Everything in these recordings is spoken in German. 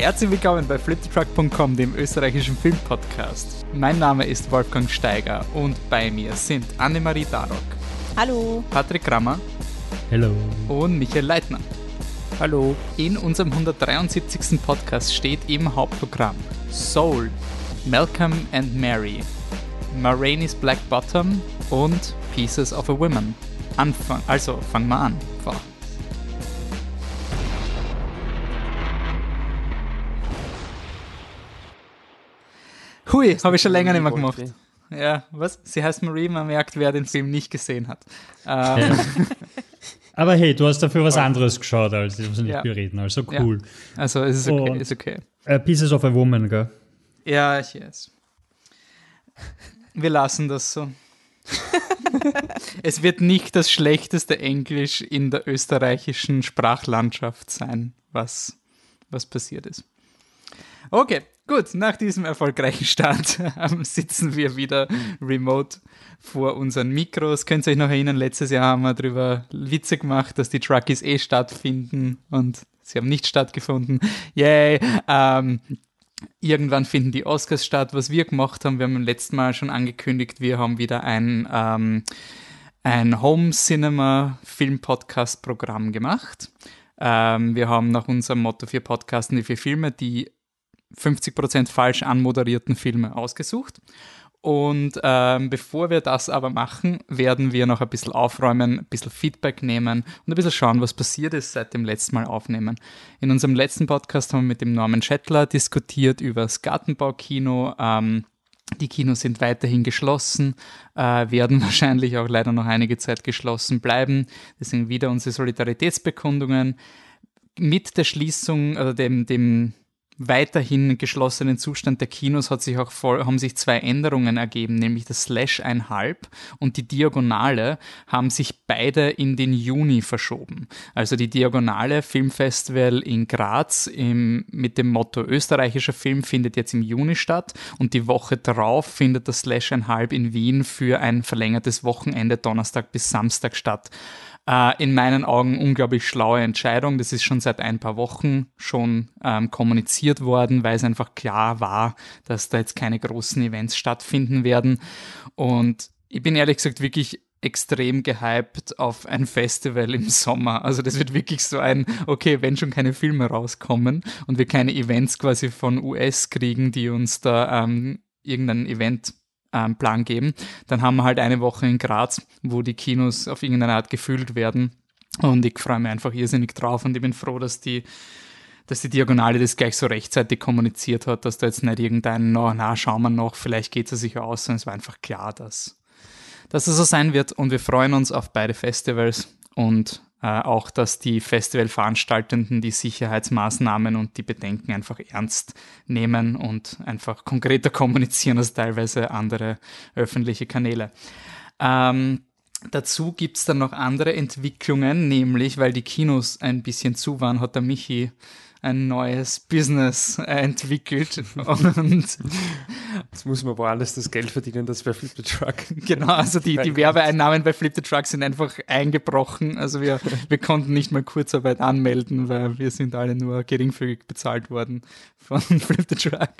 Herzlich willkommen bei fliptruck.com, dem österreichischen Filmpodcast. Mein Name ist Wolfgang Steiger und bei mir sind Annemarie Darock. Hallo. Patrick Grammer. Hallo. Und Michael Leitner. Hallo. In unserem 173. Podcast steht im Hauptprogramm Soul, Malcolm and Mary, Maraine's Black Bottom und Pieces of a Woman. Anfang, also fangen wir an. Hui, habe ich schon länger nicht mehr gemacht. Ja, was? Sie heißt Marie, man merkt, wer den Film nicht gesehen hat. Ähm. Aber hey, du hast dafür was anderes geschaut, als ich muss nicht ja. bereden, also cool. Ja. Also es ist okay, ist okay. Uh, Pieces of a Woman, gell? Ja, ich yes. Wir lassen das so. es wird nicht das schlechteste Englisch in der österreichischen Sprachlandschaft sein, was, was passiert ist. Okay, gut, nach diesem erfolgreichen Start ähm, sitzen wir wieder remote vor unseren Mikros. Könnt ihr euch noch erinnern, letztes Jahr haben wir darüber Witze gemacht, dass die Truckies eh stattfinden und sie haben nicht stattgefunden. Yay! Ähm, irgendwann finden die Oscars statt. Was wir gemacht haben, wir haben beim letzten Mal schon angekündigt, wir haben wieder ein, ähm, ein Home Cinema Film Podcast Programm gemacht. Ähm, wir haben nach unserem Motto vier Podcasten die vier Filme, die 50% falsch anmoderierten Filme ausgesucht. Und ähm, bevor wir das aber machen, werden wir noch ein bisschen aufräumen, ein bisschen Feedback nehmen und ein bisschen schauen, was passiert ist seit dem letzten Mal aufnehmen. In unserem letzten Podcast haben wir mit dem Norman Schettler diskutiert über das Gartenbaukino. Ähm, die Kinos sind weiterhin geschlossen, äh, werden wahrscheinlich auch leider noch einige Zeit geschlossen bleiben. Deswegen wieder unsere Solidaritätsbekundungen. Mit der Schließung oder dem, dem weiterhin geschlossenen Zustand der Kinos hat sich auch voll, haben sich zwei Änderungen ergeben, nämlich das Slash 1,5 und die Diagonale haben sich beide in den Juni verschoben. Also die Diagonale Filmfestival in Graz im, mit dem Motto österreichischer Film findet jetzt im Juni statt und die Woche darauf findet das Slash 1,5 in Wien für ein verlängertes Wochenende Donnerstag bis Samstag statt. Äh, in meinen Augen unglaublich schlaue Entscheidung. Das ist schon seit ein paar Wochen schon ähm, kommuniziert worden, weil es einfach klar war, dass da jetzt keine großen Events stattfinden werden. Und ich bin ehrlich gesagt wirklich extrem gehypt auf ein Festival im Sommer. Also das wird wirklich so ein, okay, wenn schon keine Filme rauskommen und wir keine Events quasi von US kriegen, die uns da ähm, irgendein Event ähm, Plan geben. Dann haben wir halt eine Woche in Graz, wo die Kinos auf irgendeine Art gefüllt werden. Und ich freue mich einfach irrsinnig drauf und ich bin froh, dass die, dass die Diagonale das gleich so rechtzeitig kommuniziert hat, dass da jetzt nicht irgendein, na, na schauen wir noch, vielleicht geht es sich aus, sondern es war einfach klar, dass, dass es so sein wird und wir freuen uns auf beide Festivals und auch, dass die Festivalveranstaltenden die Sicherheitsmaßnahmen und die Bedenken einfach ernst nehmen und einfach konkreter kommunizieren als teilweise andere öffentliche Kanäle. Ähm, dazu gibt es dann noch andere Entwicklungen, nämlich weil die Kinos ein bisschen zu waren, hat der Michi ein neues Business entwickelt. Und Jetzt muss man woanders das Geld verdienen, das bei Flip the Truck. Genau, also die, die Werbeeinnahmen bei Flip the Truck sind einfach eingebrochen. Also wir, wir konnten nicht mal Kurzarbeit anmelden, weil wir sind alle nur geringfügig bezahlt worden von Flip the Truck.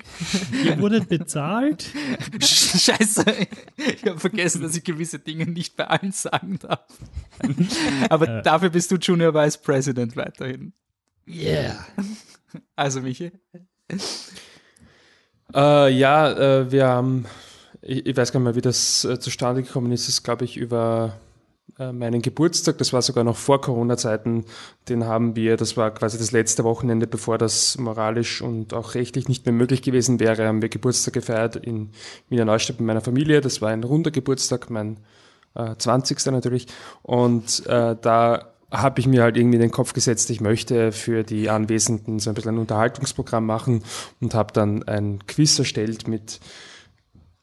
Ihr wurdet bezahlt? Scheiße, ich habe vergessen, dass ich gewisse Dinge nicht bei allen sagen darf. Aber dafür bist du Junior Vice President weiterhin. Yeah. Also, Michi? Äh, ja, äh, wir haben, ich, ich, weiß gar nicht mehr, wie das äh, zustande gekommen ist, ist, glaube ich, über äh, meinen Geburtstag, das war sogar noch vor Corona-Zeiten, den haben wir, das war quasi das letzte Wochenende, bevor das moralisch und auch rechtlich nicht mehr möglich gewesen wäre, haben wir Geburtstag gefeiert in Wiener Neustadt mit meiner Familie. Das war ein runder Geburtstag, mein äh, 20. natürlich. Und äh, da habe ich mir halt irgendwie in den Kopf gesetzt, ich möchte für die Anwesenden so ein bisschen ein Unterhaltungsprogramm machen und habe dann ein Quiz erstellt mit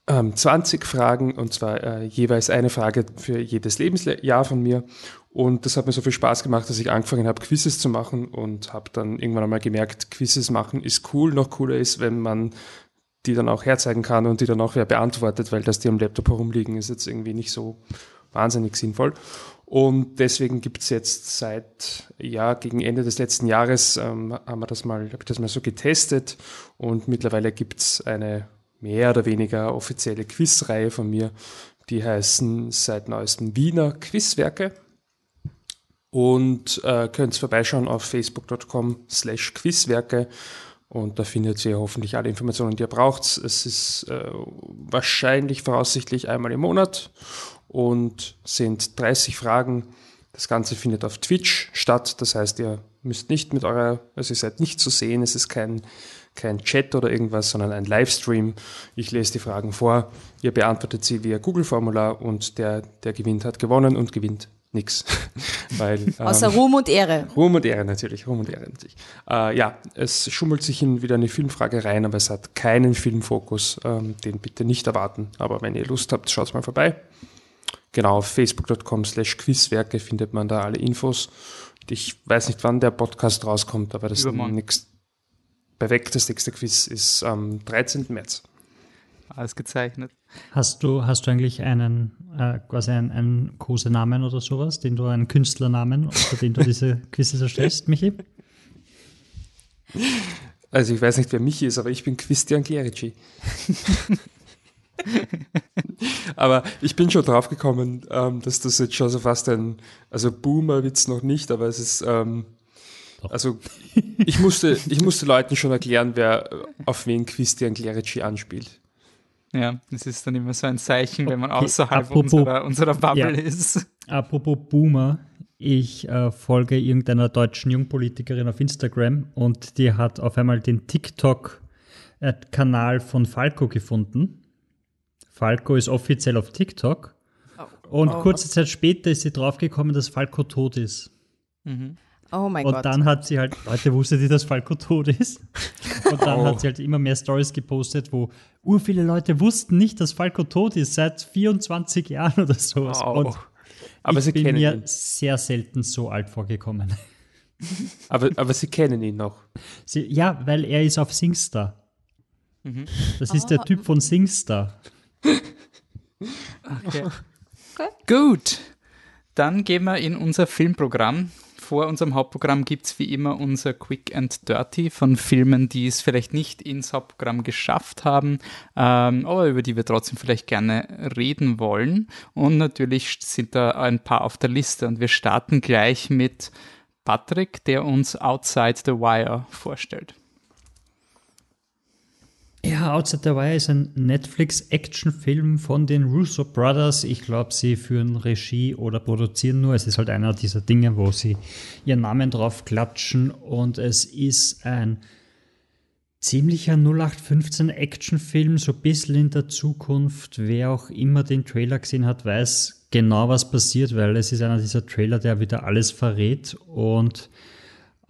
ähm, 20 Fragen und zwar äh, jeweils eine Frage für jedes Lebensjahr von mir. Und das hat mir so viel Spaß gemacht, dass ich angefangen habe, Quizzes zu machen und habe dann irgendwann einmal gemerkt, Quizzes machen ist cool. Noch cooler ist, wenn man die dann auch herzeigen kann und die dann auch wer beantwortet, weil das die am Laptop herumliegen ist jetzt irgendwie nicht so wahnsinnig sinnvoll. Und deswegen gibt es jetzt seit, ja, gegen Ende des letzten Jahres ähm, haben wir das mal, habe ich das mal so getestet. Und mittlerweile gibt es eine mehr oder weniger offizielle Quizreihe von mir, die heißen seit neuestem Wiener Quizwerke. Und äh, könnt vorbeischauen auf facebook.com slash Quizwerke. Und da findet ihr hoffentlich alle Informationen, die ihr braucht. Es ist äh, wahrscheinlich voraussichtlich einmal im Monat und sind 30 Fragen. Das Ganze findet auf Twitch statt. Das heißt, ihr müsst nicht mit eurer, also ihr seid nicht zu sehen. Es ist kein, kein Chat oder irgendwas, sondern ein Livestream. Ich lese die Fragen vor. Ihr beantwortet sie via Google-Formular und der, der gewinnt, hat gewonnen und gewinnt nichts. Ähm, Außer Ruhm und Ehre. Ruhm und Ehre natürlich, Ruhm und Ehre natürlich. Äh, ja, es schummelt sich in wieder eine Filmfrage rein, aber es hat keinen Filmfokus. Ähm, den bitte nicht erwarten. Aber wenn ihr Lust habt, schaut mal vorbei. Genau, auf facebook.com slash Quizwerke findet man da alle Infos. Ich weiß nicht, wann der Podcast rauskommt, aber das nächste, perfekt, das nächste Quiz ist am 13. März. Alles gezeichnet. Hast du, hast du eigentlich einen, äh, quasi einen, einen Kosenamen oder sowas, den du einen Künstlernamen, unter den du diese Quizzes erstellst, Michi? Also ich weiß nicht, wer Michi ist, aber ich bin Christian Clerici. aber ich bin schon drauf gekommen, ähm, dass das jetzt schon so fast ein, also Boomer-Witz noch nicht, aber es ist, ähm, also ich musste, ich musste Leuten schon erklären, wer auf wen Christian Clerici anspielt. Ja, das ist dann immer so ein Zeichen, wenn man außerhalb apropos, unserer, unserer Bubble ja, ist. Apropos Boomer, ich äh, folge irgendeiner deutschen Jungpolitikerin auf Instagram und die hat auf einmal den TikTok-Kanal von Falco gefunden. Falco ist offiziell auf TikTok. Oh. Und oh. kurze Zeit später ist sie draufgekommen, dass Falco tot ist. Mhm. Oh mein und Gott. Und dann hat sie halt, Leute, wusstet ihr, dass Falco tot ist? Und dann oh. hat sie halt immer mehr Stories gepostet, wo ur viele Leute wussten nicht, dass Falco tot ist, seit 24 Jahren oder sowas. Oh. Und aber ich sie bin kennen mir ihn. sehr selten so alt vorgekommen. Aber, aber sie kennen ihn noch. Sie, ja, weil er ist auf Singstar. Mhm. Das ist oh. der Typ von Singstar. Okay. okay. Gut. Dann gehen wir in unser Filmprogramm vor unserem Hauptprogramm gibt es wie immer unser Quick and Dirty von Filmen, die es vielleicht nicht ins Hauptprogramm geschafft haben, ähm, aber über die wir trotzdem vielleicht gerne reden wollen. Und natürlich sind da ein paar auf der Liste. Und wir starten gleich mit Patrick, der uns Outside the Wire vorstellt. Ja, Outside the Wire ist ein Netflix-Actionfilm von den Russo Brothers. Ich glaube, sie führen Regie oder produzieren nur. Es ist halt einer dieser Dinge, wo sie ihren Namen drauf klatschen. Und es ist ein ziemlicher 0815 Actionfilm, so ein bisschen in der Zukunft. Wer auch immer den Trailer gesehen hat, weiß genau, was passiert, weil es ist einer dieser Trailer, der wieder alles verrät. Und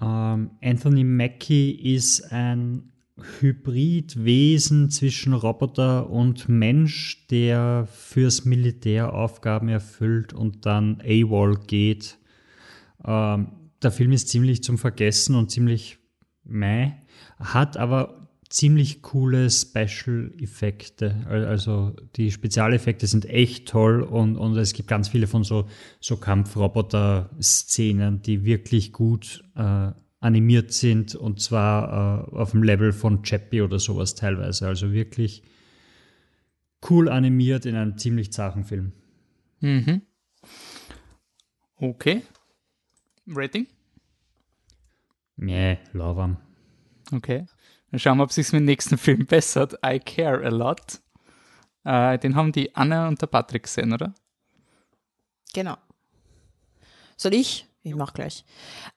ähm, Anthony Mackie ist ein Hybridwesen zwischen Roboter und Mensch, der fürs Militär Aufgaben erfüllt und dann AWOL geht. Ähm, der Film ist ziemlich zum Vergessen und ziemlich meh, hat aber ziemlich coole Special-Effekte. Also die Spezialeffekte sind echt toll und, und es gibt ganz viele von so, so Kampfroboter-Szenen, die wirklich gut äh, animiert sind und zwar äh, auf dem Level von Chappie oder sowas teilweise. Also wirklich cool animiert in einem ziemlich zachen Film. Mhm. Okay. Rating? Nee, lauwarm. Okay. Dann schauen wir, ob es sich mit dem nächsten Film bessert. I Care a Lot. Äh, den haben die Anna und der Patrick gesehen, oder? Genau. Soll ich? Ich mach gleich.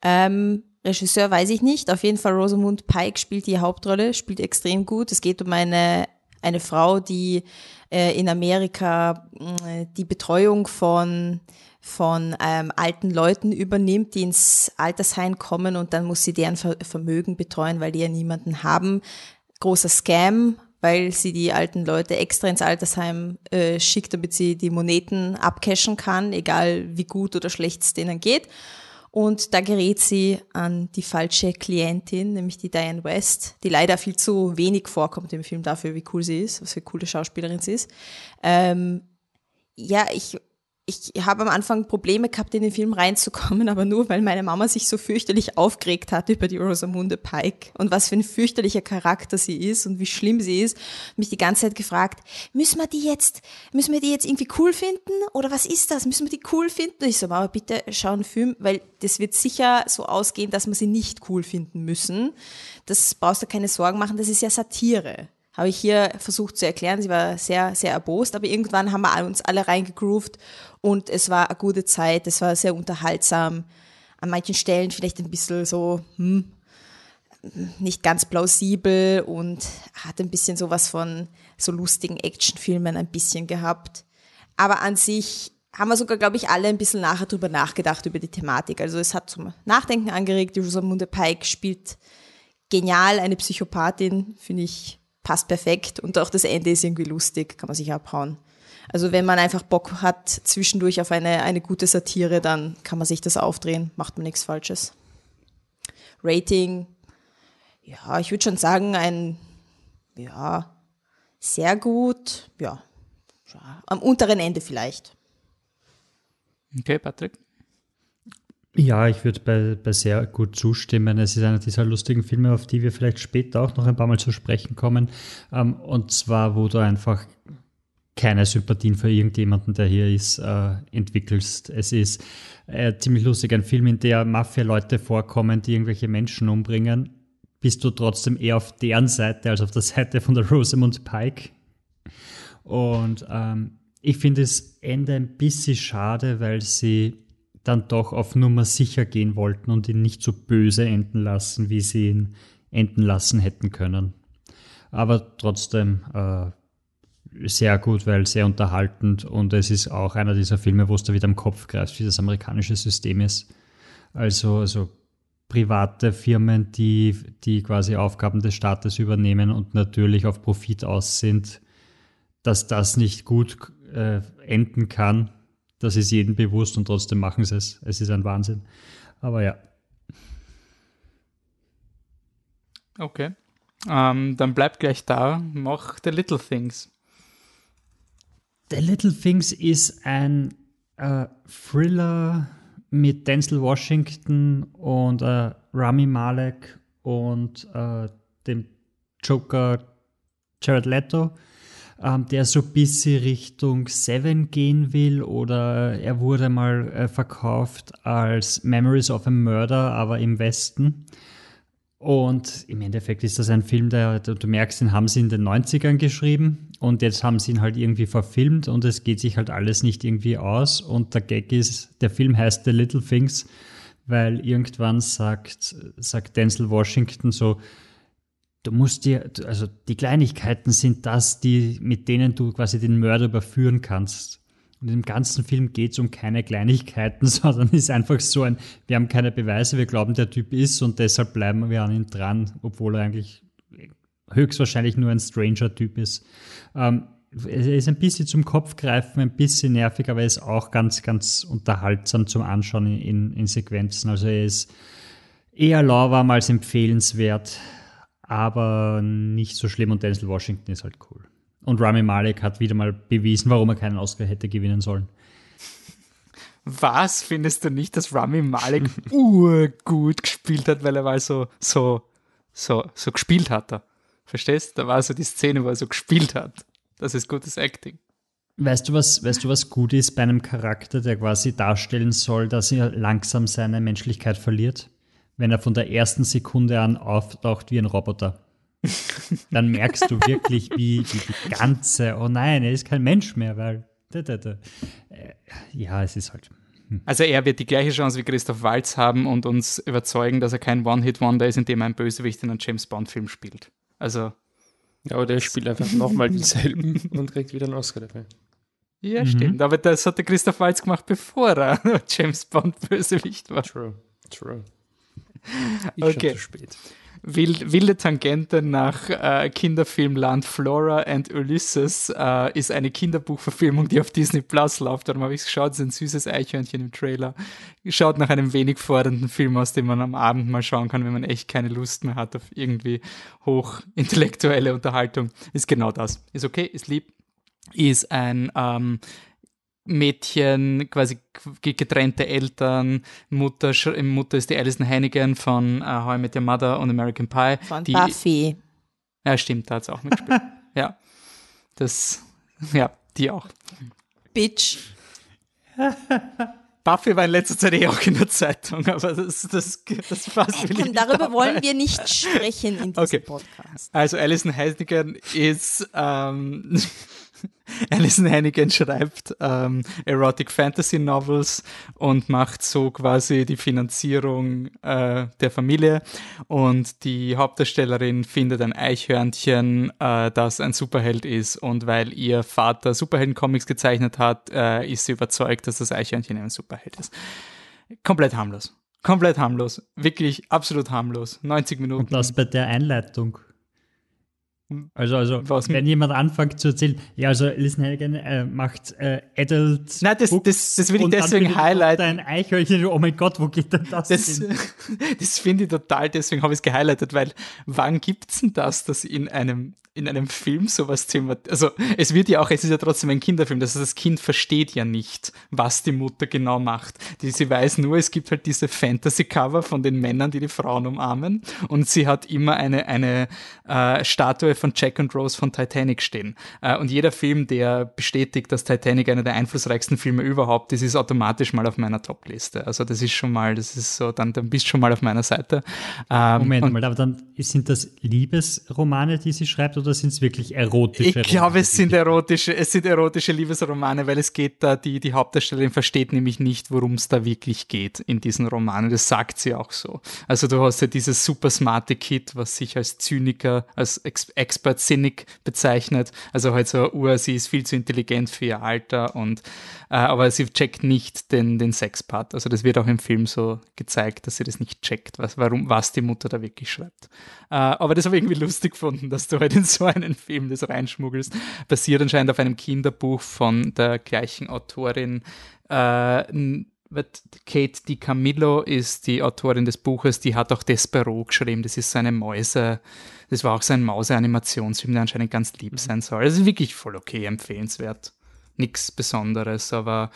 Ähm, Regisseur weiß ich nicht. Auf jeden Fall Rosamund Pike spielt die Hauptrolle, spielt extrem gut. Es geht um eine, eine Frau, die äh, in Amerika äh, die Betreuung von von ähm, alten Leuten übernimmt, die ins Altersheim kommen und dann muss sie deren Ver Vermögen betreuen, weil die ja niemanden haben. Großer Scam, weil sie die alten Leute extra ins Altersheim äh, schickt, damit sie die Moneten abcashen kann, egal wie gut oder schlecht es denen geht. Und da gerät sie an die falsche Klientin, nämlich die Diane West, die leider viel zu wenig vorkommt im Film dafür, wie cool sie ist, was für eine coole Schauspielerin sie ist. Ähm, ja, ich ich habe am Anfang Probleme gehabt, in den Film reinzukommen, aber nur, weil meine Mama sich so fürchterlich aufgeregt hat über die Rosamunde Pike und was für ein fürchterlicher Charakter sie ist und wie schlimm sie ist, mich die ganze Zeit gefragt, müssen wir die jetzt, müssen wir die jetzt irgendwie cool finden oder was ist das? Müssen wir die cool finden? Und ich so, Mama, bitte schau einen Film, weil das wird sicher so ausgehen, dass wir sie nicht cool finden müssen. Das brauchst du keine Sorgen machen, das ist ja Satire habe ich hier versucht zu erklären. Sie war sehr, sehr erbost, aber irgendwann haben wir uns alle reingegroovt und es war eine gute Zeit, es war sehr unterhaltsam. An manchen Stellen vielleicht ein bisschen so, hm, nicht ganz plausibel und hat ein bisschen sowas von so lustigen Actionfilmen ein bisschen gehabt. Aber an sich haben wir sogar, glaube ich, alle ein bisschen nachher drüber nachgedacht, über die Thematik. Also es hat zum Nachdenken angeregt. Die Rosamunde Pike spielt genial eine Psychopathin, finde ich passt perfekt und auch das Ende ist irgendwie lustig, kann man sich abhauen. Also wenn man einfach Bock hat zwischendurch auf eine, eine gute Satire, dann kann man sich das aufdrehen, macht man nichts Falsches. Rating, ja, ich würde schon sagen, ein, ja, sehr gut, ja, am unteren Ende vielleicht. Okay, Patrick. Ja, ich würde bei, bei sehr gut zustimmen. Es ist einer dieser lustigen Filme, auf die wir vielleicht später auch noch ein paar Mal zu sprechen kommen. Ähm, und zwar, wo du einfach keine Sympathien für irgendjemanden, der hier ist, äh, entwickelst. Es ist äh, ziemlich lustig, ein Film, in der Mafia-Leute vorkommen, die irgendwelche Menschen umbringen. Bist du trotzdem eher auf deren Seite als auf der Seite von der Rosamund Pike. Und ähm, ich finde das Ende ein bisschen schade, weil sie dann doch auf Nummer sicher gehen wollten und ihn nicht so böse enden lassen, wie sie ihn enden lassen hätten können. Aber trotzdem äh, sehr gut, weil sehr unterhaltend und es ist auch einer dieser Filme, wo es da wieder im Kopf greift, wie das amerikanische System ist. Also, also private Firmen, die, die quasi Aufgaben des Staates übernehmen und natürlich auf Profit aus sind, dass das nicht gut äh, enden kann das ist jedem bewusst und trotzdem machen sie es. Es ist ein Wahnsinn. Aber ja. Okay. Ähm, dann bleib gleich da. Mach The Little Things. The Little Things ist ein äh, Thriller mit Denzel Washington und äh, Rami Malek und äh, dem Joker Jared Leto ähm, der so ein bisschen Richtung Seven gehen will oder er wurde mal äh, verkauft als Memories of a Murder, aber im Westen. Und im Endeffekt ist das ein Film, der, du merkst, den haben sie in den 90ern geschrieben und jetzt haben sie ihn halt irgendwie verfilmt und es geht sich halt alles nicht irgendwie aus. Und der Gag ist, der Film heißt The Little Things, weil irgendwann sagt, sagt Denzel Washington so, du musst dir, also die Kleinigkeiten sind das, die, mit denen du quasi den Mörder überführen kannst. Und im ganzen Film geht es um keine Kleinigkeiten, sondern ist einfach so ein, wir haben keine Beweise, wir glauben, der Typ ist und deshalb bleiben wir an ihm dran, obwohl er eigentlich höchstwahrscheinlich nur ein Stranger-Typ ist. Ähm, er ist ein bisschen zum Kopfgreifen, ein bisschen nervig, aber er ist auch ganz, ganz unterhaltsam zum Anschauen in, in Sequenzen. Also er ist eher lauwarm als empfehlenswert aber nicht so schlimm und Denzel Washington ist halt cool. Und Rami Malek hat wieder mal bewiesen, warum er keinen Oscar hätte gewinnen sollen. Was findest du nicht, dass Rami Malek urgut gespielt hat, weil er mal so, so, so, so gespielt hat? Er. Verstehst? Da war so die Szene, wo er so gespielt hat. Das ist gutes Acting. Weißt du, was, weißt du, was gut ist bei einem Charakter, der quasi darstellen soll, dass er langsam seine Menschlichkeit verliert? wenn er von der ersten Sekunde an auftaucht wie ein Roboter. Dann merkst du wirklich, wie, wie die ganze, oh nein, er ist kein Mensch mehr, weil. Da, da, da. Äh, ja, es ist halt. Hm. Also er wird die gleiche Chance wie Christoph Waltz haben und uns überzeugen, dass er kein One-Hit-Wonder ist, indem er ein Bösewicht in einem James Bond-Film spielt. Also. Ja, oder er spielt einfach nochmal denselben und kriegt wieder einen Oscar dafür. Ja, mhm. stimmt. Aber das hat der Christoph Waltz gemacht, bevor er James Bond-Bösewicht war. True, true. Ich okay. Schon zu spät. Wild, wilde Tangente nach äh, Kinderfilmland Flora and Ulysses äh, ist eine Kinderbuchverfilmung, die auf Disney Plus läuft. Darum habe ich es geschaut, es ist ein süßes Eichhörnchen im Trailer. Schaut nach einem wenig fordernden Film aus, den man am Abend mal schauen kann, wenn man echt keine Lust mehr hat auf irgendwie hochintellektuelle Unterhaltung. Ist genau das. Ist okay, ist lieb. Ist ein ähm, Mädchen, quasi getrennte Eltern, Mutter, Mutter ist die Alison Hannigan von uh, How I Met Your Mother und American Pie. Von die, Buffy. Ja, stimmt, da hat sie auch mitgespielt. ja. Das, ja, die auch. Bitch. Buffy war in letzter Zeit eh auch in der Zeitung, aber das, das, das passt äh, komm, Darüber dabei. wollen wir nicht sprechen in diesem okay. Podcast. Also Alison Hannigan ist ähm, Alison Hannigan schreibt ähm, Erotic Fantasy Novels und macht so quasi die Finanzierung äh, der Familie. Und die Hauptdarstellerin findet ein Eichhörnchen, äh, das ein Superheld ist. Und weil ihr Vater Superhelden-Comics gezeichnet hat, äh, ist sie überzeugt, dass das Eichhörnchen ein Superheld ist. Komplett harmlos. Komplett harmlos. Wirklich absolut harmlos. 90 Minuten. Und das bei der Einleitung. Also, also Was? wenn jemand anfängt zu erzählen, ja, also Alison Hannigan äh, macht äh, Adult. Nein, das, das, das will ich deswegen highlighten. Ein Eichhörnchen, oh mein Gott, wo geht denn das? Das, das finde ich total, deswegen habe ich es gehighlightet, weil wann gibt es denn das, dass in einem in einem Film sowas Thema, also es wird ja auch, es ist ja trotzdem ein Kinderfilm, das heißt, das Kind versteht ja nicht, was die Mutter genau macht. Die, sie weiß nur, es gibt halt diese Fantasy-Cover von den Männern, die die Frauen umarmen und sie hat immer eine, eine äh, Statue von Jack und Rose von Titanic stehen. Äh, und jeder Film, der bestätigt, dass Titanic einer der einflussreichsten Filme überhaupt ist, ist automatisch mal auf meiner Top-Liste. Also das ist schon mal, das ist so, dann, dann bist du schon mal auf meiner Seite. Ähm, Moment mal, aber dann sind das Liebesromane, die sie schreibt oder sind es wirklich erotische Ich glaube, es sind erotische, es sind erotische Liebesromane, weil es geht da, die, die Hauptdarstellerin versteht nämlich nicht, worum es da wirklich geht in diesen Romanen. Das sagt sie auch so. Also du hast ja dieses super smarte Kid, was sich als Zyniker, als Ex Expert Cynic bezeichnet. Also halt so, Uhr, sie ist viel zu intelligent für ihr Alter und aber sie checkt nicht den, den Sexpart. Also das wird auch im Film so gezeigt, dass sie das nicht checkt, was, warum, was die Mutter da wirklich schreibt. Äh, aber das habe ich irgendwie lustig gefunden, dass du halt in so einen Film das reinschmuggelst. Basiert anscheinend auf einem Kinderbuch von der gleichen Autorin. Äh, Kate DiCamillo ist die Autorin des Buches, die hat auch Despero geschrieben. Das ist so eine Mäuse, das war auch so ein Mause-Animationsfilm, der anscheinend ganz lieb sein soll. Also wirklich voll okay, empfehlenswert nichts Besonderes, aber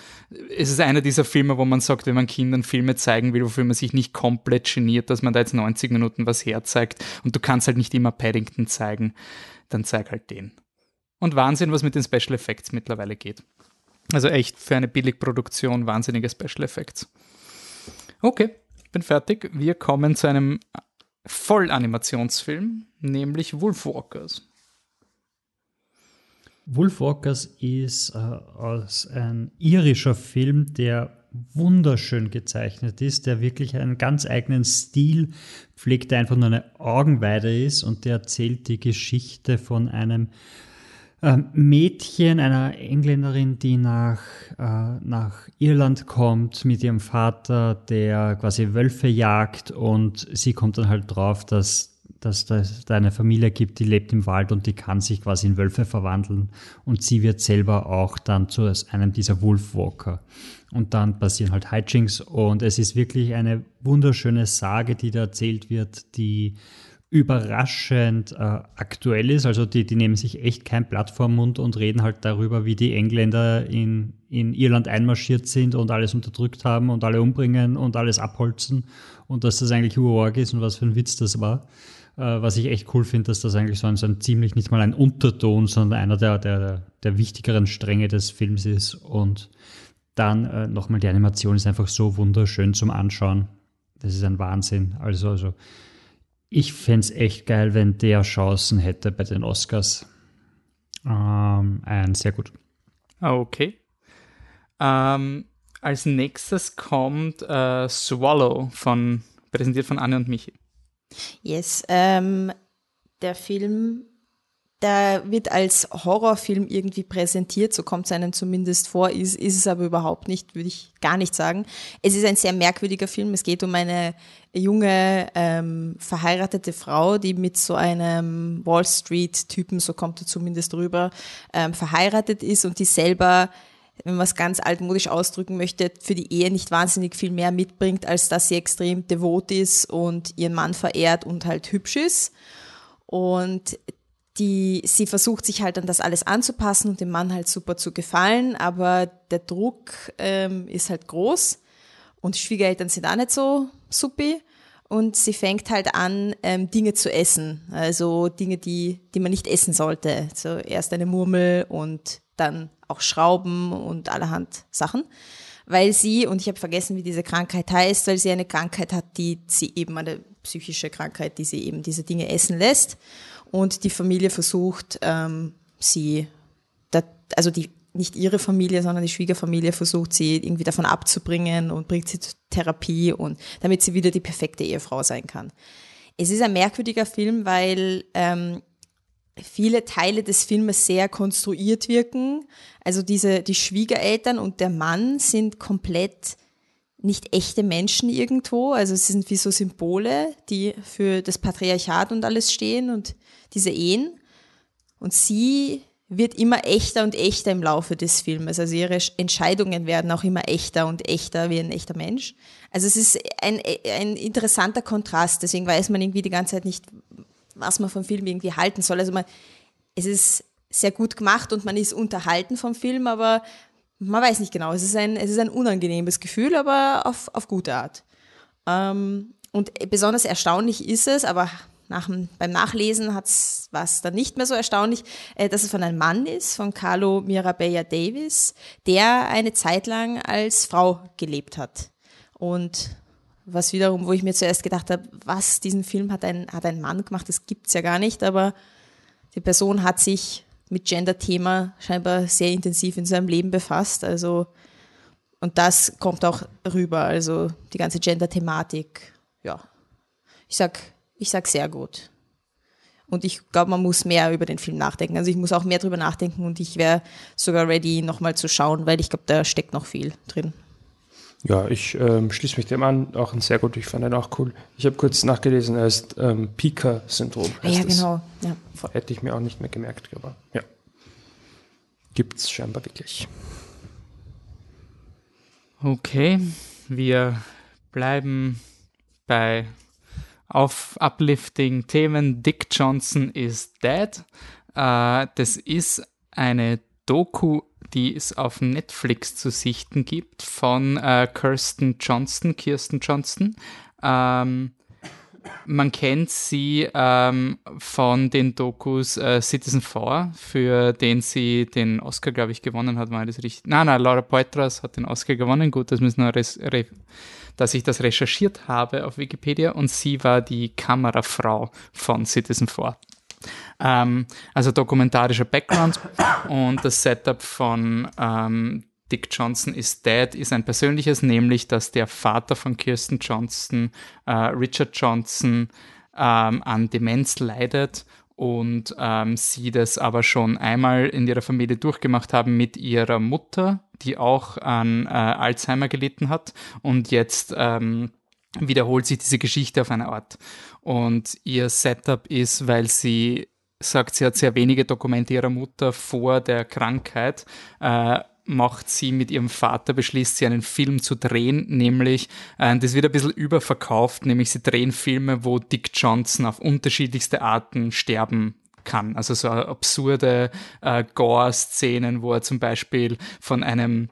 es ist einer dieser Filme, wo man sagt, wenn man Kindern Filme zeigen will, wofür man sich nicht komplett geniert, dass man da jetzt 90 Minuten was herzeigt und du kannst halt nicht immer Paddington zeigen, dann zeig halt den. Und Wahnsinn, was mit den Special Effects mittlerweile geht. Also echt für eine Billigproduktion wahnsinnige Special Effects. Okay, bin fertig. Wir kommen zu einem Vollanimationsfilm, nämlich Wolfwalkers. Wolfwalkers ist äh, ein irischer Film, der wunderschön gezeichnet ist, der wirklich einen ganz eigenen Stil pflegt, der einfach nur eine Augenweide ist und der erzählt die Geschichte von einem äh, Mädchen, einer Engländerin, die nach, äh, nach Irland kommt mit ihrem Vater, der quasi Wölfe jagt und sie kommt dann halt drauf, dass dass es da eine Familie gibt, die lebt im Wald und die kann sich quasi in Wölfe verwandeln und sie wird selber auch dann zu einem dieser Wolfwalker. Und dann passieren halt Hijinks und es ist wirklich eine wunderschöne Sage, die da erzählt wird, die überraschend äh, aktuell ist. Also die, die nehmen sich echt kein Blatt vor Mund und reden halt darüber, wie die Engländer in, in Irland einmarschiert sind und alles unterdrückt haben und alle umbringen und alles abholzen und dass das eigentlich Urorg ist und was für ein Witz das war. Äh, was ich echt cool finde, dass das eigentlich so ein, so ein, ziemlich, nicht mal ein Unterton, sondern einer der, der, der wichtigeren Stränge des Films ist. Und dann äh, nochmal, die Animation ist einfach so wunderschön zum Anschauen. Das ist ein Wahnsinn. Also, also ich fände es echt geil, wenn der Chancen hätte bei den Oscars. Ähm, ein sehr gut. Okay. Ähm, als nächstes kommt äh, Swallow von präsentiert von Anne und Michi. Yes, ähm, der Film, der wird als Horrorfilm irgendwie präsentiert, so kommt es einem zumindest vor, ist, ist es aber überhaupt nicht, würde ich gar nicht sagen. Es ist ein sehr merkwürdiger Film. Es geht um eine junge ähm, verheiratete Frau, die mit so einem Wall Street-Typen, so kommt er zumindest rüber, ähm, verheiratet ist und die selber wenn man es ganz altmodisch ausdrücken möchte, für die Ehe nicht wahnsinnig viel mehr mitbringt, als dass sie extrem devot ist und ihren Mann verehrt und halt hübsch ist. Und die, sie versucht sich halt an das alles anzupassen und dem Mann halt super zu gefallen, aber der Druck ähm, ist halt groß und Schwiegereltern sind auch nicht so suppi und sie fängt halt an, ähm, Dinge zu essen, also Dinge, die, die man nicht essen sollte. So erst eine Murmel und dann auch Schrauben und allerhand Sachen, weil sie, und ich habe vergessen, wie diese Krankheit heißt, weil sie eine Krankheit hat, die sie eben, eine psychische Krankheit, die sie eben diese Dinge essen lässt und die Familie versucht, ähm, sie, also die nicht ihre Familie, sondern die Schwiegerfamilie versucht sie irgendwie davon abzubringen und bringt sie zur Therapie und damit sie wieder die perfekte Ehefrau sein kann. Es ist ein merkwürdiger Film, weil ähm, viele Teile des Filmes sehr konstruiert wirken. Also diese die Schwiegereltern und der Mann sind komplett nicht echte Menschen irgendwo. Also es sind wie so Symbole, die für das Patriarchat und alles stehen und diese Ehen. Und sie wird immer echter und echter im Laufe des Filmes. Also ihre Entscheidungen werden auch immer echter und echter wie ein echter Mensch. Also es ist ein, ein interessanter Kontrast. Deswegen weiß man irgendwie die ganze Zeit nicht, was man vom Film irgendwie halten soll. Also man, es ist sehr gut gemacht und man ist unterhalten vom Film, aber man weiß nicht genau. Es ist ein, es ist ein unangenehmes Gefühl, aber auf, auf gute Art. Ähm, und besonders erstaunlich ist es, aber nach, beim Nachlesen war es dann nicht mehr so erstaunlich, äh, dass es von einem Mann ist, von Carlo Mirabella Davis, der eine Zeit lang als Frau gelebt hat. Und was wiederum, wo ich mir zuerst gedacht habe, was, diesen Film hat ein, hat ein Mann gemacht, das gibt's ja gar nicht, aber die Person hat sich mit Gender-Thema scheinbar sehr intensiv in seinem Leben befasst. Also, und das kommt auch rüber, also die ganze Gender-Thematik, ja. Ich sag, ich sag sehr gut. Und ich glaube, man muss mehr über den Film nachdenken. Also ich muss auch mehr drüber nachdenken und ich wäre sogar ready, nochmal zu schauen, weil ich glaube, da steckt noch viel drin. Ja, ich ähm, schließe mich dem an. Auch ein sehr gut, ich fand ihn auch cool. Ich habe kurz nachgelesen, er heißt ähm, Pika-Syndrom. Ja, genau. Ja. Hätte ich mir auch nicht mehr gemerkt, aber ja. Gibt es scheinbar wirklich. Okay, wir bleiben bei auf uplifting Themen. Dick Johnson is dead. Äh, das ist eine Doku, die es auf Netflix zu sichten gibt von äh, Kirsten Johnston, Kirsten Johnston. Ähm, man kennt sie ähm, von den Dokus äh, Citizen 4, für den sie den Oscar, glaube ich, gewonnen hat. War das richtig? Nein, nein, Laura Poitras hat den Oscar gewonnen. Gut, das müssen wir dass ich das recherchiert habe auf Wikipedia und sie war die Kamerafrau von Citizen 4. Ähm, also dokumentarischer Background und das Setup von ähm, Dick Johnson is Dead ist ein persönliches, nämlich dass der Vater von Kirsten Johnson, äh, Richard Johnson, ähm, an Demenz leidet und ähm, sie das aber schon einmal in ihrer Familie durchgemacht haben mit ihrer Mutter, die auch an äh, Alzheimer gelitten hat und jetzt ähm, wiederholt sich diese Geschichte auf eine Art. Und ihr Setup ist, weil sie sagt, sie hat sehr wenige Dokumente ihrer Mutter vor der Krankheit, äh, macht sie mit ihrem Vater, beschließt sie einen Film zu drehen, nämlich, äh, das wird ein bisschen überverkauft, nämlich sie drehen Filme, wo Dick Johnson auf unterschiedlichste Arten sterben kann. Also so absurde äh, Gore-Szenen, wo er zum Beispiel von einem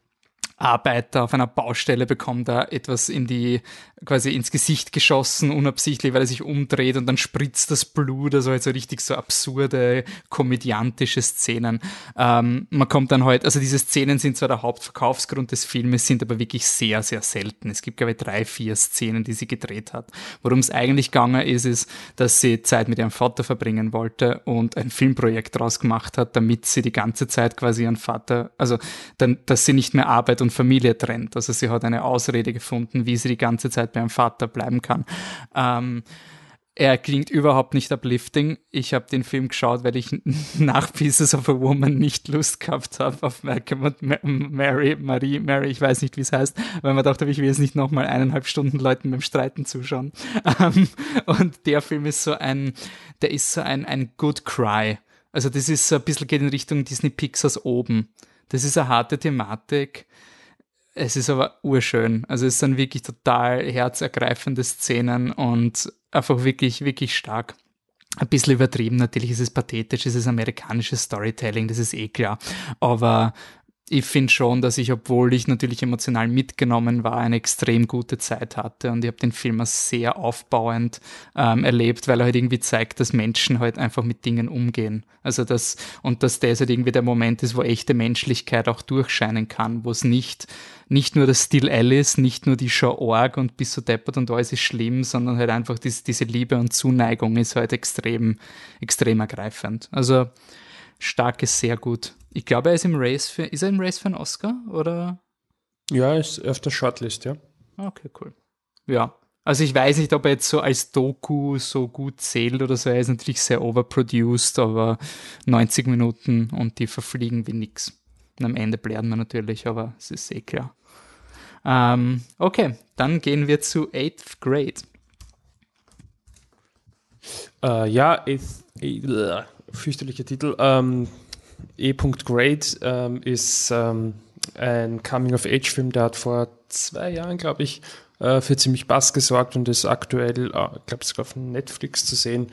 Arbeiter auf einer Baustelle bekommt er etwas in die, quasi ins Gesicht geschossen, unabsichtlich, weil er sich umdreht und dann spritzt das Blut, also halt so richtig so absurde, komödiantische Szenen. Ähm, man kommt dann halt, also diese Szenen sind zwar der Hauptverkaufsgrund des Filmes, sind aber wirklich sehr, sehr selten. Es gibt, glaube ich, drei, vier Szenen, die sie gedreht hat. Worum es eigentlich gegangen ist, ist, dass sie Zeit mit ihrem Vater verbringen wollte und ein Filmprojekt draus gemacht hat, damit sie die ganze Zeit quasi ihren Vater, also dann, dass sie nicht mehr Arbeit und Familie trennt. Also sie hat eine Ausrede gefunden, wie sie die ganze Zeit beim Vater bleiben kann. Ähm, er klingt überhaupt nicht uplifting. Ich habe den Film geschaut, weil ich nach Pieces of a Woman nicht Lust gehabt habe auf Malcolm und Mary, Marie, Mary, ich weiß nicht, wie es heißt, weil man dachte, ich will jetzt nicht nochmal eineinhalb Stunden Leuten beim Streiten zuschauen. Ähm, und der Film ist so ein, der ist so ein, ein Good Cry. Also das ist so ein bisschen geht in Richtung Disney Pixars oben. Das ist eine harte Thematik es ist aber urschön. Also es sind wirklich total herzergreifende Szenen und einfach wirklich, wirklich stark. ein bisschen übertrieben. Natürlich ist es pathetisch, es ist amerikanisches Storytelling, das ist eh klar. Aber ich finde schon, dass ich, obwohl ich natürlich emotional mitgenommen war, eine extrem gute Zeit hatte und ich habe den Film sehr aufbauend ähm, erlebt, weil er halt irgendwie zeigt, dass Menschen halt einfach mit Dingen umgehen. Also das, und dass das halt irgendwie der Moment ist, wo echte Menschlichkeit auch durchscheinen kann, wo es nicht, nicht nur das Still Alice, nicht nur die Show Org und bist so deppert und alles ist schlimm, sondern halt einfach dies, diese Liebe und Zuneigung ist halt extrem, extrem ergreifend. Also stark ist sehr gut. Ich glaube, er ist im Race für, ist er im Race für einen Oscar oder? Ja, ist auf der Shortlist, ja. Okay, cool. Ja. Also ich weiß nicht, ob er jetzt so als Doku so gut zählt oder so. Er ist natürlich sehr overproduced, aber 90 Minuten und die verfliegen wie nix. Und am Ende blären wir natürlich, aber es ist eh klar. Ähm, okay, dann gehen wir zu 8th Grade. Äh, ja, eighth, eighth, fürchterlicher Titel. Ähm, E. Grade ähm, ist ähm, ein Coming-of-Age-Film, der hat vor zwei Jahren, glaube ich, äh, für ziemlich Bass gesorgt und ist aktuell, äh, ich glaube, sogar auf Netflix zu sehen.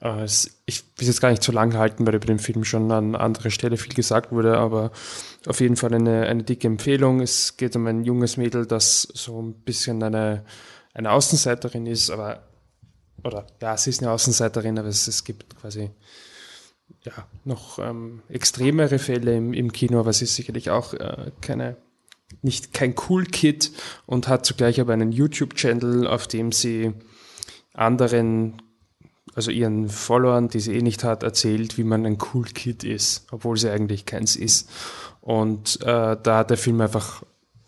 Äh, ich will es jetzt gar nicht zu lang halten, weil über den Film schon an anderer Stelle viel gesagt wurde, aber auf jeden Fall eine, eine dicke Empfehlung. Es geht um ein junges Mädel, das so ein bisschen eine, eine Außenseiterin ist, aber oder ja, sie ist eine Außenseiterin, aber es, es gibt quasi ja, noch ähm, extremere Fälle im, im Kino, aber sie ist sicherlich auch äh, keine, nicht kein Cool Kid und hat zugleich aber einen YouTube-Channel, auf dem sie anderen, also ihren Followern, die sie eh nicht hat, erzählt, wie man ein Cool Kid ist, obwohl sie eigentlich keins ist. Und äh, da hat der Film einfach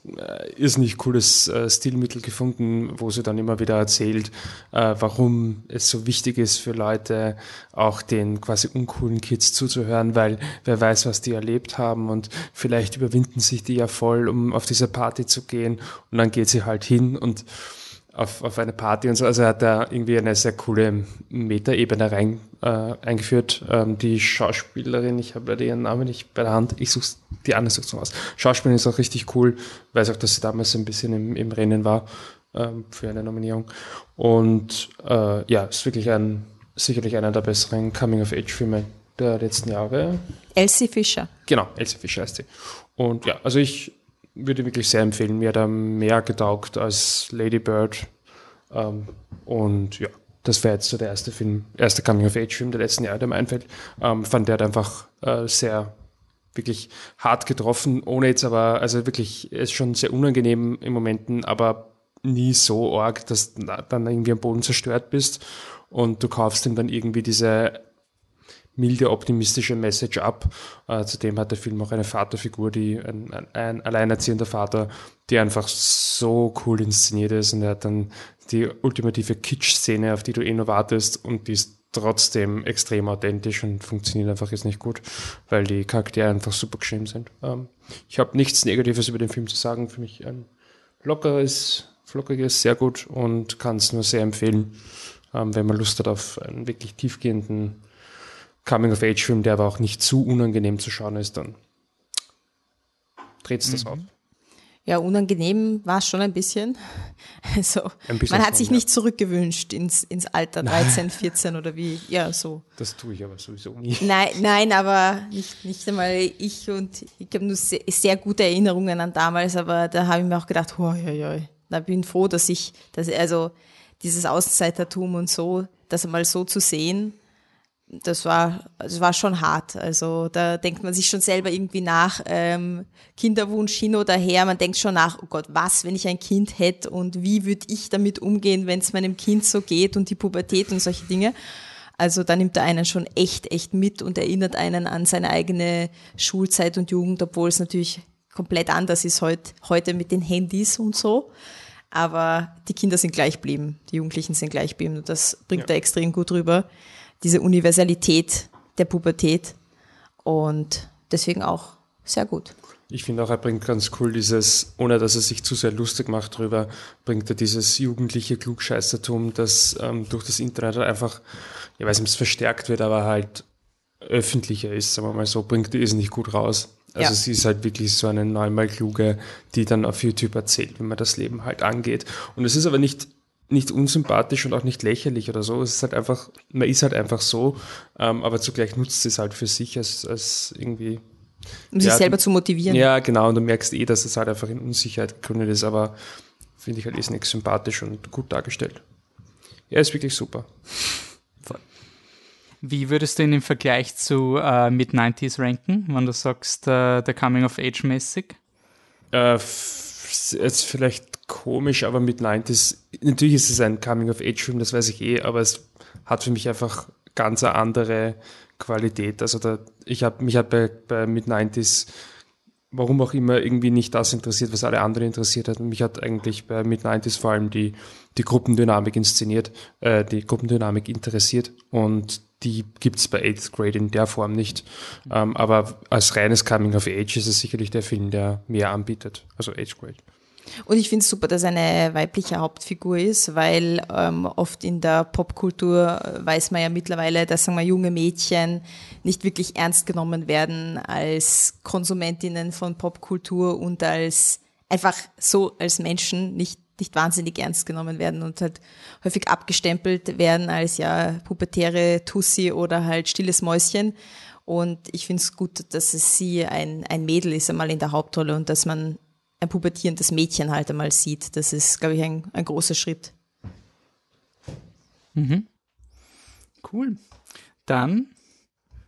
äh, ist nicht cooles äh, Stilmittel gefunden, wo sie dann immer wieder erzählt, äh, warum es so wichtig ist für Leute, auch den quasi uncoolen Kids zuzuhören, weil wer weiß, was die erlebt haben und vielleicht überwinden sich die ja voll, um auf diese Party zu gehen und dann geht sie halt hin und auf, auf eine Party und so. Also er hat da irgendwie eine sehr coole Metaebene rein äh, eingeführt. Ähm, die Schauspielerin, ich habe leider ihren Namen nicht bei der Hand, ich suche die andere suche aus. Schauspielerin ist auch richtig cool, weiß auch, dass sie damals ein bisschen im, im Rennen war ähm, für eine Nominierung. Und äh, ja, ist wirklich ein sicherlich einer der besseren Coming-of-Age-Filme der letzten Jahre. Elsie Fischer. Genau, Elsie Fischer heißt sie. Und ja, also ich würde wirklich sehr empfehlen. Mir hat er mehr getaugt als Lady Bird. Ähm, und ja, das wäre jetzt so der erste Film, erste Coming-of-Age-Film der letzten Jahre, der mir einfällt. Ähm, fand der einfach äh, sehr wirklich hart getroffen, ohne jetzt aber, also wirklich, ist schon sehr unangenehm in Momenten, aber nie so arg, dass du dann irgendwie am Boden zerstört bist und du kaufst ihm dann irgendwie diese milde, optimistische Message ab. Äh, zudem hat der Film auch eine Vaterfigur, die ein, ein alleinerziehender Vater, die einfach so cool inszeniert ist und er hat dann die ultimative Kitsch-Szene, auf die du eh nur wartest und die ist trotzdem extrem authentisch und funktioniert einfach jetzt nicht gut, weil die Charaktere einfach super geschrieben sind. Ähm, ich habe nichts Negatives über den Film zu sagen. Für mich ein lockeres, flockiges, sehr gut und kann es nur sehr empfehlen, ähm, wenn man Lust hat auf einen wirklich tiefgehenden Coming-of-Age-Film, der aber auch nicht zu unangenehm zu schauen ist, dann dreht es das mhm. auf. Ja, unangenehm war es schon ein bisschen. Also, ein bisschen man hat sich nicht zurückgewünscht ins, ins Alter 13, 14 oder wie, ja, so. Das tue ich aber sowieso nie. Nein, nein aber nicht, nicht einmal ich und ich habe nur sehr, sehr, gute Erinnerungen an damals, aber da habe ich mir auch gedacht, oh, ja, ja, da bin froh, dass ich, dass, also dieses Außenseitertum und so, das einmal so zu sehen, das war, das war schon hart. Also da denkt man sich schon selber irgendwie nach, ähm, Kinderwunsch hin oder her, man denkt schon nach, oh Gott, was, wenn ich ein Kind hätte und wie würde ich damit umgehen, wenn es meinem Kind so geht und die Pubertät und solche Dinge. Also da nimmt er einen schon echt, echt mit und erinnert einen an seine eigene Schulzeit und Jugend, obwohl es natürlich komplett anders ist heut, heute mit den Handys und so. Aber die Kinder sind gleich geblieben, die Jugendlichen sind gleich geblieben und das bringt ja. er extrem gut rüber diese Universalität der Pubertät und deswegen auch sehr gut. Ich finde auch, er bringt ganz cool dieses, ohne dass er sich zu sehr lustig macht drüber, bringt er dieses jugendliche Klugscheißertum, das ähm, durch das Internet einfach, ich weiß nicht, ob es verstärkt wird, aber halt öffentlicher ist, sagen wir mal so, bringt es nicht gut raus. Also ja. sie ist halt wirklich so eine neunmal kluge, die dann auf YouTube erzählt, wie man das Leben halt angeht. Und es ist aber nicht nicht unsympathisch und auch nicht lächerlich oder so. Es ist halt einfach, man ist halt einfach so, ähm, aber zugleich nutzt es halt für sich als, als irgendwie. Um sich Ja, selber du- zu motivieren. Ja, genau, und du merkst eh, dass es halt einfach in Unsicherheit gegründet ist, aber finde ich halt ist nicht sympathisch und gut dargestellt. Ja, ist wirklich super. Wie würdest du ihn im Vergleich zu äh, Mid-90s ranken, wenn du sagst, äh, der Coming-of-Age-mäßig? Äh, jetzt vielleicht komisch, aber mit 90s, natürlich ist es ein Coming-of-Age-Film, das weiß ich eh, aber es hat für mich einfach ganz eine andere Qualität. Also da, ich habe mich hat bei, bei mit 90s warum auch immer irgendwie nicht das interessiert, was alle anderen interessiert hat. Und mich hat eigentlich bei Mid 90s vor allem die, die Gruppendynamik inszeniert, äh, die Gruppendynamik interessiert und die gibt's bei 8th Grade in der Form nicht. Ähm, aber als reines Coming of Age ist es sicherlich der Film, der mehr anbietet, also 8th Grade. Und ich finde es super, dass eine weibliche Hauptfigur ist, weil ähm, oft in der Popkultur äh, weiß man ja mittlerweile, dass sagen wir, junge Mädchen nicht wirklich ernst genommen werden als Konsumentinnen von Popkultur und als einfach so als Menschen nicht nicht wahnsinnig ernst genommen werden und halt häufig abgestempelt werden als ja pubertäre Tussi oder halt stilles Mäuschen. Und ich finde es gut, dass es sie ein, ein Mädel ist einmal in der Hauptrolle und dass man ein pubertierendes Mädchen halt einmal sieht. Das ist, glaube ich, ein, ein großer Schritt. Cool. Dann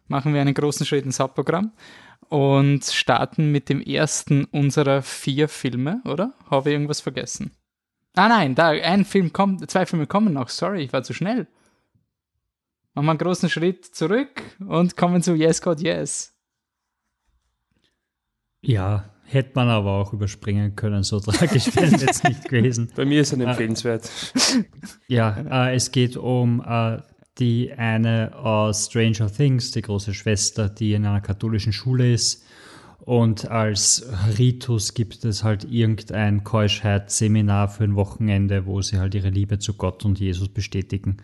machen wir einen großen Schritt ins Hauptprogramm und starten mit dem ersten unserer vier Filme, oder? Habe ich irgendwas vergessen? Ah nein, da ein Film kommt, zwei Filme kommen noch. Sorry, ich war zu schnell. Machen wir einen großen Schritt zurück und kommen zu Yes God Yes. Ja, hätte man aber auch überspringen können, so tragisch wäre es jetzt nicht gewesen. Bei mir ist er empfehlenswert. Ja, äh, es geht um äh, die eine aus Stranger Things, die große Schwester, die in einer katholischen Schule ist. Und als Ritus gibt es halt irgendein Keuschheitsseminar für ein Wochenende, wo sie halt ihre Liebe zu Gott und Jesus bestätigen.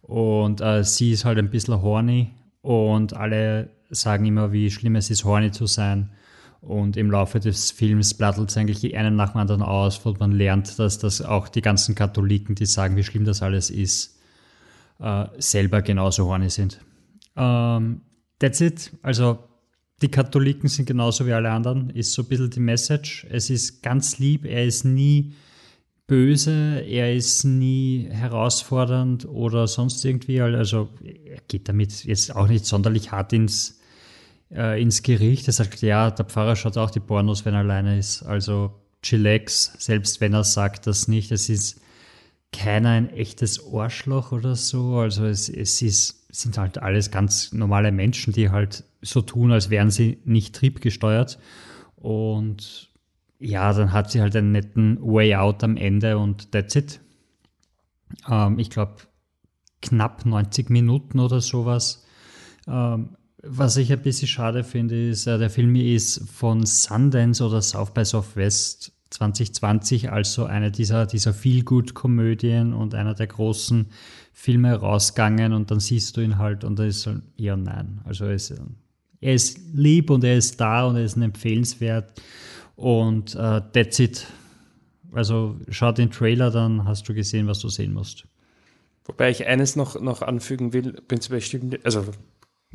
Und äh, sie ist halt ein bisschen horny und alle sagen immer, wie schlimm es ist, horny zu sein. Und im Laufe des Films plattelt es eigentlich einen nach dem anderen aus und man lernt, dass das auch die ganzen Katholiken, die sagen, wie schlimm das alles ist, äh, selber genauso horny sind. Ähm, that's it. Also die Katholiken sind genauso wie alle anderen, ist so ein bisschen die Message. Es ist ganz lieb, er ist nie böse, er ist nie herausfordernd oder sonst irgendwie. Also er geht damit jetzt auch nicht sonderlich hart ins, äh, ins Gericht. Er sagt, ja, der Pfarrer schaut auch die Pornos, wenn er alleine ist. Also chillax, selbst wenn er sagt das nicht. Es ist keiner ein echtes Arschloch oder so. Also es, es ist, sind halt alles ganz normale Menschen, die halt so tun, als wären sie nicht triebgesteuert. Und ja, dann hat sie halt einen netten Way Out am Ende und that's it. Ähm, ich glaube, knapp 90 Minuten oder sowas. Ähm, was ich ein bisschen schade finde, ist, äh, der Film ist von Sundance oder South by Southwest 2020, also eine dieser, dieser Feel-Good-Komödien und einer der großen Filme rausgegangen und dann siehst du ihn halt und da ist so, ja, nein. Also er ist, er ist lieb und er ist da und er ist empfehlenswert und äh, that's it. Also schau den Trailer, dann hast du gesehen, was du sehen musst. Wobei ich eines noch, noch anfügen will, prinzipiell stimmt, also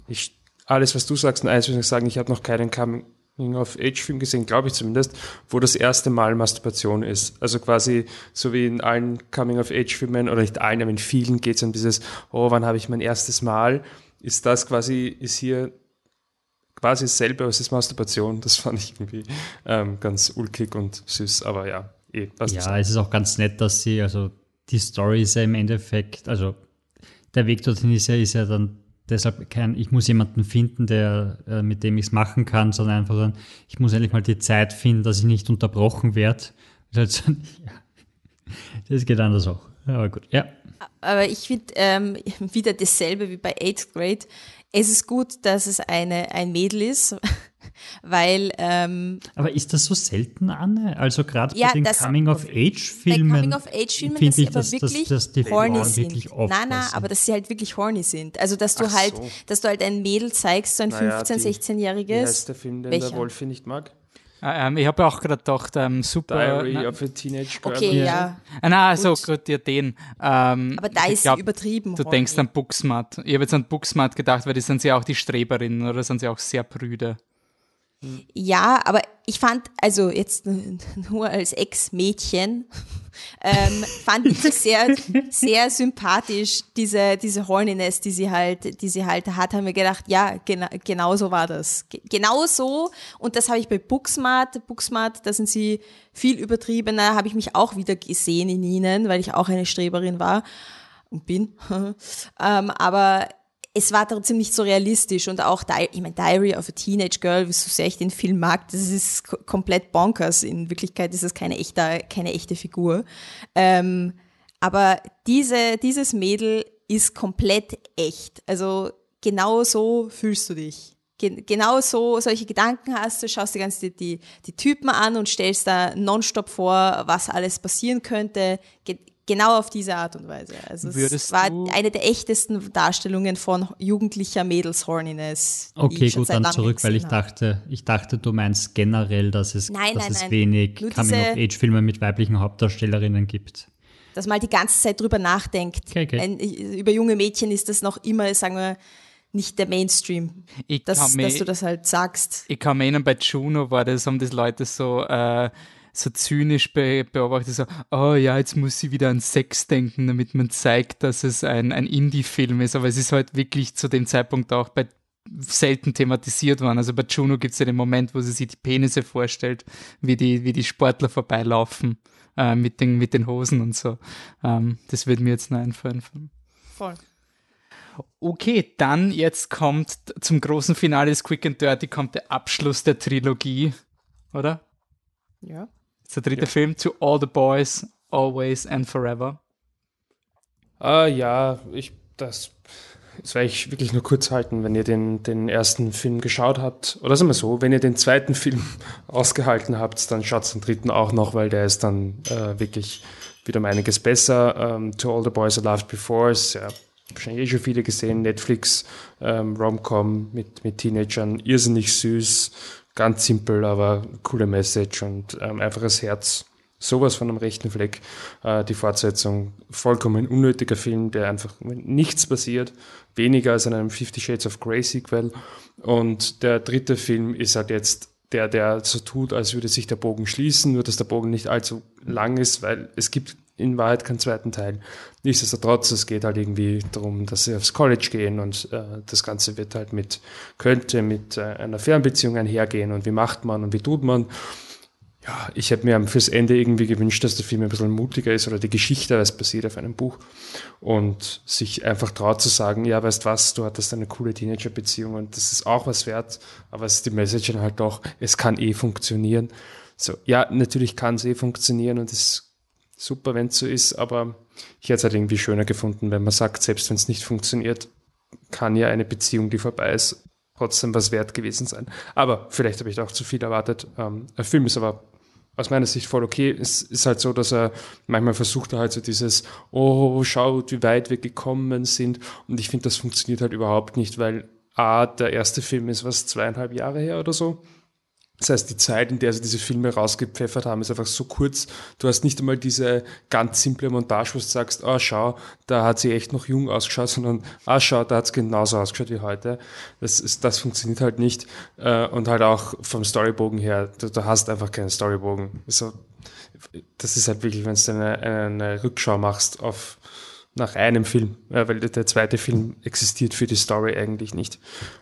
ich, alles, was du sagst, und eines will ich sagen, ich habe noch keinen Coming-of-Age-Film gesehen, glaube ich zumindest, wo das erste Mal Masturbation ist. Also quasi so wie in allen Coming-of-Age-Filmen, oder nicht allen, aber in vielen geht es um dieses, oh, wann habe ich mein erstes Mal? Ist das quasi, ist hier quasi dasselbe, aber es ist Masturbation. Das fand ich irgendwie ähm, ganz ulkig und süß, aber ja, eh, du Ja, es ist auch ganz nett, dass sie, also die Story ist ja im Endeffekt, also der Weg dorthin ist ja, ist ja dann deshalb kein, ich muss jemanden finden, der, äh, mit dem ich es machen kann, sondern einfach dann, ich muss endlich mal die Zeit finden, dass ich nicht unterbrochen werde. Das, das geht anders auch. Aber gut, ja. Aber ich finde ähm, wieder dasselbe wie bei 8th Grade. Es ist gut, dass es eine, ein Mädel ist, weil ähm, Aber ist das so selten, Anne? Also gerade Ja, bei den das- bei Coming-of-Age-Filmen Coming-of-Age-Filmen, finde dass sie ich, aber dass, dass, wirklich dass die horny Frauen sind. wirklich Nein, nein, aber dass sie halt wirklich horny sind. Also, dass du Ach halt, so. dass du halt ein Mädel zeigst, so ein Naja, 15-, die- Wie 16-jähriges. heißt der Film, den Welcher? der Wolfi nicht mag? Ähm, ich habe auch gerade gedacht, ähm, super. Diary na, of a Teenage Girl. Okay, Ja. ja. Ah, na, so Gut. ja, den. Ähm, Aber da ist glaub, übertrieben. Du horny. denkst an Booksmart. Ich habe jetzt an Booksmart gedacht, weil die sind ja auch die Streberinnen oder sind sie auch sehr prüde. Ja, aber ich fand, also jetzt nur als Ex-Mädchen, ähm, fand ich sehr, sehr sympathisch, diese, diese Horniness, die sie halt, die sie halt hat, haben wir gedacht, ja, gena genau so war das. Ge genau so. Und das habe ich bei Booksmart, Booksmart, da sind sie viel übertriebener, habe ich mich auch wieder gesehen in ihnen, weil ich auch eine Streberin war und bin. ähm, aber es war trotzdem nicht so realistisch und auch, Di ich meine, Diary of a Teenage Girl, wie so sehr ich den Film mag, das ist ko- komplett bonkers. In Wirklichkeit ist es keine echte, keine echte Figur. Ähm, aber diese, dieses Mädel ist komplett echt. Also genau so fühlst du dich. Gen genau so, solche Gedanken hast du, schaust dir ganz die, die, die Typen an und stellst da nonstop vor, was alles passieren könnte. Genau auf diese Art und Weise. Also es Würdest war eine der echtesten Darstellungen von jugendlicher Mädelshorniness. Okay, gut, dann zurück, weil ich habe. dachte, ich dachte, du meinst generell, dass es, Nein, dass nein, es nein. wenig Coming-of-Age-Filme mit weiblichen Hauptdarstellerinnen gibt. dass man halt die ganze Zeit drüber nachdenkt. Okay, okay. Ein, über junge Mädchen ist das noch immer, sagen wir, nicht der Mainstream, Ich dass, kann dass du das halt sagst. Ich kann mich erinnern, bei Juno war das, haben das Leute so, äh, so zynisch be beobachtet, so, oh ja, jetzt muss sie wieder an Sex denken, damit man zeigt, dass es ein, ein Indie-Film ist. Aber es ist halt wirklich zu dem Zeitpunkt auch bei selten thematisiert worden. Also bei Juno gibt es ja den Moment, wo sie sich die Penisse vorstellt, wie die, wie die Sportler vorbeilaufen äh, mit, den, mit den Hosen und so. Ähm, das wird mir jetzt nur einfallen. Voll. Okay, dann jetzt kommt zum großen Finale des Quick and Dirty kommt der Abschluss der Trilogie, oder? Ja. Ist der dritte Film, To All the Boys, Always and Forever. Ah ja, ich das, das werde ich wirklich nur kurz halten, wenn ihr den, den ersten Film geschaut habt. Oder sagen wir so, wenn ihr den zweiten Film ausgehalten habt, dann schaut den dritten auch noch, weil der ist dann äh, wirklich wieder um einiges besser. Ähm, to All the Boys I Loved Before ist ja wahrscheinlich eh schon viele gesehen. Netflix, ähm, Rom-Com mit, mit Teenagern, irrsinnig süß, ganz simpel, aber coole Message und ähm, einfaches Herz sowas von einem rechten Fleck. Äh, die Fortsetzung, vollkommen unnötiger Film, der einfach nichts passiert, weniger als in einem Fifty Shades of Grey Sequel. Und der dritte Film ist halt jetzt der, der so tut, als würde sich der Bogen schließen, nur dass der Bogen nicht allzu lang ist, weil es gibt in Wahrheit keinen zweiten Teil. Nichtsdestotrotz, es geht halt irgendwie darum, dass sie aufs College gehen und äh, das Ganze wird halt mit, könnte mit äh, einer Fernbeziehung einhergehen und wie macht man und wie tut man. Ja, ich hätte mir fürs Ende irgendwie gewünscht, dass der Film ein bisschen mutiger ist oder die Geschichte, was passiert auf einem Buch und sich einfach traut zu sagen, ja, weißt was, du hattest eine coole Teenager-Beziehung und das ist auch was wert, aber es ist die Message halt doch, es kann eh funktionieren. So, ja, natürlich kann es eh funktionieren und es super, wenn es so ist, aber ich hätte es halt irgendwie schöner gefunden, wenn man sagt, selbst wenn es nicht funktioniert, kann ja eine Beziehung, die vorbei ist, trotzdem was wert gewesen sein. Aber vielleicht habe ich da auch zu viel erwartet. Ähm, der Film ist aber aus meiner Sicht voll okay. Es ist halt so, dass er manchmal versucht er halt so dieses, oh, schaut, wie weit wir gekommen sind. Und ich finde, das funktioniert halt überhaupt nicht, weil A, der erste Film ist was zweieinhalb Jahre her oder so. Das heißt, die Zeit, in der sie diese Filme rausgepfeffert haben, ist einfach so kurz. Du hast nicht einmal diese ganz simple Montage, wo du sagst, ah, schau, da hat sie echt noch jung ausgeschaut, sondern, ah, schau, da hat es genauso ausgeschaut wie heute. Das, ist, das funktioniert halt nicht. Äh, Und halt auch vom Storybogen her, du, du hast einfach keinen Storybogen. So, das ist halt wirklich, wenn du eine, eine Rückschau machst auf nach einem Film, ja, weil der zweite Film existiert für die Story eigentlich nicht.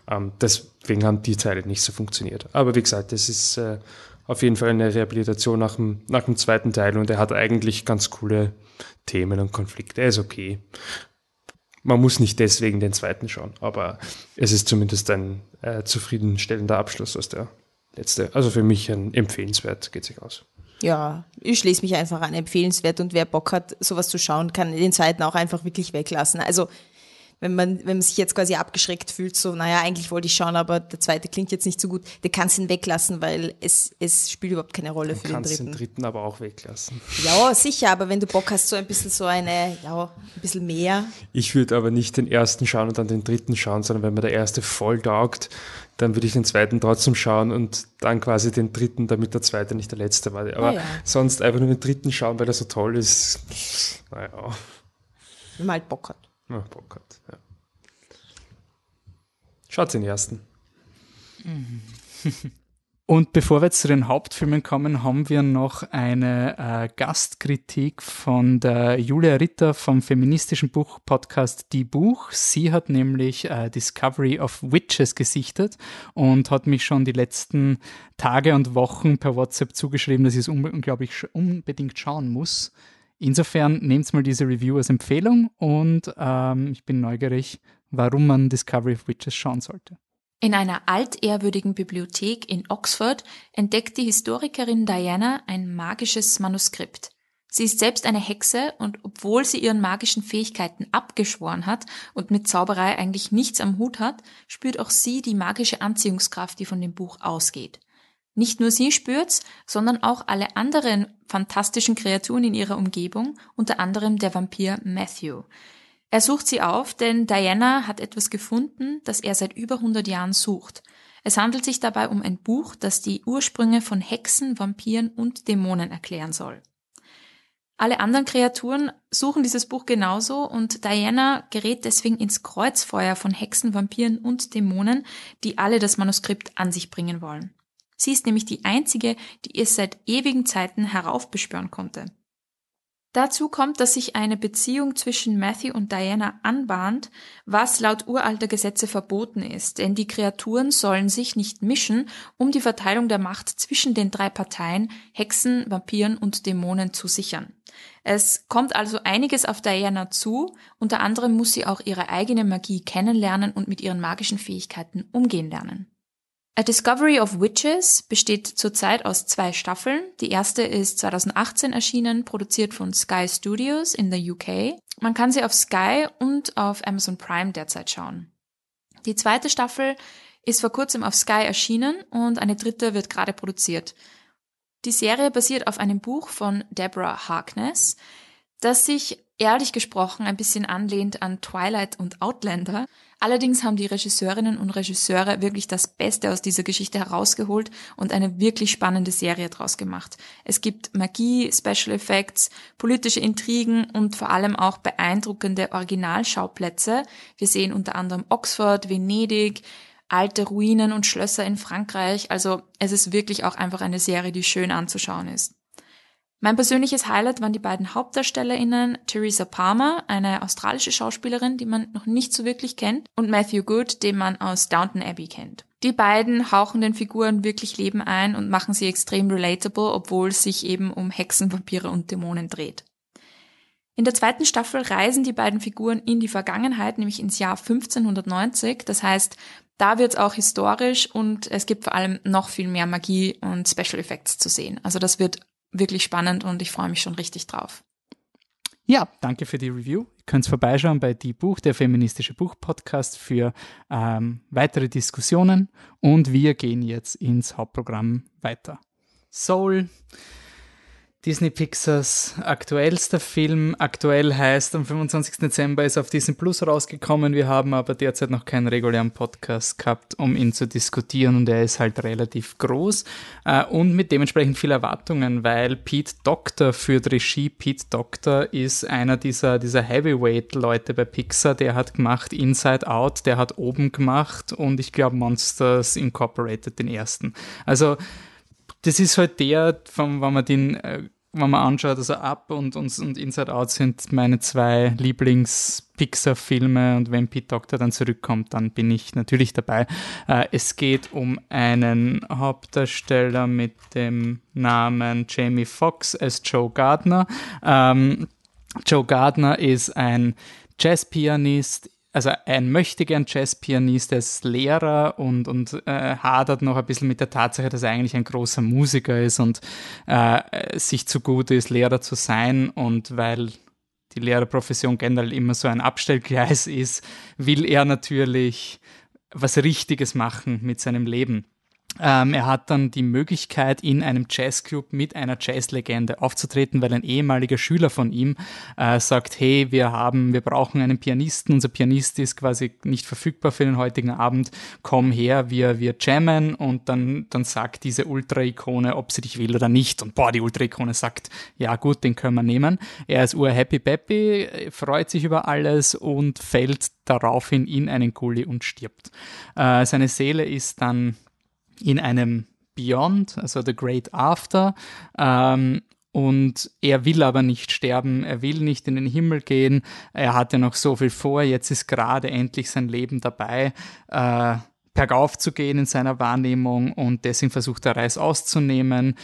Ähm, deswegen haben die Teile nicht so funktioniert. Aber wie gesagt, das ist äh, auf jeden Fall eine Rehabilitation nach dem, nach dem zweiten Teil und er hat eigentlich ganz coole Themen und Konflikte. Er ist okay. Man muss nicht deswegen den zweiten schauen, aber es ist zumindest ein äh, zufriedenstellender Abschluss aus der letzte. Also für mich ein empfehlenswert, geht sich aus. Ja, ich schließe mich einfach an, empfehlenswert und wer Bock hat, sowas zu schauen, kann den zweiten auch einfach wirklich weglassen. Also wenn man, wenn man sich jetzt quasi abgeschreckt fühlt, so, naja, eigentlich wollte ich schauen, aber der zweite klingt jetzt nicht so gut, der kannst ihn weglassen, weil es, es spielt überhaupt keine Rolle Du für den kannst dritten. den dritten aber auch weglassen. Ja, sicher, aber wenn du Bock hast, so ein bisschen so eine, ja, ein bisschen mehr. Ich würde aber nicht den ersten schauen und dann den dritten schauen, sondern wenn mir der erste voll taugt, dann würde ich den zweiten trotzdem schauen und dann quasi den dritten, damit der zweite nicht der letzte war. Aber Ah ja. sonst einfach nur den dritten schauen, weil er so toll ist. Naja, Wenn man halt Bock hat. na, Bock hat. Ja. Schaut den ersten. Und bevor wir zu den Hauptfilmen kommen, haben wir noch eine äh, Gastkritik von der Julia Ritter vom feministischen Buch-Podcast Die Buch. Sie hat nämlich äh, Discovery of Witches gesichtet und hat mich schon die letzten Tage und Wochen per WhatsApp zugeschrieben, dass ich es unglaublich unbedingt schauen muss. Insofern nehmt mal diese Review als Empfehlung und ähm, ich bin neugierig, warum man Discovery of Witches schauen sollte. In einer altehrwürdigen Bibliothek in Oxford entdeckt die Historikerin Diana ein magisches Manuskript. Sie ist selbst eine Hexe und obwohl sie ihren magischen Fähigkeiten abgeschworen hat und mit Zauberei eigentlich nichts am Hut hat, spürt auch sie die magische Anziehungskraft, die von dem Buch ausgeht. Nicht nur sie spürt's, sondern auch alle anderen fantastischen Kreaturen in ihrer Umgebung, unter anderem der Vampir Matthew. Er sucht sie auf, denn Diana hat etwas gefunden, das er seit über 100 Jahren sucht. Es handelt sich dabei um ein Buch, das die Ursprünge von Hexen, Vampiren und Dämonen erklären soll. Alle anderen Kreaturen suchen dieses Buch genauso und Diana gerät deswegen ins Kreuzfeuer von Hexen, Vampiren und Dämonen, die alle das Manuskript an sich bringen wollen. Sie ist nämlich die einzige, die es seit ewigen Zeiten heraufbeschwören konnte. Dazu kommt, dass sich eine Beziehung zwischen Matthew und Diana anbahnt, was laut uralter Gesetze verboten ist, denn die Kreaturen sollen sich nicht mischen, um die Verteilung der Macht zwischen den drei Parteien Hexen, Vampiren und Dämonen zu sichern. Es kommt also einiges auf Diana zu, unter anderem muss sie auch ihre eigene Magie kennenlernen und mit ihren magischen Fähigkeiten umgehen lernen. A Discovery of Witches besteht zurzeit aus zwei Staffeln. Die erste ist 2018 erschienen, produziert von Sky Studios in der UK. Man kann sie auf Sky und auf Amazon Prime derzeit schauen. Die zweite Staffel ist vor kurzem auf Sky erschienen und eine dritte wird gerade produziert. Die Serie basiert auf einem Buch von Deborah Harkness, das sich ehrlich gesprochen ein bisschen anlehnt an Twilight und Outlander. Allerdings haben die Regisseurinnen und Regisseure wirklich das Beste aus dieser Geschichte herausgeholt und eine wirklich spannende Serie draus gemacht. Es gibt Magie, Special Effects, politische Intrigen und vor allem auch beeindruckende Originalschauplätze. Wir sehen unter anderem Oxford, Venedig, alte Ruinen und Schlösser in Frankreich. Also es ist wirklich auch einfach eine Serie, die schön anzuschauen ist. Mein persönliches Highlight waren die beiden HauptdarstellerInnen Theresa Palmer, eine australische Schauspielerin, die man noch nicht so wirklich kennt, und Matthew Good, den man aus Downton Abbey kennt. Die beiden hauchen den Figuren wirklich Leben ein und machen sie extrem relatable, obwohl es sich eben um Hexen, Vampire und Dämonen dreht. In der zweiten Staffel reisen die beiden Figuren in die Vergangenheit, nämlich ins Jahr 1590. Das heißt, da wird es auch historisch und es gibt vor allem noch viel mehr Magie und Special Effects zu sehen. Also das wird wirklich spannend und ich freue mich schon richtig drauf. Ja, danke für die Review. Ihr könnt vorbeischauen bei Die Buch, der feministische Buch-Podcast für ähm, weitere Diskussionen und wir gehen jetzt ins Hauptprogramm weiter. Soul, Disney Pixars aktuellster Film. Aktuell heißt, am 25. Dezember ist auf Disney Plus rausgekommen. Wir haben aber derzeit noch keinen regulären Podcast gehabt, um ihn zu diskutieren und er ist halt relativ groß äh, und mit dementsprechend viel Erwartungen, weil Pete Doctor führt Regie. Pete Doctor ist einer dieser, dieser Heavyweight-Leute bei Pixar, der hat gemacht Inside Out, der hat oben gemacht und ich glaube Monsters Incorporated den ersten. Also das ist halt der, vom, wenn man den, äh, wenn man anschaut, also Up und, und, und Inside Out sind meine zwei Lieblings-Pixar-Filme und wenn Pete Doctor dann zurückkommt, dann bin ich natürlich dabei. Äh, es geht um einen Hauptdarsteller mit dem Namen Jamie Foxx als Joe Gardner. Ähm, Joe Gardner ist ein Jazzpianist, also ein möchtegern Jazzpianist, der ist Lehrer und, und äh, hadert noch ein bisschen mit der Tatsache, dass er eigentlich ein großer Musiker ist und äh, sich zugute ist, Lehrer zu sein. Und weil die Lehrerprofession generell immer so ein Abstellgleis ist, will er natürlich was Richtiges machen mit seinem Leben. Ähm, er hat dann die Möglichkeit, in einem Jazzclub mit einer Jazzlegende aufzutreten, weil ein ehemaliger Schüler von ihm äh, sagt, hey, wir haben, wir brauchen einen Pianisten, unser Pianist ist quasi nicht verfügbar für den heutigen Abend, komm her, wir, wir jammen und dann, dann sagt diese Ultra-Ikone, ob sie dich will oder nicht und boah, die Ultra-Ikone sagt, ja gut, den können wir nehmen. Er ist ur-happy peppy, freut sich über alles und fällt daraufhin in einen Gully und stirbt. Äh, seine Seele ist dann in einem Beyond, also The Great After. Ähm, und er will aber nicht sterben, er will nicht in den Himmel gehen, er hatte noch so viel vor, jetzt ist gerade endlich sein Leben dabei, äh, bergauf zu gehen in seiner Wahrnehmung und deswegen versucht er Reis auszunehmen,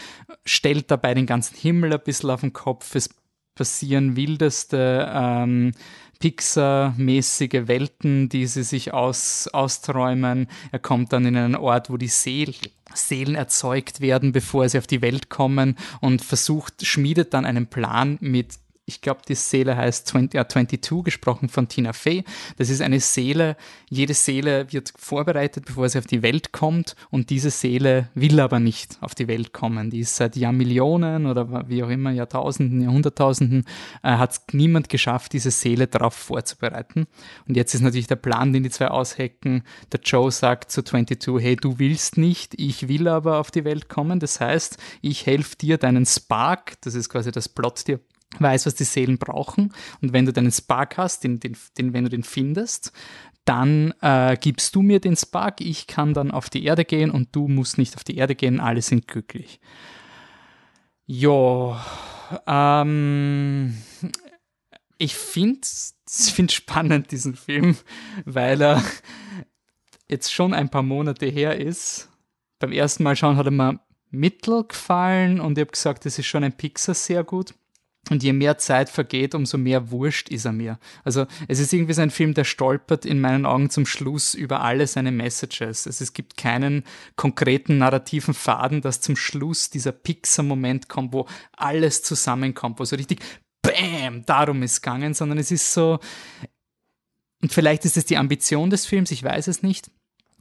stellt dabei den ganzen Himmel ein bisschen auf den Kopf, es passieren wildeste ähm, Pixar-mäßige Welten, die sie sich aus, austräumen. Er kommt dann in einen Ort, wo die Seel Seelen erzeugt werden, bevor sie auf die Welt kommen und versucht, schmiedet dann einen Plan mit ich glaube, die Seele heißt 20, ja, 22, gesprochen von Tina Fey. Das ist eine Seele, jede Seele wird vorbereitet, bevor sie auf die Welt kommt und diese Seele will aber nicht auf die Welt kommen. Die ist seit Jahrmillionen oder wie auch immer, Jahrtausenden, Jahrhunderttausenden, äh, hat es niemand geschafft, diese Seele darauf vorzubereiten. Und jetzt ist natürlich der Plan, den die zwei aushecken. Der Joe sagt zu 22, hey, du willst nicht, ich will aber auf die Welt kommen. Das heißt, ich helfe dir, deinen Spark, das ist quasi das Plot dir weiß, was die Seelen brauchen. Und wenn du deinen Spark hast, den, den, den, wenn du den findest, dann äh, gibst du mir den Spark, ich kann dann auf die Erde gehen und du musst nicht auf die Erde gehen, alle sind glücklich. Jo, ähm, ich finde es spannend, diesen Film, weil er jetzt schon ein paar Monate her ist. Beim ersten Mal schauen hat er mir mittel gefallen und ich habe gesagt, das ist schon ein Pixar sehr gut. Und je mehr Zeit vergeht, umso mehr wurscht ist er mir. Also es ist irgendwie so ein Film, der stolpert in meinen Augen zum Schluss über alle seine Messages. Also es gibt keinen konkreten narrativen Faden, dass zum Schluss dieser Pixar-Moment kommt, wo alles zusammenkommt, wo so richtig Bäm, darum ist gegangen, sondern es ist so, und vielleicht ist es die Ambition des Films, ich weiß es nicht,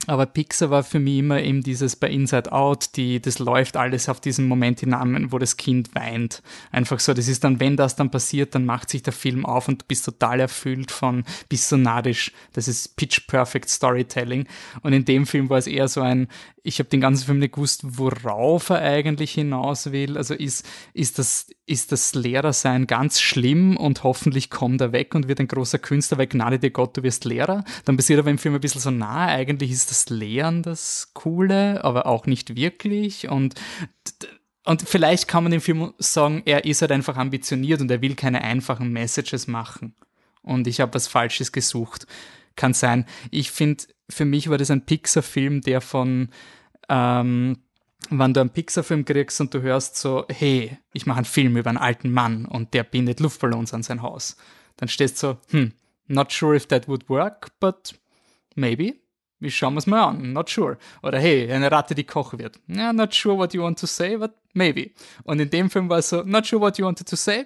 aber Pixar war für mich immer eben dieses bei Inside Out, die, das läuft alles auf diesen Moment hinein, wo das Kind weint. Einfach so, das ist dann, wenn das dann passiert, dann macht sich der Film auf und du bist total erfüllt von, bist so nadisch. Das ist Pitch Perfect Storytelling. Und in dem Film war es eher so ein, ich habe den ganzen Film nicht gewusst, worauf er eigentlich hinaus will. Also ist, ist das, ist das Lehrersein ganz schlimm und hoffentlich kommt er weg und wird ein großer Künstler, weil Gnade dir Gott, du wirst Lehrer. Dann passiert aber im Film ein bisschen so, na, eigentlich ist das Lehren das Coole, aber auch nicht wirklich und und vielleicht kann man dem Film sagen, er ist halt einfach ambitioniert und er will keine einfachen Messages machen. Und ich habe was Falsches gesucht. Kann sein. Ich finde, für mich war das ein Pixar-Film, der von, ähm, wenn du einen Pixar-Film kriegst und du hörst so, hey, ich mache einen Film über einen alten Mann und der bindet Luftballons an sein Haus, dann stehst du so, hm, not sure if that would work, but maybe. Wir schauen es mal an, not sure. Oder hey, eine Ratte, die Koch wird. Yeah, not sure what you want to say, but maybe. Und in dem Film war es so, not sure what you wanted to say.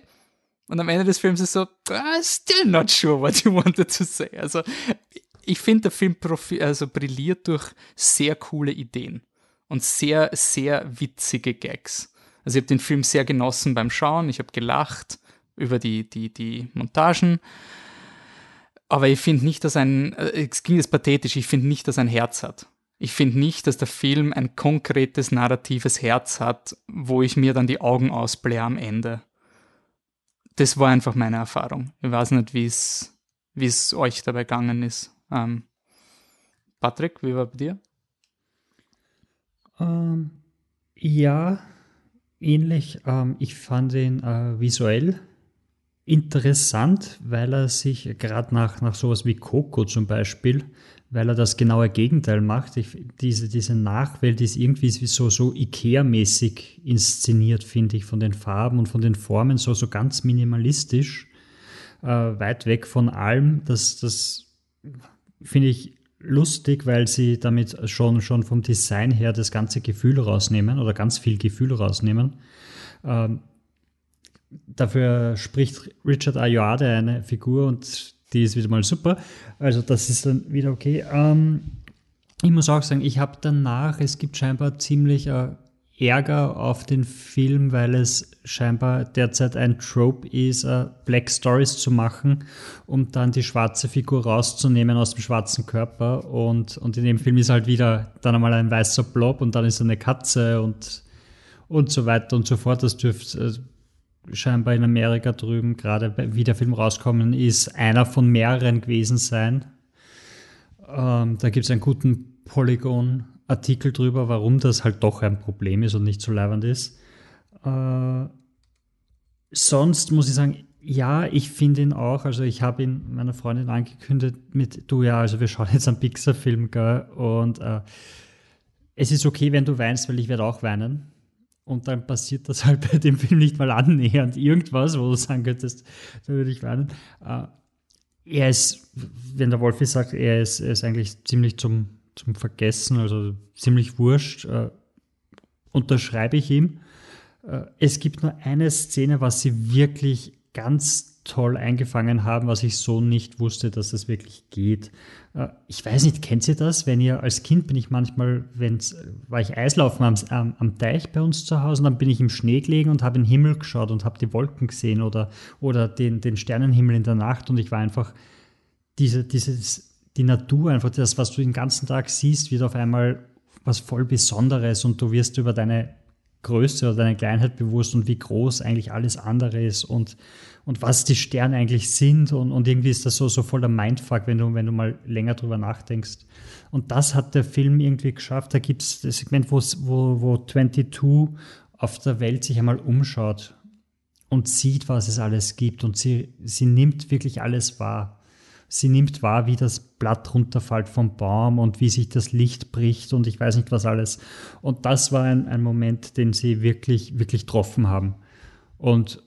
Und am Ende des Films ist so, ah, still not sure what you wanted to say. Also ich finde, der Film also brilliert durch sehr coole Ideen und sehr, sehr witzige Gags. Also ich habe den Film sehr genossen beim Schauen, ich habe gelacht über die, die, die Montagen. Aber ich finde nicht, dass ein, äh, es ging jetzt pathetisch, ich finde nicht, dass ein Herz hat. Ich finde nicht, dass der Film ein konkretes narratives Herz hat, wo ich mir dann die Augen ausblähe am Ende. Das war einfach meine Erfahrung. Ich weiß nicht, wie es euch dabei gegangen ist. Ähm, Patrick, wie war bei dir? Ähm, ja, ähnlich. Ähm, ich fand ihn äh, visuell interessant, weil er sich gerade nach, nach sowas wie Coco zum Beispiel, weil er das genaue Gegenteil macht. Ich, diese, diese Nachwelt ist irgendwie so, so Ikea-mäßig inszeniert, finde ich, von den Farben und von den Formen, so, so ganz minimalistisch, äh, weit weg von allem. Das, das finde ich lustig, weil sie damit schon, schon vom Design her das ganze Gefühl rausnehmen oder ganz viel Gefühl rausnehmen. Ähm, dafür spricht Richard Ayoade eine Figur und die ist wieder mal super. Also das ist dann wieder okay. Ähm, ich muss auch sagen, ich habe danach, es gibt scheinbar ziemlich äh, Ärger auf den Film, weil es scheinbar derzeit ein Trope ist, uh, Black Stories zu machen, um dann die schwarze Figur rauszunehmen aus dem schwarzen Körper. Und, und in dem Film ist halt wieder dann einmal ein weißer Blob und dann ist eine Katze und, und so weiter und so fort. Das dürfte äh, scheinbar in Amerika drüben, gerade wie der Film rauskommen ist, einer von mehreren gewesen sein. Ähm, da gibt es einen guten Polygon Artikel drüber, warum das halt doch ein Problem ist und nicht so leibend ist. Äh, sonst muss ich sagen, ja, ich finde ihn auch. Also ich habe ihn meiner Freundin angekündigt mit, du ja, also wir schauen jetzt einen Pixar-Film, und äh, es ist okay, wenn du weinst, weil ich werde auch weinen. Und dann passiert das halt bei dem Film nicht mal annähernd irgendwas, wo du sagen könntest, da würde ich weinen. Äh, er ist, wenn der Wolfi sagt, er ist, er ist eigentlich ziemlich zum zum Vergessen, also ziemlich wurscht, äh, unterschreibe ich ihm. Äh, es gibt nur eine Szene, was sie wirklich ganz toll eingefangen haben, was ich so nicht wusste, dass das wirklich geht. Äh, ich weiß nicht, kennt ihr das? Wenn ihr als Kind bin ich manchmal, wenn's, war ich Eislaufen am, am, am Teich bei uns zu Hause und dann bin ich im Schnee gelegen und habe in den Himmel geschaut und habe die Wolken gesehen oder, oder den, den Sternenhimmel in der Nacht und ich war einfach diese, dieses die Natur, einfach das, was du den ganzen Tag siehst, wird auf einmal was voll Besonderes und du wirst über deine Größe oder deine Kleinheit bewusst und wie groß eigentlich alles andere ist und, und was die Sterne eigentlich sind und, und irgendwie ist das so, so voller Mindfuck, wenn du, wenn du mal länger drüber nachdenkst. Und das hat der Film irgendwie geschafft. Da gibt es das Segment, wo, wo, wo 22 auf der Welt sich einmal umschaut und sieht, was es alles gibt und sie, sie nimmt wirklich alles wahr sie nimmt wahr, wie das Blatt runterfällt vom Baum und wie sich das Licht bricht und ich weiß nicht was alles. Und das war ein, ein Moment, den sie wirklich, wirklich getroffen haben. Und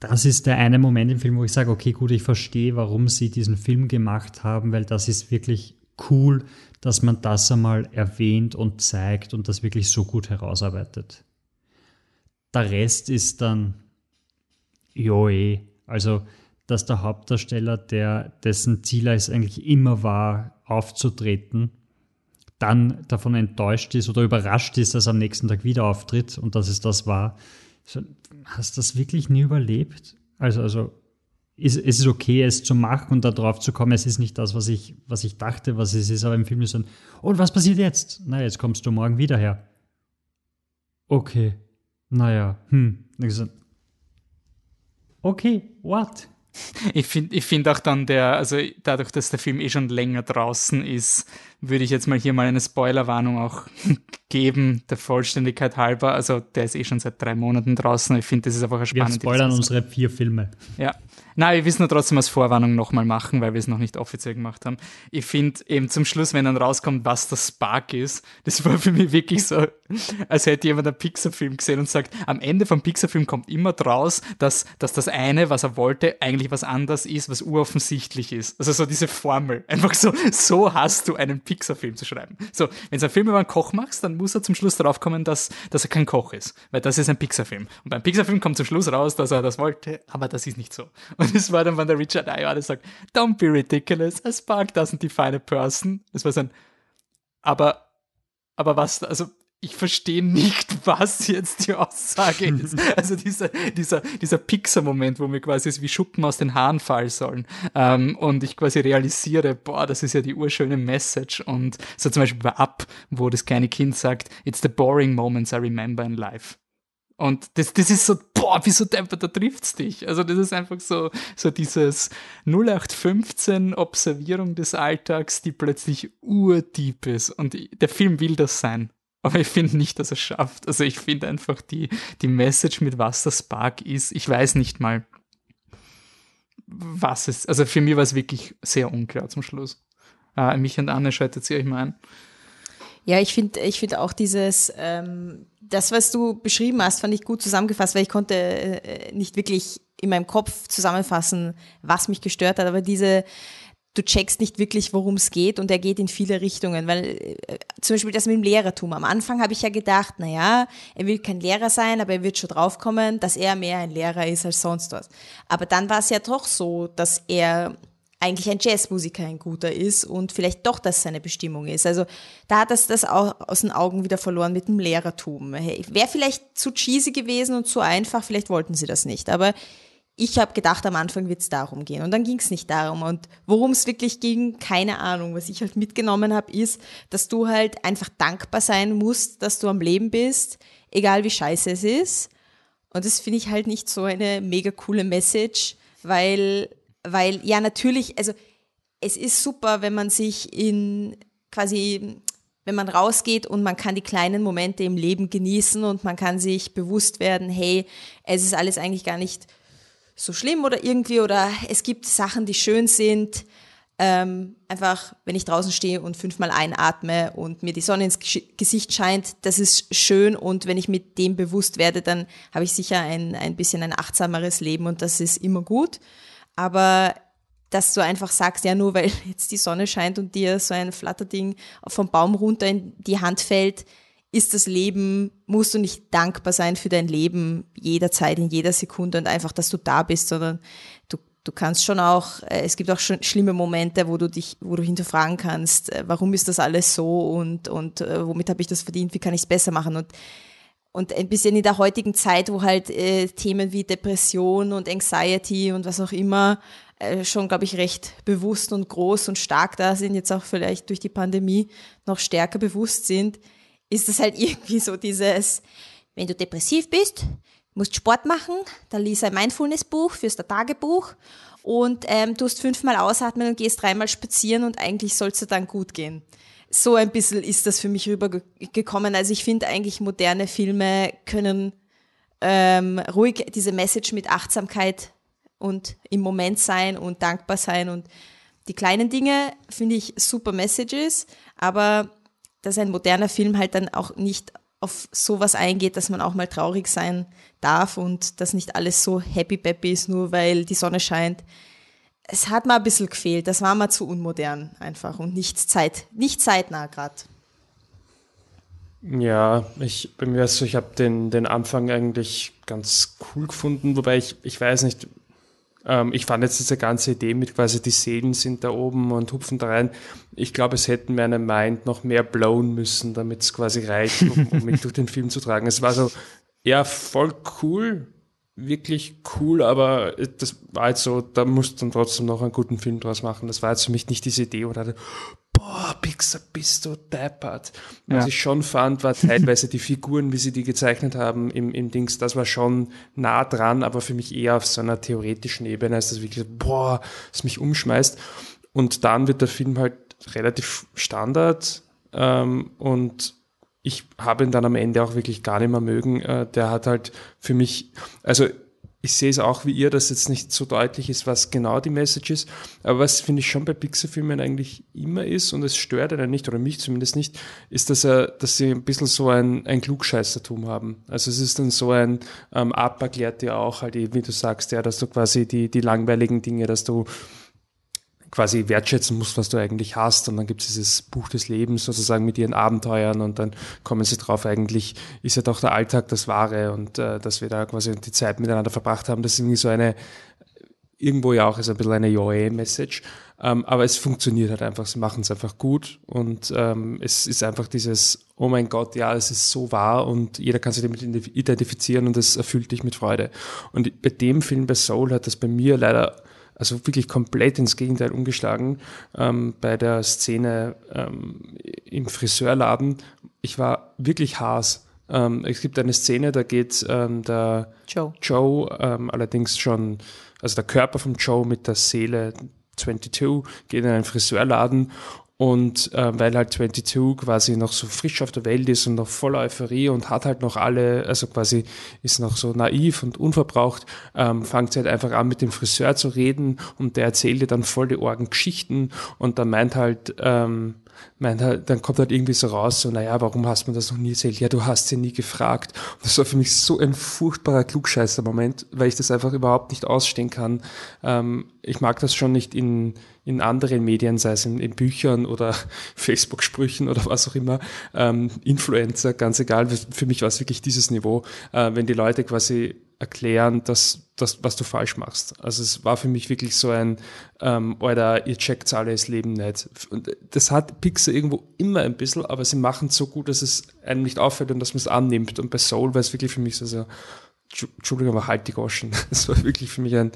das ist der eine Moment im Film, wo ich sage, okay, gut, ich verstehe, warum sie diesen Film gemacht haben, weil das ist wirklich cool, dass man das einmal erwähnt und zeigt und das wirklich so gut herausarbeitet. Der Rest ist dann, joe, also dass der Hauptdarsteller, der dessen Ziel es eigentlich immer war, aufzutreten, dann davon enttäuscht ist oder überrascht ist, dass er am nächsten Tag wieder auftritt und dass es das war. Hast du das wirklich nie überlebt? Also, also ist, ist es okay, es zu machen und darauf zu kommen, es ist nicht das, was ich, was ich dachte, was es ist, aber im Film ist dann, und was passiert jetzt? Na, jetzt kommst du morgen wieder her. Okay. Naja, hm. Okay, what? Ich finde ich find auch dann der, also dadurch, dass der Film eh schon länger draußen ist, würde ich jetzt mal hier mal eine Spoilerwarnung auch geben, der Vollständigkeit halber. Also der ist eh schon seit drei Monaten draußen. Ich finde, das ist einfach eine spannende Wir spoilern unsere vier Filme. Ja. Nein, wir wissen nur trotzdem als Vorwarnung nochmal machen, weil wir es noch nicht offiziell gemacht haben. Ich finde eben zum Schluss, wenn dann rauskommt, was das Spark ist, das war für mich wirklich so, als hätte jemand einen Pixar-Film gesehen und sagt, am Ende vom Pixar-Film kommt immer draus, dass, dass das eine, was er wollte, eigentlich was anderes ist, was uroffensichtlich ist. Also so diese Formel. Einfach so, so hast du einen Pixar-Film zu schreiben. So, wenn du einen Film über einen Koch machst, dann muss er zum Schluss darauf kommen, dass, dass er kein Koch ist. Weil das ist ein Pixar-Film. Und beim Pixar-Film kommt zum Schluss raus, dass er das wollte, aber das ist nicht so. Und das war dann, wenn der Richard Ayoade sagt, don't be ridiculous, a spark doesn't define a person. Das war so ein, aber, aber was, also, ich verstehe nicht, was jetzt die Aussage ist. Also dieser, dieser, dieser Pixar-Moment, wo mir quasi wie Schuppen aus den Haaren fallen sollen. Ähm, und ich quasi realisiere, boah, das ist ja die urschöne Message. Und so zum Beispiel bei Up, wo das kleine Kind sagt, it's the boring moments I remember in life. Und das, das ist so, boah, wieso deppert, da trifft's dich. Also das ist einfach so, so dieses 0815 Observierung des Alltags, die plötzlich urdeep ist. Und der Film will das sein. Aber ich finde nicht, dass er es schafft. Also ich finde einfach die, die Message, mit was das Spark ist, ich weiß nicht mal, was es, also für mich war es wirklich sehr unklar zum Schluss. Äh, mich und Anne, schaltet sie euch mal ein. Ja, ich finde ich finde auch dieses, ähm, das, was du beschrieben hast, fand ich gut zusammengefasst, weil ich konnte äh, nicht wirklich in meinem Kopf zusammenfassen, was mich gestört hat, aber diese, du checkst nicht wirklich, worum es geht und er geht in viele Richtungen, weil äh, zum Beispiel das mit dem Lehrertum. Am Anfang habe ich ja gedacht, na ja, er will kein Lehrer sein, aber er wird schon draufkommen, dass er mehr ein Lehrer ist als sonst was. Aber dann war es ja doch so, dass er eigentlich ein Jazzmusiker ein guter ist und vielleicht doch das seine Bestimmung ist. Also da hat das das auch aus den Augen wieder verloren mit dem Lehrertum. Wäre vielleicht zu cheesy gewesen und zu einfach, vielleicht wollten sie das nicht. Aber ich habe gedacht, am Anfang wird es darum gehen. Und dann ging es nicht darum. Und worum es wirklich ging, keine Ahnung. Was ich halt mitgenommen habe, ist, dass du halt einfach dankbar sein musst, dass du am Leben bist, egal wie scheiße es ist. Und das finde ich halt nicht so eine mega coole Message, weil weil ja natürlich, also es ist super, wenn man sich in quasi, wenn man rausgeht und man kann die kleinen Momente im Leben genießen und man kann sich bewusst werden, hey, es ist alles eigentlich gar nicht so schlimm oder irgendwie oder es gibt Sachen, die schön sind. Ähm, einfach, wenn ich draußen stehe und fünfmal einatme und mir die Sonne ins Gesicht scheint, das ist schön und wenn ich mit dem bewusst werde, dann habe ich sicher ein, ein bisschen ein achtsameres Leben und das ist immer gut. Aber dass du einfach sagst, ja, nur weil jetzt die Sonne scheint und dir so ein Flatterding vom Baum runter in die Hand fällt, ist das Leben, musst du nicht dankbar sein für dein Leben jederzeit, in jeder Sekunde und einfach, dass du da bist, sondern du, du kannst schon auch, äh, es gibt auch schon schlimme Momente, wo du dich, wo du hinterfragen kannst, äh, warum ist das alles so und, und äh, womit habe ich das verdient, wie kann ich es besser machen? Und und ein bisschen in der heutigen Zeit, wo halt äh, Themen wie Depression und Anxiety und was auch immer äh, schon, glaube ich, recht bewusst und groß und stark da sind, jetzt auch vielleicht durch die Pandemie noch stärker bewusst sind, ist das halt irgendwie so dieses, wenn du depressiv bist, musst Sport machen, dann lies ein Mindfulness-Buch fürs Tagebuch und ähm, tust fünfmal ausatmen und gehst dreimal spazieren und eigentlich soll es dir dann gut gehen so ein bisschen ist das für mich rübergekommen. Also ich finde eigentlich moderne Filme können ähm, ruhig diese Message mit Achtsamkeit und im Moment sein und dankbar sein und die kleinen Dinge finde ich super Messages, aber dass ein moderner Film halt dann auch nicht auf sowas eingeht, dass man auch mal traurig sein darf und dass nicht alles so happy peppy ist, nur weil die Sonne scheint es hat mal ein bisschen gefehlt. Das war mal zu unmodern einfach und nicht, Zeit, nicht zeitnah gerade. Ja, ich, bei mir so, ich habe den, den Anfang eigentlich ganz cool gefunden, wobei ich, ich weiß nicht, ähm, ich fand jetzt diese ganze Idee mit quasi die Seelen sind da oben und hupfen da rein. Ich glaube, es hätten meine Mind noch mehr blown müssen, damit es quasi reicht, um, um mich durch den Film zu tragen. Es war so, ja, voll cool, wirklich cool, aber das war jetzt so, da musst du dann trotzdem noch einen guten Film draus machen. Das war jetzt für mich nicht diese Idee oder boah, Pixar, bist du deppert. Ja. Was ich schon fand, war teilweise die Figuren, wie sie die gezeichnet haben im, im Dings, das war schon nah dran, aber für mich eher auf so einer theoretischen Ebene, als das wirklich, boah, es mich umschmeißt. Und dann wird der Film halt relativ Standard ähm, und ich habe ihn dann am Ende auch wirklich gar nicht mehr mögen. Äh, der hat halt für mich, also ich sehe es auch wie ihr, dass jetzt nicht so deutlich ist, was genau die Message ist. Aber was finde ich schon bei Pixar-Filmen eigentlich immer ist, und es stört einen nicht, oder mich zumindest nicht, ist, dass, er, dass sie ein bisschen so ein, ein Klugscheißertum haben. Also es ist dann so ein, ähm, Ab erklärt dir auch halt, wie du sagst, ja, dass du quasi die, die langweiligen Dinge, dass du quasi wertschätzen musst, was du eigentlich hast. Und dann gibt es dieses Buch des Lebens sozusagen mit ihren Abenteuern und dann kommen sie drauf, eigentlich ist ja doch der Alltag das Wahre und äh, dass wir da quasi die Zeit miteinander verbracht haben. Das ist irgendwie so eine, irgendwo ja auch ist ein bisschen eine Joy-Message. Ähm, aber es funktioniert halt einfach, sie machen es einfach gut und ähm, es ist einfach dieses, oh mein Gott, ja, es ist so wahr und jeder kann sich damit identifizieren und es erfüllt dich mit Freude. Und bei dem Film, bei Soul, hat das bei mir leider also wirklich komplett ins Gegenteil umgeschlagen ähm, bei der Szene ähm, im Friseurladen. Ich war wirklich Haas. Ähm, es gibt eine Szene, da geht ähm, der Joe, Joe ähm, allerdings schon, also der Körper von Joe mit der Seele 22 geht in einen Friseurladen und äh, weil halt 22 quasi noch so frisch auf der Welt ist und noch voller Euphorie und hat halt noch alle, also quasi ist noch so naiv und unverbraucht, ähm, fängt sie halt einfach an mit dem Friseur zu reden und der erzählt ihr dann voll die Orgen Geschichten und dann meint halt, ähm, meint halt, dann kommt halt irgendwie so raus, so, naja, warum hast du mir das noch nie erzählt? Ja, du hast sie nie gefragt. Und das war für mich so ein furchtbarer Klugscheißer-Moment, weil ich das einfach überhaupt nicht ausstehen kann. Ähm, ich mag das schon nicht in, in anderen Medien, sei es in, in Büchern oder Facebook-Sprüchen oder was auch immer, ähm, Influencer, ganz egal. Für mich war es wirklich dieses Niveau, äh, wenn die Leute quasi erklären, dass das, was du falsch machst. Also es war für mich wirklich so ein, ähm, oder ihr checkt alle das Leben nicht. Und das hat Pixar irgendwo immer ein bisschen, aber sie machen es so gut, dass es einem nicht auffällt und dass man es annimmt. Und bei Soul war es wirklich für mich so, so Entschuldigung, aber halt die Goschen. Es war wirklich für mich ein,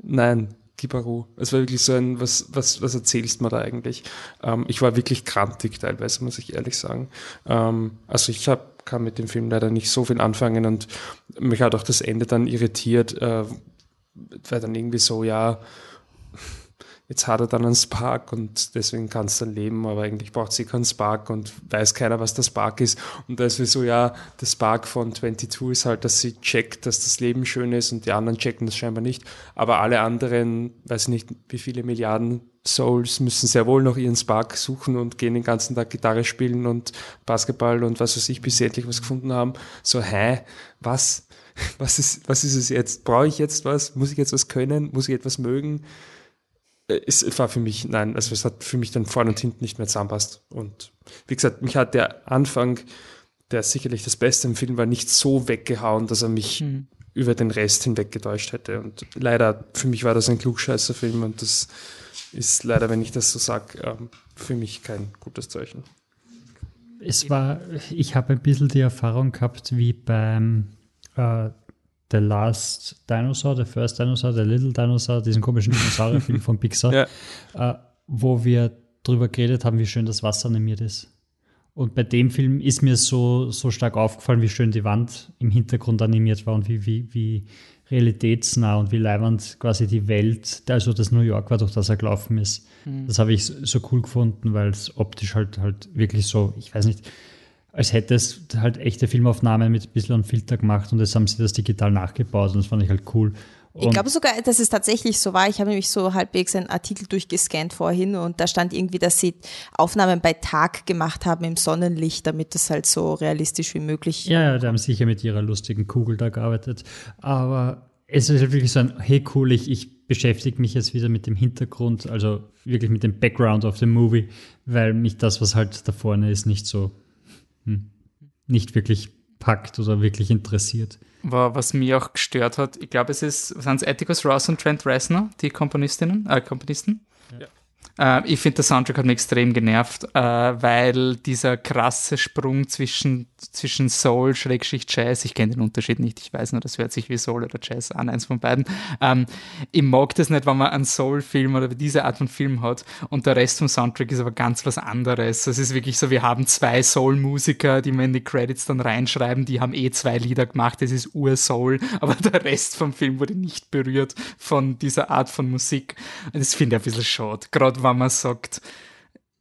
nein, Kibaru. Es war wirklich so ein, was, was, was erzählst du mir da eigentlich? Ähm, ich war wirklich krantig teilweise, muss ich ehrlich sagen. Ähm, also ich hab, kann mit dem Film leider nicht so viel anfangen und mich hat auch das Ende dann irritiert, äh, weil dann irgendwie so, ja, jetzt hat er dann einen Spark und deswegen kann es dann leben, aber eigentlich braucht sie keinen Spark und weiß keiner, was der Spark ist. Und da ist so, ja, der Spark von 22 ist halt, dass sie checkt, dass das Leben schön ist und die anderen checken das scheinbar nicht. Aber alle anderen, weiß nicht, wie viele Milliarden Souls müssen sehr wohl noch ihren Spark suchen und gehen den ganzen Tag Gitarre spielen und Basketball und was weiß ich, bis sie endlich was gefunden haben. So, hä? Was? Was ist, was ist es jetzt? Brauche ich jetzt was? Muss ich jetzt was können? Muss ich etwas mögen? Äh, es war für mich, nein, also es hat für mich dann vorne und hinten nicht mehr zusammenpasst. Und wie gesagt, mich hat der Anfang, der sicherlich das Beste im Film war, nicht so weggehauen, dass er mich mhm. über den Rest hinweg getäuscht hätte. Und leider, für mich war das ein Klugscheißer-Film und das ist leider, wenn ich das so sage, ähm, für mich kein gutes Zeichen. Es war, ich habe ein bisschen die Erfahrung gehabt, wie beim äh, The Last Dinosaur, The First Dinosaur, The Little Dinosaur, diesen komischen Dinosaurierfilm von Pixar, ja. äh, wo wir darüber geredet haben, wie schön das Wasser animiert ist. Und bei dem Film ist mir so, so stark aufgefallen, wie schön die Wand im Hintergrund animiert war und wie, wie, wie realitätsnah und wie leibend quasi die Welt, also das New York war, durch das er gelaufen ist. Mhm. Das habe ich so cool gefunden, weil es optisch halt, halt wirklich so, ich weiß nicht, als hätte es halt echte Filmaufnahmen mit ein bisschen an Filter gemacht und jetzt haben sie das digital nachgebaut und das fand ich halt cool. Und ich glaube sogar, dass es tatsächlich so war. Ich habe nämlich so halbwegs einen Artikel durchgescannt vorhin und da stand irgendwie, dass sie Aufnahmen bei Tag gemacht haben im Sonnenlicht, damit das halt so realistisch wie möglich. Ja, ja, da haben sicher mit ihrer lustigen Kugel da gearbeitet. Aber es ist halt wirklich so ein, hey cool, ich, ich beschäftige mich jetzt wieder mit dem Hintergrund, also wirklich mit dem Background of the Movie, weil mich das, was halt da vorne ist, nicht so nicht wirklich packt oder wirklich interessiert. Was mich auch gestört hat, ich glaube, es ist, sind es Atticus Ross und Trent Reznor, die Komponistinnen, äh, Komponisten? Ja. Äh, ich finde, der Soundtrack hat mich extrem genervt, äh, weil dieser krasse Sprung zwischen, zwischen Soul, Schrägstrich Jazz, ich kenne den Unterschied nicht, ich weiß nur, das hört sich wie Soul oder Jazz an, eins von beiden. Ähm, ich mag das nicht, wenn man einen Soul-Film oder diese Art von Film hat und der Rest vom Soundtrack ist aber ganz was anderes. Es ist wirklich so, wir haben zwei Soul-Musiker, die wir in die Credits dann reinschreiben, die haben eh zwei Lieder gemacht, das ist Ur-Soul, aber der Rest vom Film wurde nicht berührt von dieser Art von Musik. Das finde ich ein bisschen schade, gerade wenn man sagt,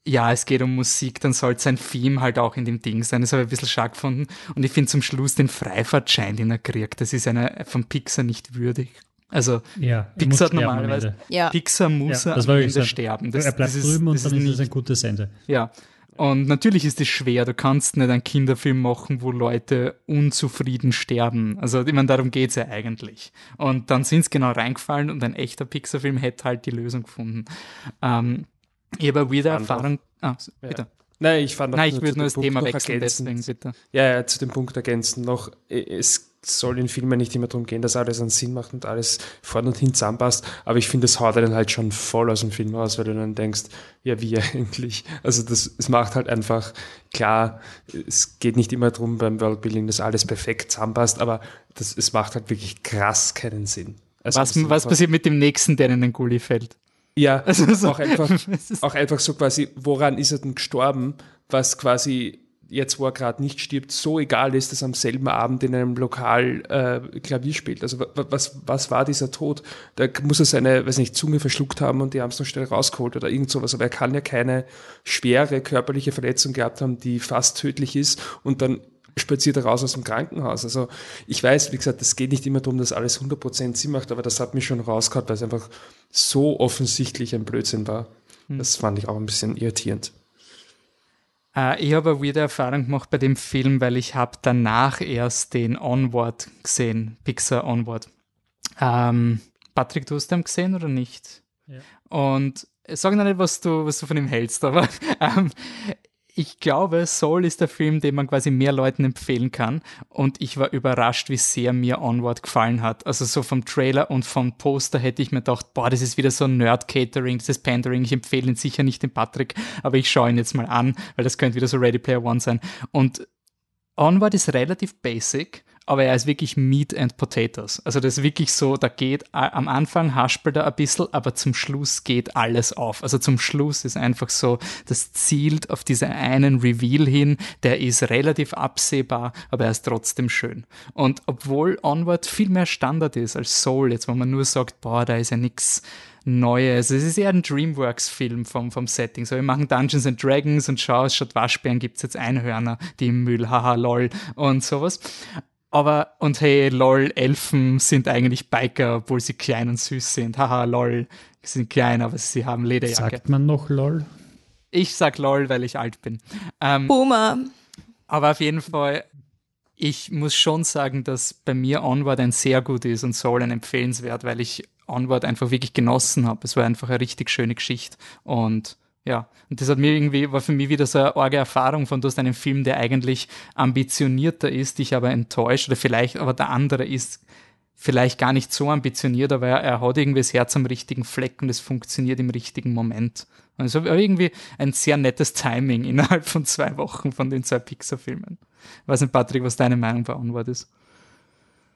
ja, es geht um Musik, dann soll sein Theme halt auch in dem Ding sein. Das habe ich ein bisschen stark gefunden. Und ich finde zum Schluss den Freifahrtschein, den er kriegt, das ist einer von Pixar nicht würdig. Also ja, Pixar normalerweise, ja. Pixar muss ja, am Ende sterben. Das, er bleibt das drüben ist, und dann ist es ein gutes Ende. Ja, und natürlich ist es schwer, du kannst nicht einen Kinderfilm machen, wo Leute unzufrieden sterben. Also, ich meine, darum geht es ja eigentlich. Und dann sind es genau reingefallen und ein echter Pixar-Film hätte halt die Lösung gefunden. Ähm, ich habe wieder Erfahrung. Ah, bitte. Ja. Nein, ich fand Nein, ich würde nur das Thema wechseln, deswegen bitte. Ja, ja, zu dem Punkt ergänzen noch. Es soll in Filmen nicht immer darum gehen, dass alles einen Sinn macht und alles vorne und hin zusammenpasst. Aber ich finde, das haut dann halt schon voll aus dem Film raus, weil du dann denkst, ja, wie eigentlich? Also das, es macht halt einfach, klar, es geht nicht immer darum beim Worldbuilding, dass alles perfekt zusammenpasst, aber das, es macht halt wirklich krass keinen Sinn. Also was, was passiert mit dem nächsten, der in den Gully fällt? Ja, also so, auch, einfach, auch einfach so quasi, woran ist er denn gestorben, was quasi jetzt, wo er gerade nicht stirbt, so egal ist, dass er am selben Abend in einem Lokal äh, Klavier spielt. Also was, was war dieser Tod? Da muss er seine, weiß nicht, Zunge verschluckt haben und die haben es noch schnell rausgeholt oder irgend sowas. Aber er kann ja keine schwere körperliche Verletzung gehabt haben, die fast tödlich ist und dann spaziert er raus aus dem Krankenhaus. Also ich weiß, wie gesagt, es geht nicht immer darum, dass alles 100% Sinn macht, aber das hat mich schon rausgehauen, weil es einfach so offensichtlich ein Blödsinn war. Hm. Das fand ich auch ein bisschen irritierend. Äh, ich habe wieder Erfahrung gemacht bei dem Film, weil ich habe danach erst den Onward gesehen, Pixar Onward. Ähm, Patrick, du hast den gesehen oder nicht? Ja. Und sag noch nicht, was du, was du von ihm hältst, aber ähm, ich glaube, Soul ist der Film, den man quasi mehr Leuten empfehlen kann. Und ich war überrascht, wie sehr mir Onward gefallen hat. Also so vom Trailer und vom Poster hätte ich mir gedacht, boah, das ist wieder so Nerd-Catering, das ist Pandering. Ich empfehle ihn sicher nicht dem Patrick, aber ich schaue ihn jetzt mal an, weil das könnte wieder so Ready Player One sein. Und Onward ist relativ basic, aber er ist wirklich Meat and Potatoes. Also das ist wirklich so, da geht am Anfang haspelt er ein bisschen, aber zum Schluss geht alles auf. Also zum Schluss ist einfach so, das zielt auf diesen einen Reveal hin, der ist relativ absehbar, aber er ist trotzdem schön. Und obwohl Onward viel mehr Standard ist als Soul, jetzt wo man nur sagt, boah, da ist ja nichts Neues. Es ist eher ein Dreamworks-Film vom, vom Setting. So, wir machen Dungeons and Dragons und schau, statt Waschbären gibt es jetzt Einhörner, die im Müll, haha, lol und sowas. Aber, und hey, lol, Elfen sind eigentlich Biker, obwohl sie klein und süß sind. Haha, lol, sie sind klein, aber sie haben Lederjacke. Sagt man noch lol? Ich sag lol, weil ich alt bin. Ähm, Boomer. Aber auf jeden Fall, ich muss schon sagen, dass bei mir Onward ein sehr gut ist und Soul ein empfehlenswert, weil ich Onward einfach wirklich genossen habe. Es war einfach eine richtig schöne Geschichte und ja, und das hat mir irgendwie, war für mich wieder so eine arge Erfahrung von, du hast einen Film, der eigentlich ambitionierter ist, dich aber enttäuscht oder vielleicht, aber der andere ist vielleicht gar nicht so ambitioniert, aber er, er hat irgendwie das Herz am richtigen Fleck und es funktioniert im richtigen Moment. Also irgendwie ein sehr nettes Timing innerhalb von zwei Wochen von den zwei Pixar-Filmen. Weiß nicht, Patrick, was deine Meinung bei Onward ist?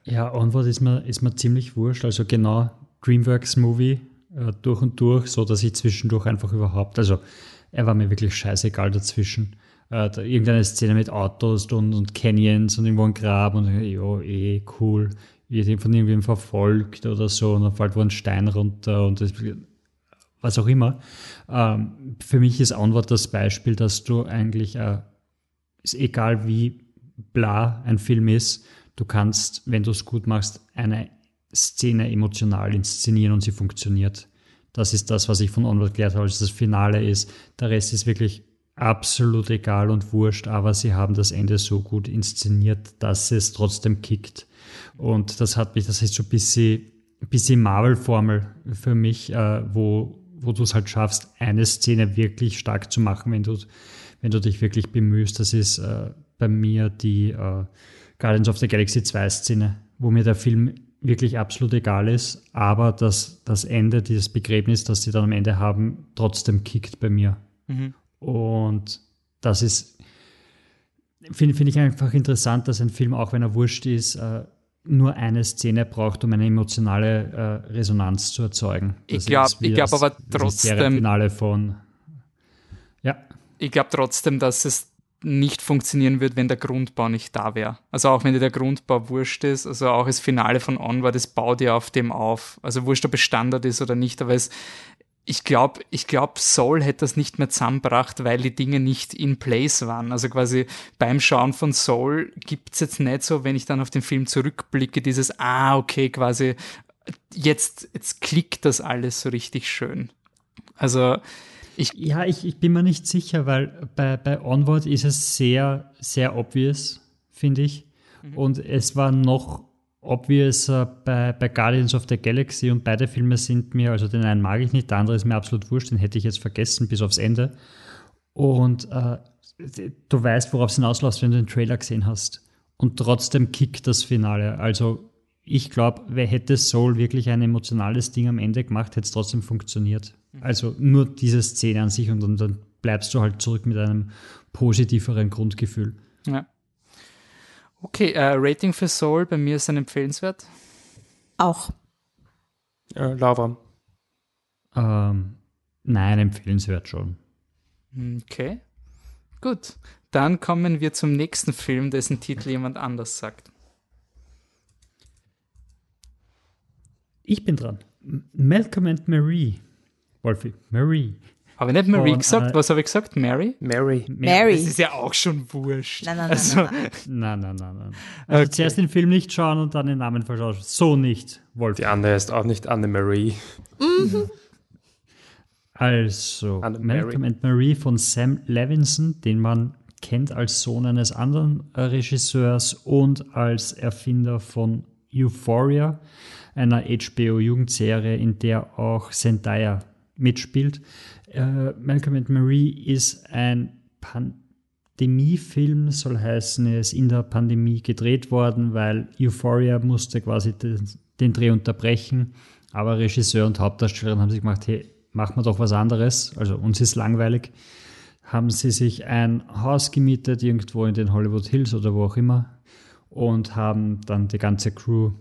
Ja, Onward ist mir, ist mir ziemlich wurscht. Also genau Dreamworks-Movie äh, durch und durch, so dass ich zwischendurch einfach überhaupt, also er war mir wirklich scheißegal dazwischen. Äh, da irgendeine Szene mit Autos und, und Canyons und irgendwo ein Grab und ja, eh, cool. Wird von irgendwem verfolgt oder so und dann fällt wo ein Stein runter und das, was auch immer. Ähm, für mich ist Onward das Beispiel, dass du eigentlich, äh, ist egal wie bla ein Film ist, du kannst, wenn du es gut machst, eine Szene emotional inszenieren und sie funktioniert. Das ist das, was ich von Onward gelernt habe, als das Finale ist. Der Rest ist wirklich absolut egal und wurscht, aber sie haben das Ende so gut inszeniert, dass es trotzdem kickt. Und das hat mich, das ist so ein bisschen, bisschen Marvel-Formel für mich, äh, wo, wo du es halt schaffst, eine Szene wirklich stark zu machen, wenn du, wenn du dich wirklich bemühst. Das ist äh, bei mir die äh, Guardians of the Galaxy 2 Szene, wo mir der Film wirklich absolut egal ist, aber dass das Ende, dieses Begräbnis, das sie dann am Ende haben, trotzdem kickt bei mir. Mhm. Und das ist, finde find ich einfach interessant, dass ein Film, auch wenn er wurscht ist, äh, nur eine Szene braucht, um eine emotionale äh, Resonanz zu erzeugen. Das ich glaube glaub aber trotzdem. Finale von. Ja. Ich glaube trotzdem, dass es nicht funktionieren wird, wenn der Grundbau nicht da wäre. Also auch wenn dir der Grundbau wurscht ist, also auch das Finale von On war, das baut ja auf dem auf. Also wurscht, ob es Standard ist oder nicht, aber es, ich glaube, ich glaube, Soul hätte das nicht mehr zusammengebracht, weil die Dinge nicht in place waren. Also quasi beim Schauen von Soul gibt's jetzt nicht so, wenn ich dann auf den Film zurückblicke, dieses, ah, okay, quasi, jetzt, jetzt klickt das alles so richtig schön. Also, ich, ja, ich, ich bin mir nicht sicher, weil bei, bei Onward ist es sehr, sehr obvious, finde ich. Mhm. Und es war noch obvious bei, bei Guardians of the Galaxy und beide Filme sind mir, also den einen mag ich nicht, der andere ist mir absolut wurscht, den hätte ich jetzt vergessen bis aufs Ende. Und äh, du weißt, worauf es hinausläuft, wenn du den Trailer gesehen hast. Und trotzdem kickt das Finale. Also ich glaube, wer hätte Soul wirklich ein emotionales Ding am Ende gemacht, hätte es trotzdem funktioniert. Mhm. Also nur diese Szene an sich und, und dann bleibst du halt zurück mit einem positiveren Grundgefühl. Ja. Okay, äh, Rating für Soul bei mir ist ein empfehlenswert. Auch. Äh, Lava. Ähm, nein, empfehlenswert schon. Okay. Gut. Dann kommen wir zum nächsten Film, dessen Titel jemand anders sagt. Ich bin dran. Malcolm and Marie. Wolfi, Marie. Habe ich nicht Marie Und, gesagt? Äh, Was habe ich gesagt? Mary? Mary. Mary. Das ist ja auch schon wurscht. Nein, nein, also, nein. Nein, nein, nein. nein. Also okay. zuerst den Film nicht schauen und dann den Namen verschauen. So nicht, Wolfi. Die andere ist auch nicht Anne-Marie. Mhm. Also, Anne Malcolm and Marie von Sam Levinson, den man kennt als Sohn eines anderen Regisseurs und als Erfinder von Euphoria, einer HBO-Jugendserie, in der auch Zendaya mitspielt. Äh, Malcolm and Marie ist ein Pandemiefilm, soll heißen, er ist in der Pandemie gedreht worden, weil Euphoria musste quasi den, den Dreh unterbrechen. Aber Regisseur und Hauptdarstellerin haben sich gemacht, hey, machen wir doch was anderes. Also uns ist langweilig. Haben sie sich ein Haus gemietet, irgendwo in den Hollywood Hills oder wo auch immer, und haben dann die ganze Crew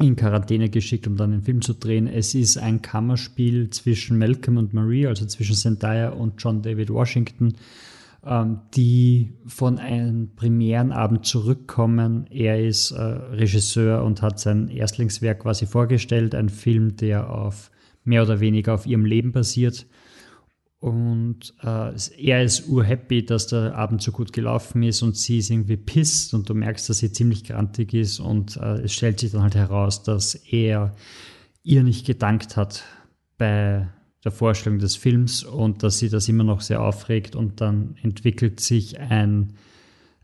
in Quarantäne geschickt, um dann den Film zu drehen. Es ist ein Kammerspiel zwischen Malcolm und Marie, also zwischen Zendaya und John David Washington, ähm, die von einem Premierenabend zurückkommen. Er ist äh, Regisseur und hat sein Erstlingswerk quasi vorgestellt, ein Film, der auf mehr oder weniger auf ihrem Leben basiert. Und äh, er ist urhappy, dass der Abend so gut gelaufen ist und sie ist irgendwie pisst und du merkst, dass sie ziemlich grantig ist und äh, es stellt sich dann halt heraus, dass er ihr nicht gedankt hat bei der Vorstellung des Films und dass sie das immer noch sehr aufregt und dann entwickelt sich ein,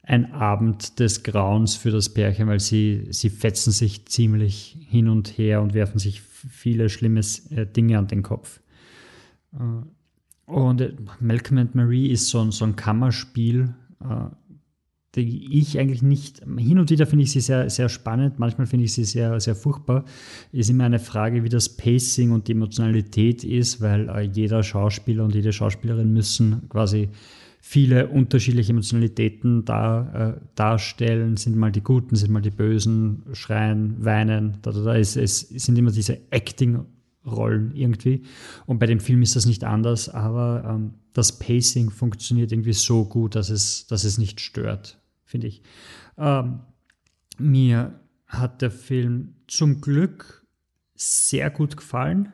ein Abend des Grauens für das Pärchen, weil sie, sie fetzen sich ziemlich hin und her und werfen sich viele schlimme äh, Dinge an den Kopf. Und äh, Malcolm and Marie ist so ein, so ein Kammerspiel, äh, ich eigentlich nicht, hin und wieder finde ich sie sehr, sehr spannend, manchmal finde ich sie sehr, sehr furchtbar. Ist immer eine Frage, wie das Pacing und die Emotionalität ist, weil äh, jeder Schauspieler und jede Schauspielerin müssen quasi viele unterschiedliche Emotionalitäten da, äh, darstellen. Sind mal die Guten, sind mal die Bösen, schreien, weinen. Da, da, da. Es, es sind immer diese Acting- Rollen irgendwie. Und bei dem Film ist das nicht anders, aber ähm, das Pacing funktioniert irgendwie so gut, dass es, dass es nicht stört, finde ich. Ähm, mir hat der Film zum Glück sehr gut gefallen.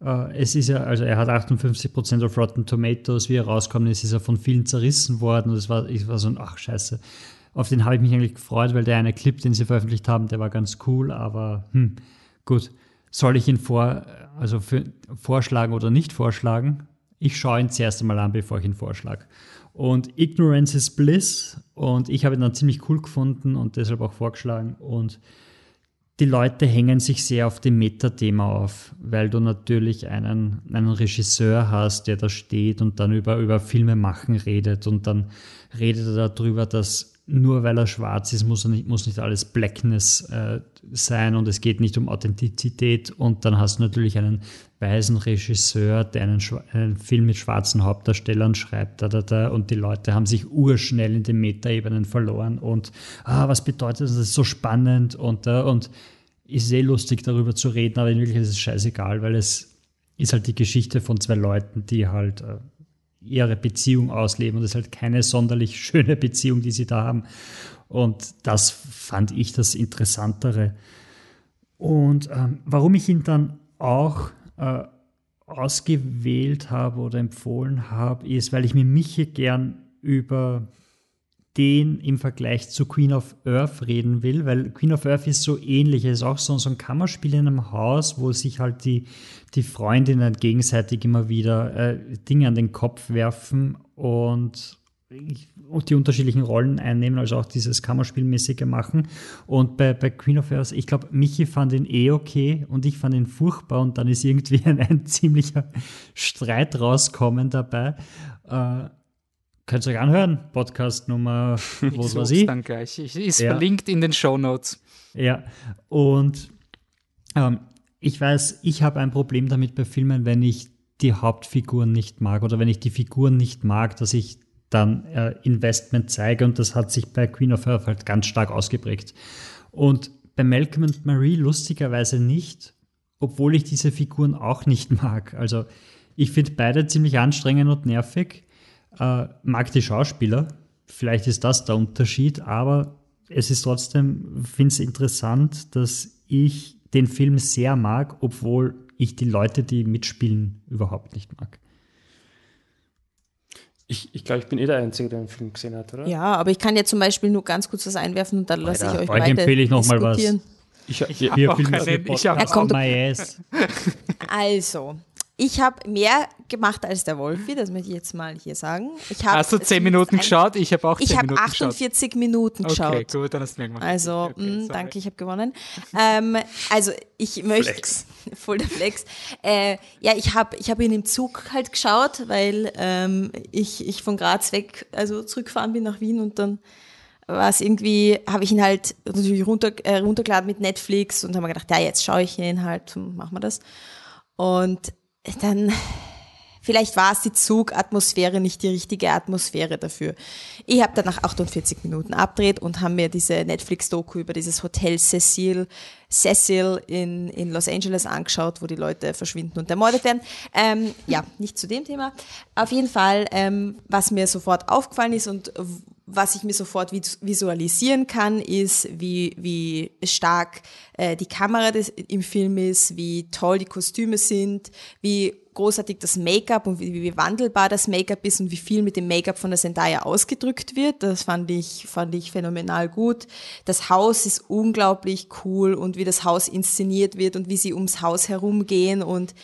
Äh, es ist ja, also er hat 58% auf Rotten Tomatoes, wie er rauskommt, ist, ist er von vielen zerrissen worden und es war, ich war so ein, ach scheiße, auf den habe ich mich eigentlich gefreut, weil der eine Clip, den sie veröffentlicht haben, der war ganz cool, aber hm, gut soll ich ihn vor, also für, vorschlagen oder nicht vorschlagen? Ich schaue ihn zuerst einmal an, bevor ich ihn vorschlage. Und Ignorance is Bliss und ich habe ihn dann ziemlich cool gefunden und deshalb auch vorgeschlagen und die Leute hängen sich sehr auf dem Metathema auf, weil du natürlich einen, einen Regisseur hast, der da steht und dann über, über Filme machen redet und dann redet er darüber, dass nur weil er schwarz ist, muss, nicht, muss nicht alles Blackness äh, sein und es geht nicht um Authentizität. Und dann hast du natürlich einen weißen Regisseur, der einen, einen Film mit schwarzen Hauptdarstellern schreibt, da, da, da, und die Leute haben sich urschnell in den Metaebenen verloren und ah, was bedeutet das? Das ist so spannend und, äh, und ist sehr lustig darüber zu reden, aber in Wirklichkeit ist es scheißegal, weil es ist halt die Geschichte von zwei Leuten, die halt äh, ihre Beziehung ausleben. Und es ist halt keine sonderlich schöne Beziehung, die sie da haben. Und das fand ich das Interessantere. Und ähm, warum ich ihn dann auch äh, ausgewählt habe oder empfohlen habe, ist, weil ich mit Michi gern über den im Vergleich zu Queen of Earth reden will, weil Queen of Earth ist so ähnlich. Es ist auch so, so ein Kammerspiel in einem Haus, wo sich halt die, die Freundinnen gegenseitig immer wieder äh, Dinge an den Kopf werfen und, die unterschiedlichen Rollen einnehmen, also auch dieses Kammerspielmäßige machen. Und bei, bei Queen of Earth, ich glaube, Michi fand ihn eh okay und ich fand ihn furchtbar und dann ist irgendwie ein, ein ziemlicher Streit rauskommen dabei. Äh, Könnt ihr euch anhören. Podcast Nummer, wo war sie? Dann gleich. Ist ja. verlinkt in den Show Notes. Ja, und ähm, ich weiß, ich habe ein Problem damit bei Filmen, wenn ich die Hauptfiguren nicht mag oder wenn ich die Figuren nicht mag, dass ich dann äh, Investment zeige und das hat sich bei Queen of Earth halt ganz stark ausgeprägt. Und bei Malcolm und Marie lustigerweise nicht, obwohl ich diese Figuren auch nicht mag. Also ich finde beide ziemlich anstrengend und nervig äh, mag die Schauspieler. Vielleicht ist das der Unterschied, aber es ist trotzdem, finde es interessant, dass ich den Film sehr mag, obwohl ich die Leute, die mitspielen, überhaupt nicht mag. Ich, ich glaube, ich bin eh der Einzige, der den Film gesehen hat, oder? Ja, aber ich kann jetzt zum Beispiel nur ganz kurz was einwerfen und dann lasse ich euch, euch weiter empfehle ich noch mal was. Ich, ich, ich habe auch keinen, ich hab er kommt, Also, ich habe mehr gemacht als der Wolfi, das möchte ich jetzt mal hier sagen. Ich hab Hast du zehn Minuten ein- geschaut? Ich habe auch Ich zehn habe Minuten geschaut. 48 Minuten geschaut. Okay, gut, dann hast du mir gemacht. Also, okay, mh, sorry. danke, ich habe gewonnen. Ähm, also, ich möchte. Flex. Voll der Flex. Äh, ja, ich habe ich hab ihn im Zug halt geschaut, weil ähm, ich, ich von Graz weg, also zurückgefahren bin nach Wien und dann war es irgendwie, habe ich ihn halt natürlich runter, äh, runtergeladen mit Netflix und habe mir gedacht, ja, jetzt schaue ich ihn halt, machen wir das. Und dann, vielleicht war es die Zugatmosphäre nicht die richtige Atmosphäre dafür. Ich habe dann nach 48 Minuten abgedreht und haben mir diese Netflix-Doku über dieses Hotel Cecil, Cecil in, in Los Angeles angeschaut, wo die Leute verschwinden und ermordet werden. Ähm, ja, nicht zu dem Thema. Auf jeden Fall, ähm, was mir sofort aufgefallen ist und was ich mir sofort vis- visualisieren kann, ist, wie, wie stark äh, die Kamera des, im Film ist, wie toll die Kostüme sind, wie großartig das Make-up und wie, wie wandelbar das Make-up ist und wie viel mit dem Make-up von der Zendaya ausgedrückt wird. Das fand ich, fand ich phänomenal gut. Das Haus ist unglaublich cool und wie das Haus inszeniert wird und wie sie ums Haus herumgehen und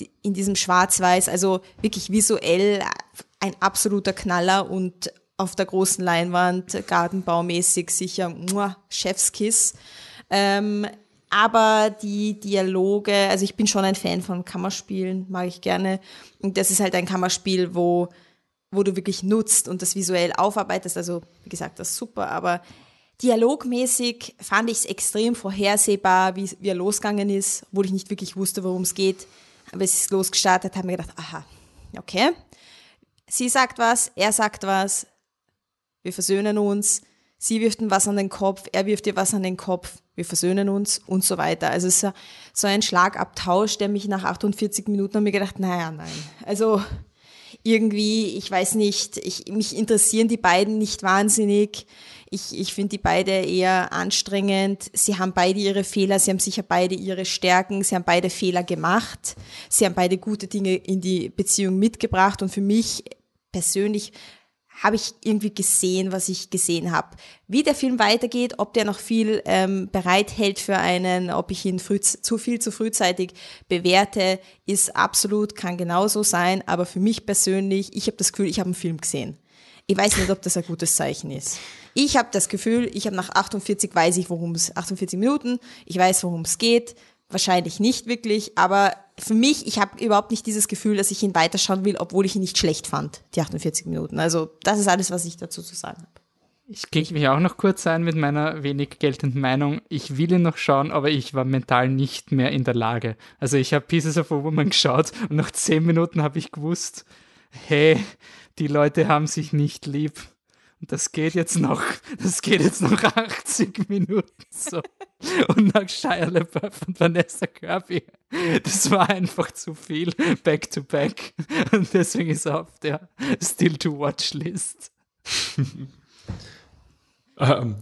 die- in diesem Schwarz-Weiß, also wirklich visuell ein absoluter Knaller und auf der großen Leinwand, gartenbaumäßig sicher, muah, Chefskiss. Ähm, aber die Dialoge, also ich bin schon ein Fan von Kammerspielen, mag ich gerne. Und das ist halt ein Kammerspiel, wo, wo du wirklich nutzt und das visuell aufarbeitest. Also, wie gesagt, das ist super, aber dialogmäßig fand ich es extrem vorhersehbar, wie, wie er losgegangen ist, obwohl ich nicht wirklich wusste, worum es geht. Aber es ist losgestartet, haben wir gedacht, aha, okay. Sie sagt was, er sagt was, wir versöhnen uns, sie wirft ihm was an den Kopf, er wirft ihr was an den Kopf, wir versöhnen uns und so weiter. Also es ist so- ein Schlagabtausch, der mich nach 48 Minuten haben mir gedacht, naja, nein. Also irgendwie, ich weiß nicht, ich, mich interessieren die beiden nicht wahnsinnig. Ich, ich finde die beide eher anstrengend. Sie haben beide ihre Fehler, sie haben sicher beide ihre Stärken, sie haben beide Fehler gemacht. Sie haben beide gute Dinge in die Beziehung mitgebracht und für mich persönlich habe ich irgendwie gesehen, was ich gesehen habe. Wie der Film weitergeht, ob der noch viel ähm, bereithält für einen, ob ich ihn früh, zu viel zu frühzeitig bewerte, ist absolut, kann genauso sein. Aber für mich persönlich, ich habe das Gefühl, ich habe einen Film gesehen. Ich weiß nicht, ob das ein gutes Zeichen ist. Ich habe das Gefühl, ich habe nach 48 weiß ich, worum es 48 Minuten, ich weiß, worum es geht. Wahrscheinlich nicht wirklich, aber für mich, ich habe überhaupt nicht dieses Gefühl, dass ich ihn weiterschauen will, obwohl ich ihn nicht schlecht fand, die 48 Minuten. Also das ist alles, was ich dazu zu sagen habe. Ich klinge mich auch noch kurz ein mit meiner wenig geltenden Meinung. Ich will ihn noch schauen, aber ich war mental nicht mehr in der Lage. Also ich habe Pieces of a Woman geschaut und nach zehn Minuten habe ich gewusst, hey, die Leute haben sich nicht lieb. Und das geht jetzt noch, das geht jetzt noch 80 Minuten so. Und nach Shia LaBeouf und Vanessa Kirby, das war einfach zu viel, back to back. Und deswegen ist er auf der Still to Watch List. Ähm,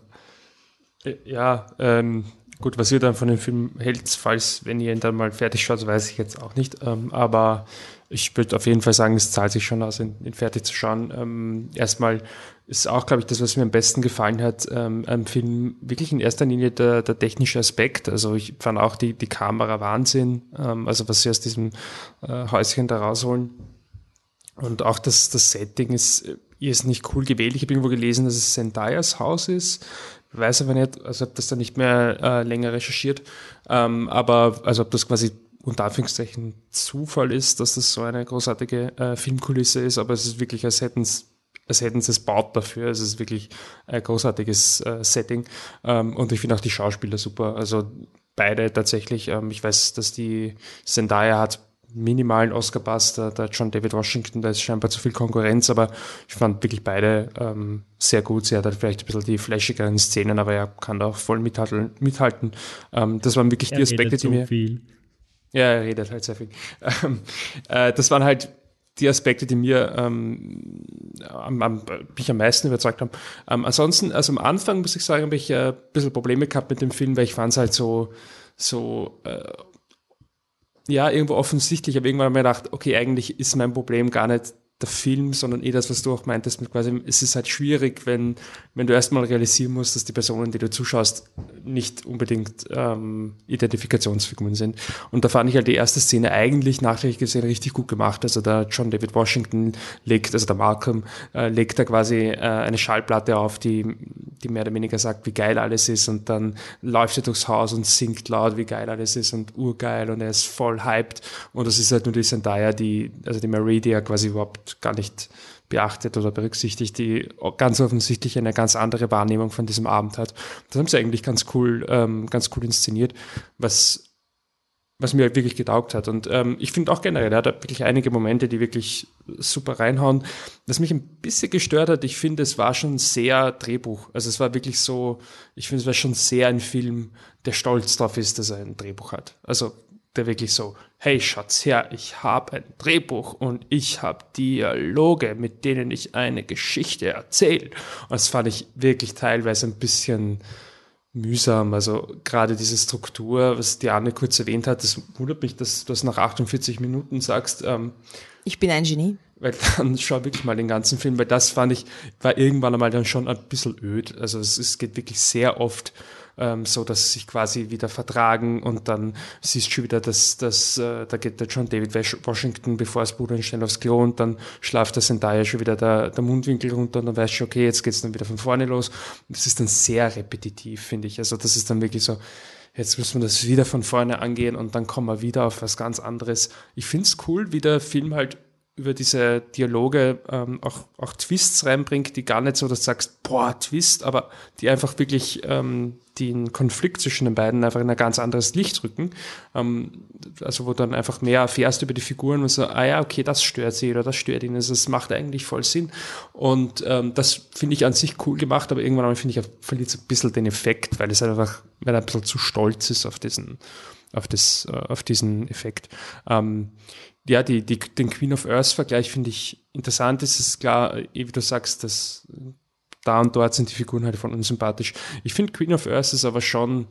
äh, ja, ähm, gut, was ihr dann von dem Film hält, falls, wenn ihr ihn dann mal fertig schaut, weiß ich jetzt auch nicht. Ähm, aber ich würde auf jeden Fall sagen, es zahlt sich schon aus, ihn, ihn fertig zu schauen. Ähm, erstmal ist auch, glaube ich, das, was mir am besten gefallen hat, ähm, am Film wirklich in erster Linie der, der technische Aspekt. Also ich fand auch die, die Kamera Wahnsinn, ähm, also was sie aus diesem äh, Häuschen da rausholen. Und auch das, das Setting ist, ist nicht cool gewählt. Ich habe irgendwo gelesen, dass es Zendayas Haus ist. Weiß aber nicht, also habe das dann nicht mehr äh, länger recherchiert. Ähm, aber also ob das quasi unter Anführungszeichen Zufall ist, dass das so eine großartige äh, Filmkulisse ist, aber es ist wirklich, als hätten es als hätten sie es baut dafür. Es ist wirklich ein großartiges äh, Setting. Ähm, und ich finde auch die Schauspieler super. Also beide tatsächlich. Ähm, ich weiß, dass die Zendaya hat minimalen Oscar-Pass, der, der John David Washington, da ist scheinbar zu viel Konkurrenz, aber ich fand wirklich beide ähm, sehr gut. Sie hat halt vielleicht ein bisschen die flashigeren Szenen, aber er kann da auch voll mithalten. mithalten. Ähm, das waren wirklich Er die Aspekte, die mir. viel. Ja, er redet halt sehr viel. Ähm, äh, das waren halt die Aspekte, die mir ähm, am, am, mich am meisten überzeugt haben. Ähm, ansonsten, also am Anfang muss ich sagen, habe ich äh, ein bisschen Probleme gehabt mit dem Film, weil ich fand es halt so, so äh, ja, irgendwo offensichtlich. Aber irgendwann habe ich mir gedacht, okay, eigentlich ist mein Problem gar nicht der Film, sondern eh das, was du auch meintest, mit quasi, es ist halt schwierig, wenn, wenn du erstmal realisieren musst, dass die Personen, die du zuschaust, nicht unbedingt ähm, Identifikationsfiguren sind. Und da fand ich halt die erste Szene eigentlich nachträglich gesehen richtig gut gemacht. Also der John David Washington legt, also der Malcolm, äh, legt da quasi äh, eine Schallplatte auf, die, die mehr oder weniger sagt, wie geil alles ist und dann läuft er durchs Haus und singt laut, wie geil alles ist und urgeil und er ist voll hyped und das ist halt nur die Zendaya, die, also die Marie, die ja quasi überhaupt gar nicht beachtet oder berücksichtigt, die ganz offensichtlich eine ganz andere Wahrnehmung von diesem Abend hat. Das haben sie eigentlich ganz cool, ähm, ganz cool inszeniert, was was mir wirklich getaugt hat. Und ähm, ich finde auch generell, er hat wirklich einige Momente, die wirklich super reinhauen. Was mich ein bisschen gestört hat, ich finde, es war schon sehr Drehbuch. Also es war wirklich so, ich finde, es war schon sehr ein Film, der stolz darauf ist, dass er ein Drehbuch hat. Also der wirklich so, hey Schatz, her, ich habe ein Drehbuch und ich habe Dialoge, mit denen ich eine Geschichte erzähle. Und das fand ich wirklich teilweise ein bisschen mühsam. Also gerade diese Struktur, was Diane kurz erwähnt hat, das wundert mich, dass du das nach 48 Minuten sagst. Ähm, ich bin ein Genie. Weil dann schau wirklich mal den ganzen Film, weil das fand ich, war irgendwann einmal dann schon ein bisschen öd. Also es, es geht wirklich sehr oft ähm, so dass sie sich quasi wieder vertragen und dann siehst du schon wieder, dass, dass äh, da geht der John David Washington, bevor es Bruder schnell aufs Klo und dann schlaft der Zendaya schon wieder der, der Mundwinkel runter und dann weißt du, okay, jetzt geht's dann wieder von vorne los. Und das ist dann sehr repetitiv, finde ich. Also das ist dann wirklich so, jetzt müssen wir das wieder von vorne angehen und dann kommen wir wieder auf was ganz anderes. Ich finde es cool, wie der Film halt über diese Dialoge ähm, auch, auch Twists reinbringt, die gar nicht so, dass du sagst, boah, Twist, aber die einfach wirklich ähm, den Konflikt zwischen den beiden einfach in ein ganz anderes Licht rücken. Ähm, also wo dann einfach mehr erfährst über die Figuren und so, ah ja, okay, das stört sie oder das stört ihn. Also es macht eigentlich voll Sinn. Und ähm, das finde ich an sich cool gemacht, aber irgendwann finde ich, verliert es ein bisschen den Effekt, weil es einfach, weil er ein bisschen zu stolz ist auf diesen, auf das, äh, auf diesen Effekt. Ähm, ja, die, die, den Queen of Earth-Vergleich finde ich interessant. Es ist klar, eh, wie du sagst, dass da und dort sind die Figuren halt von unsympathisch. Ich finde Queen of Earth ist aber schon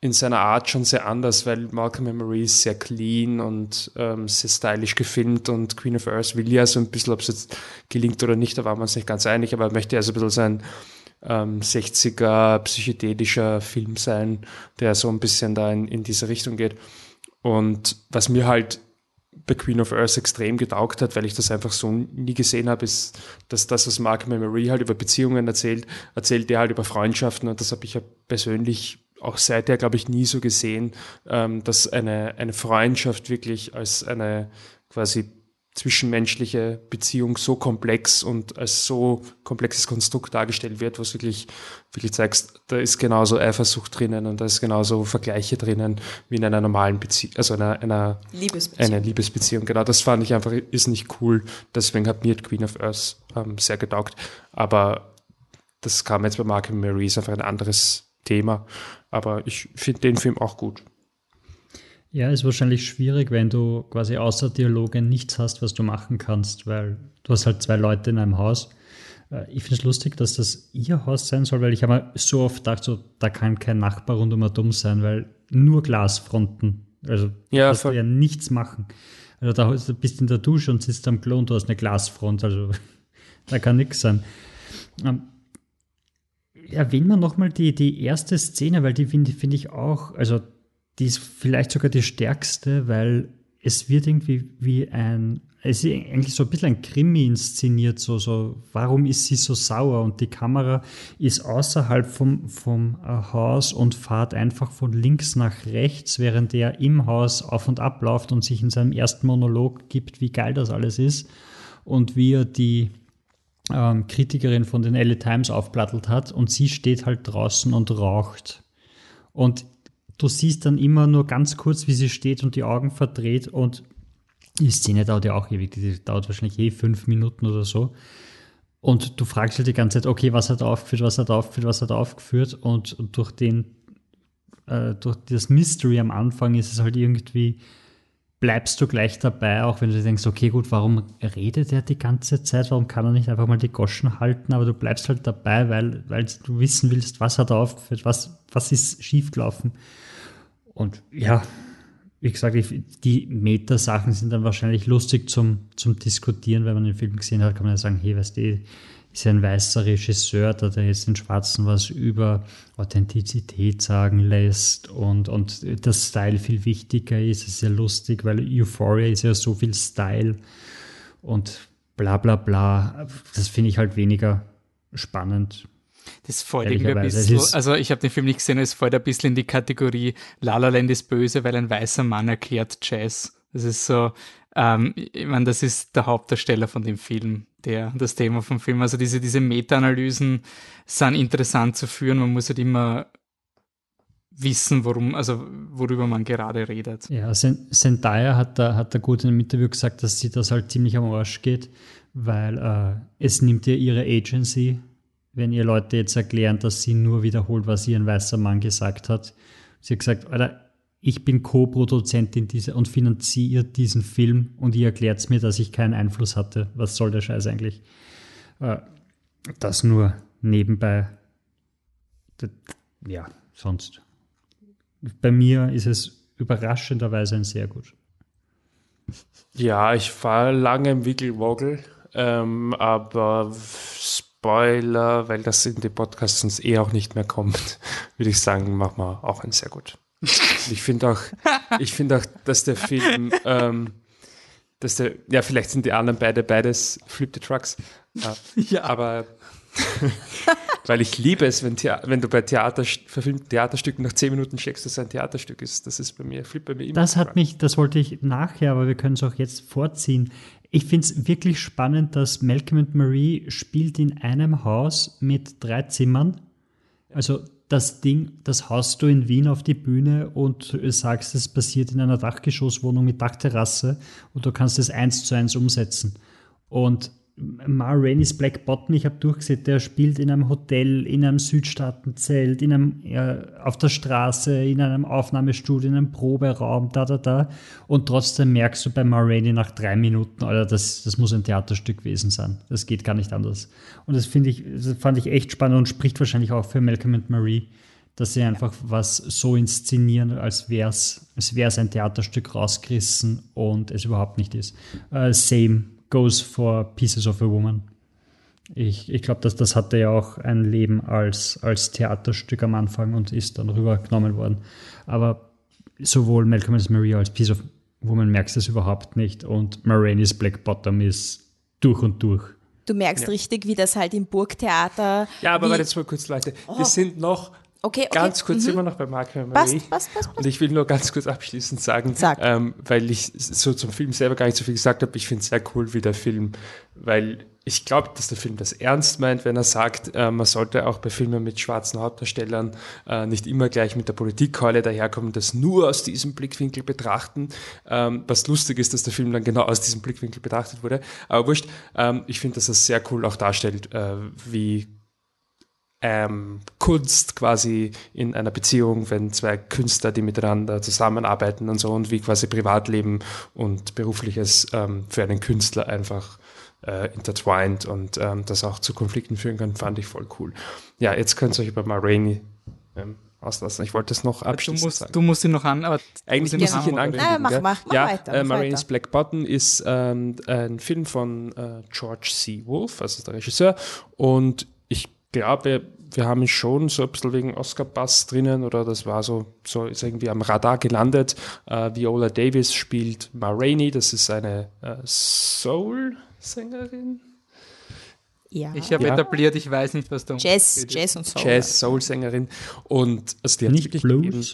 in seiner Art schon sehr anders, weil Malcolm Memory ist sehr clean und ähm, sehr stylisch gefilmt und Queen of Earth will ja so ein bisschen, ob es jetzt gelingt oder nicht, da waren wir uns nicht ganz einig, aber er möchte ja so ein bisschen sein ähm, 60er psychedelischer Film sein, der so ein bisschen da in, in diese Richtung geht. Und was mir halt bei Queen of Earth extrem getaugt hat, weil ich das einfach so nie gesehen habe, ist, dass das, was Mark Memory halt über Beziehungen erzählt, erzählt er halt über Freundschaften und das habe ich ja persönlich auch seither, glaube ich, nie so gesehen, ähm, dass eine, eine Freundschaft wirklich als eine quasi zwischenmenschliche Beziehung so komplex und als so komplexes Konstrukt dargestellt wird, was wirklich, wirklich zeigst, da ist genauso Eifersucht drinnen und da ist genauso Vergleiche drinnen wie in einer normalen Beziehung, also einer, einer Liebesbeziehung. Eine Liebesbeziehung. Genau, das fand ich einfach, ist nicht cool. Deswegen hat mir Queen of Earth ähm, sehr getaugt. Aber das kam jetzt bei Mark and Mary, ist einfach ein anderes Thema. Aber ich finde den Film auch gut. Ja, ist wahrscheinlich schwierig, wenn du quasi außer Dialoge nichts hast, was du machen kannst, weil du hast halt zwei Leute in einem Haus. Äh, ich finde es lustig, dass das ihr Haus sein soll, weil ich habe so oft gedacht, so, da kann kein Nachbar rund um dumm sein, weil nur Glasfronten. Also ja, du ja nichts machen. Also da bist du in der Dusche und sitzt am Klo und du hast eine Glasfront, also da kann nichts sein. Ähm, erwähnen wir nochmal die, die erste Szene, weil die finde find ich auch, also die ist vielleicht sogar die stärkste, weil es wird irgendwie wie ein, es ist eigentlich so ein bisschen ein Krimi inszeniert, so, so, warum ist sie so sauer? Und die Kamera ist außerhalb vom, vom äh, Haus und fahrt einfach von links nach rechts, während er im Haus auf und ab läuft und sich in seinem ersten Monolog gibt, wie geil das alles ist und wie er die ähm, Kritikerin von den LA Times aufplattelt hat und sie steht halt draußen und raucht. Und du siehst dann immer nur ganz kurz, wie sie steht und die Augen verdreht und die Szene dauert ja auch ewig, die dauert wahrscheinlich eh fünf Minuten oder so. Und du fragst halt die ganze Zeit, okay, was hat er aufgeführt, was hat er aufgeführt, was hat er aufgeführt und durch den, äh, durch das Mystery am Anfang ist es halt irgendwie, bleibst du gleich dabei, auch wenn du denkst, okay, gut, warum redet er die ganze Zeit, warum kann er nicht einfach mal die Goschen halten, aber du bleibst halt dabei, weil, weil du wissen willst, was hat er aufgeführt, was, was ist schiefgelaufen. Und ja, wie gesagt, die Meta-Sachen sind dann wahrscheinlich lustig zum, zum Diskutieren, wenn man den Film gesehen hat, kann man ja sagen, hey, weißt du, ist ja ein weißer Regisseur, der jetzt den Schwarzen was über Authentizität sagen lässt und, und das Style viel wichtiger ist. Es ist ja lustig, weil Euphoria ist ja so viel Style und bla bla bla. Das finde ich halt weniger spannend. Das fällt irgendwie ein bisschen, also ich habe den Film nicht gesehen, es fällt ein bisschen in die Kategorie La La Land ist böse, weil ein weißer Mann erklärt Jazz. Das ist so, ähm, ich meine, das ist der Hauptdarsteller von dem Film, der, das Thema vom Film. Also diese, diese Meta-Analysen sind interessant zu führen. Man muss halt immer wissen, worum, also worüber man gerade redet. Ja, Zendaya hat da, hat da gut in einem Interview gesagt, dass sie das halt ziemlich am Arsch geht, weil äh, es nimmt ja ihre Agency wenn ihr Leute jetzt erklären, dass sie nur wiederholt, was ihr ein weißer Mann gesagt hat. Sie hat gesagt, Alter, ich bin Co-Produzentin und finanziert diesen Film und ihr erklärt mir, dass ich keinen Einfluss hatte. Was soll der Scheiß eigentlich? Äh, das nur nebenbei. Ja, sonst. Bei mir ist es überraschenderweise ein sehr gut. Ja, ich war lange im Wickelwoggle, ähm, aber Spoiler, weil das in den Podcasts sonst eh auch nicht mehr kommt, würde ich sagen, machen wir auch ein sehr gut. ich finde auch, ich finde auch, dass der Film, ähm, dass der, ja, vielleicht sind die anderen beide beides Flip the Trucks. Äh, ja. Aber weil ich liebe es, wenn, wenn du bei Theater, verfilmten Theaterstücken nach zehn Minuten checkst, dass es ein Theaterstück ist. Das ist bei mir, Flip bei mir immer. Das hat mich, das wollte ich nachher, aber wir können es auch jetzt vorziehen. Ich finde es wirklich spannend, dass Malcolm und Marie spielt in einem Haus mit drei Zimmern. Also das Ding, das haust du in Wien auf die Bühne und sagst, es passiert in einer Dachgeschosswohnung mit Dachterrasse und du kannst es eins zu eins umsetzen. Und Ma Rainey's Black Bottom, ich habe durchgesehen, der spielt in einem Hotel, in einem Südstaatenzelt, in einem, äh, auf der Straße, in einem Aufnahmestudio, in einem Proberaum, da, da, da. Und trotzdem merkst du bei Ma Rainey nach drei Minuten, Alter, das, das muss ein Theaterstück gewesen sein. Das geht gar nicht anders. Und das ich, das fand ich echt spannend und spricht wahrscheinlich auch für Malcolm und Marie, dass sie einfach was so inszenieren, als wäre es als ein Theaterstück rausgerissen und es überhaupt nicht ist. Uh, same goes for Pieces of a Woman. Ich, ich glaube, dass das hatte ja auch ein Leben als, als Theaterstück am Anfang und ist dann rübergenommen worden. Aber sowohl Malcolm as Maria als Piece of Woman merkst du es überhaupt nicht und Maraine's Black Bottom ist durch und durch. Du merkst ja. richtig, wie das halt im Burgtheater. Ja, aber warte jetzt mal kurz, Leute. Wir oh. sind noch Okay, okay. Ganz kurz mhm. immer noch bei Mark Marie. Passt, passt, passt, Und ich will nur ganz kurz abschließend sagen, Sag. ähm, weil ich so zum Film selber gar nicht so viel gesagt habe, ich finde es sehr cool, wie der Film, weil ich glaube, dass der Film das ernst meint, wenn er sagt, äh, man sollte auch bei Filmen mit schwarzen Hauptdarstellern äh, nicht immer gleich mit der Politikkeule daherkommen, das nur aus diesem Blickwinkel betrachten. Ähm, was lustig ist, dass der Film dann genau aus diesem Blickwinkel betrachtet wurde. Aber wurscht, ähm, ich finde, dass er sehr cool auch darstellt, äh, wie ähm, Kunst quasi in einer Beziehung, wenn zwei Künstler, die miteinander zusammenarbeiten und so und wie quasi Privatleben und Berufliches ähm, für einen Künstler einfach äh, intertwined und ähm, das auch zu Konflikten führen kann, fand ich voll cool. Ja, jetzt könnt ihr euch über Ma Rainey ähm, auslassen. Ich wollte es noch abschließen. Du musst, du musst ihn noch an, aber eigentlich muss ich ihn ankündigen. Naja, mach, mach, mach ja, weiter. Äh, Marines Black Button ist ähm, ein Film von äh, George C. Wolf, also der Regisseur, und glaube, wir haben schon so ein bisschen wegen Oscar-Bass drinnen oder das war so, so ist irgendwie am Radar gelandet. Uh, Viola Davis spielt Ma Rainey, das ist eine uh, Soul-Sängerin. Ja. Ich habe ja. etabliert, ich weiß nicht, was da Jazz, Jazz und Soul. Jazz, Soul-Sängerin. Und also die hat nicht Blues. Gegeben.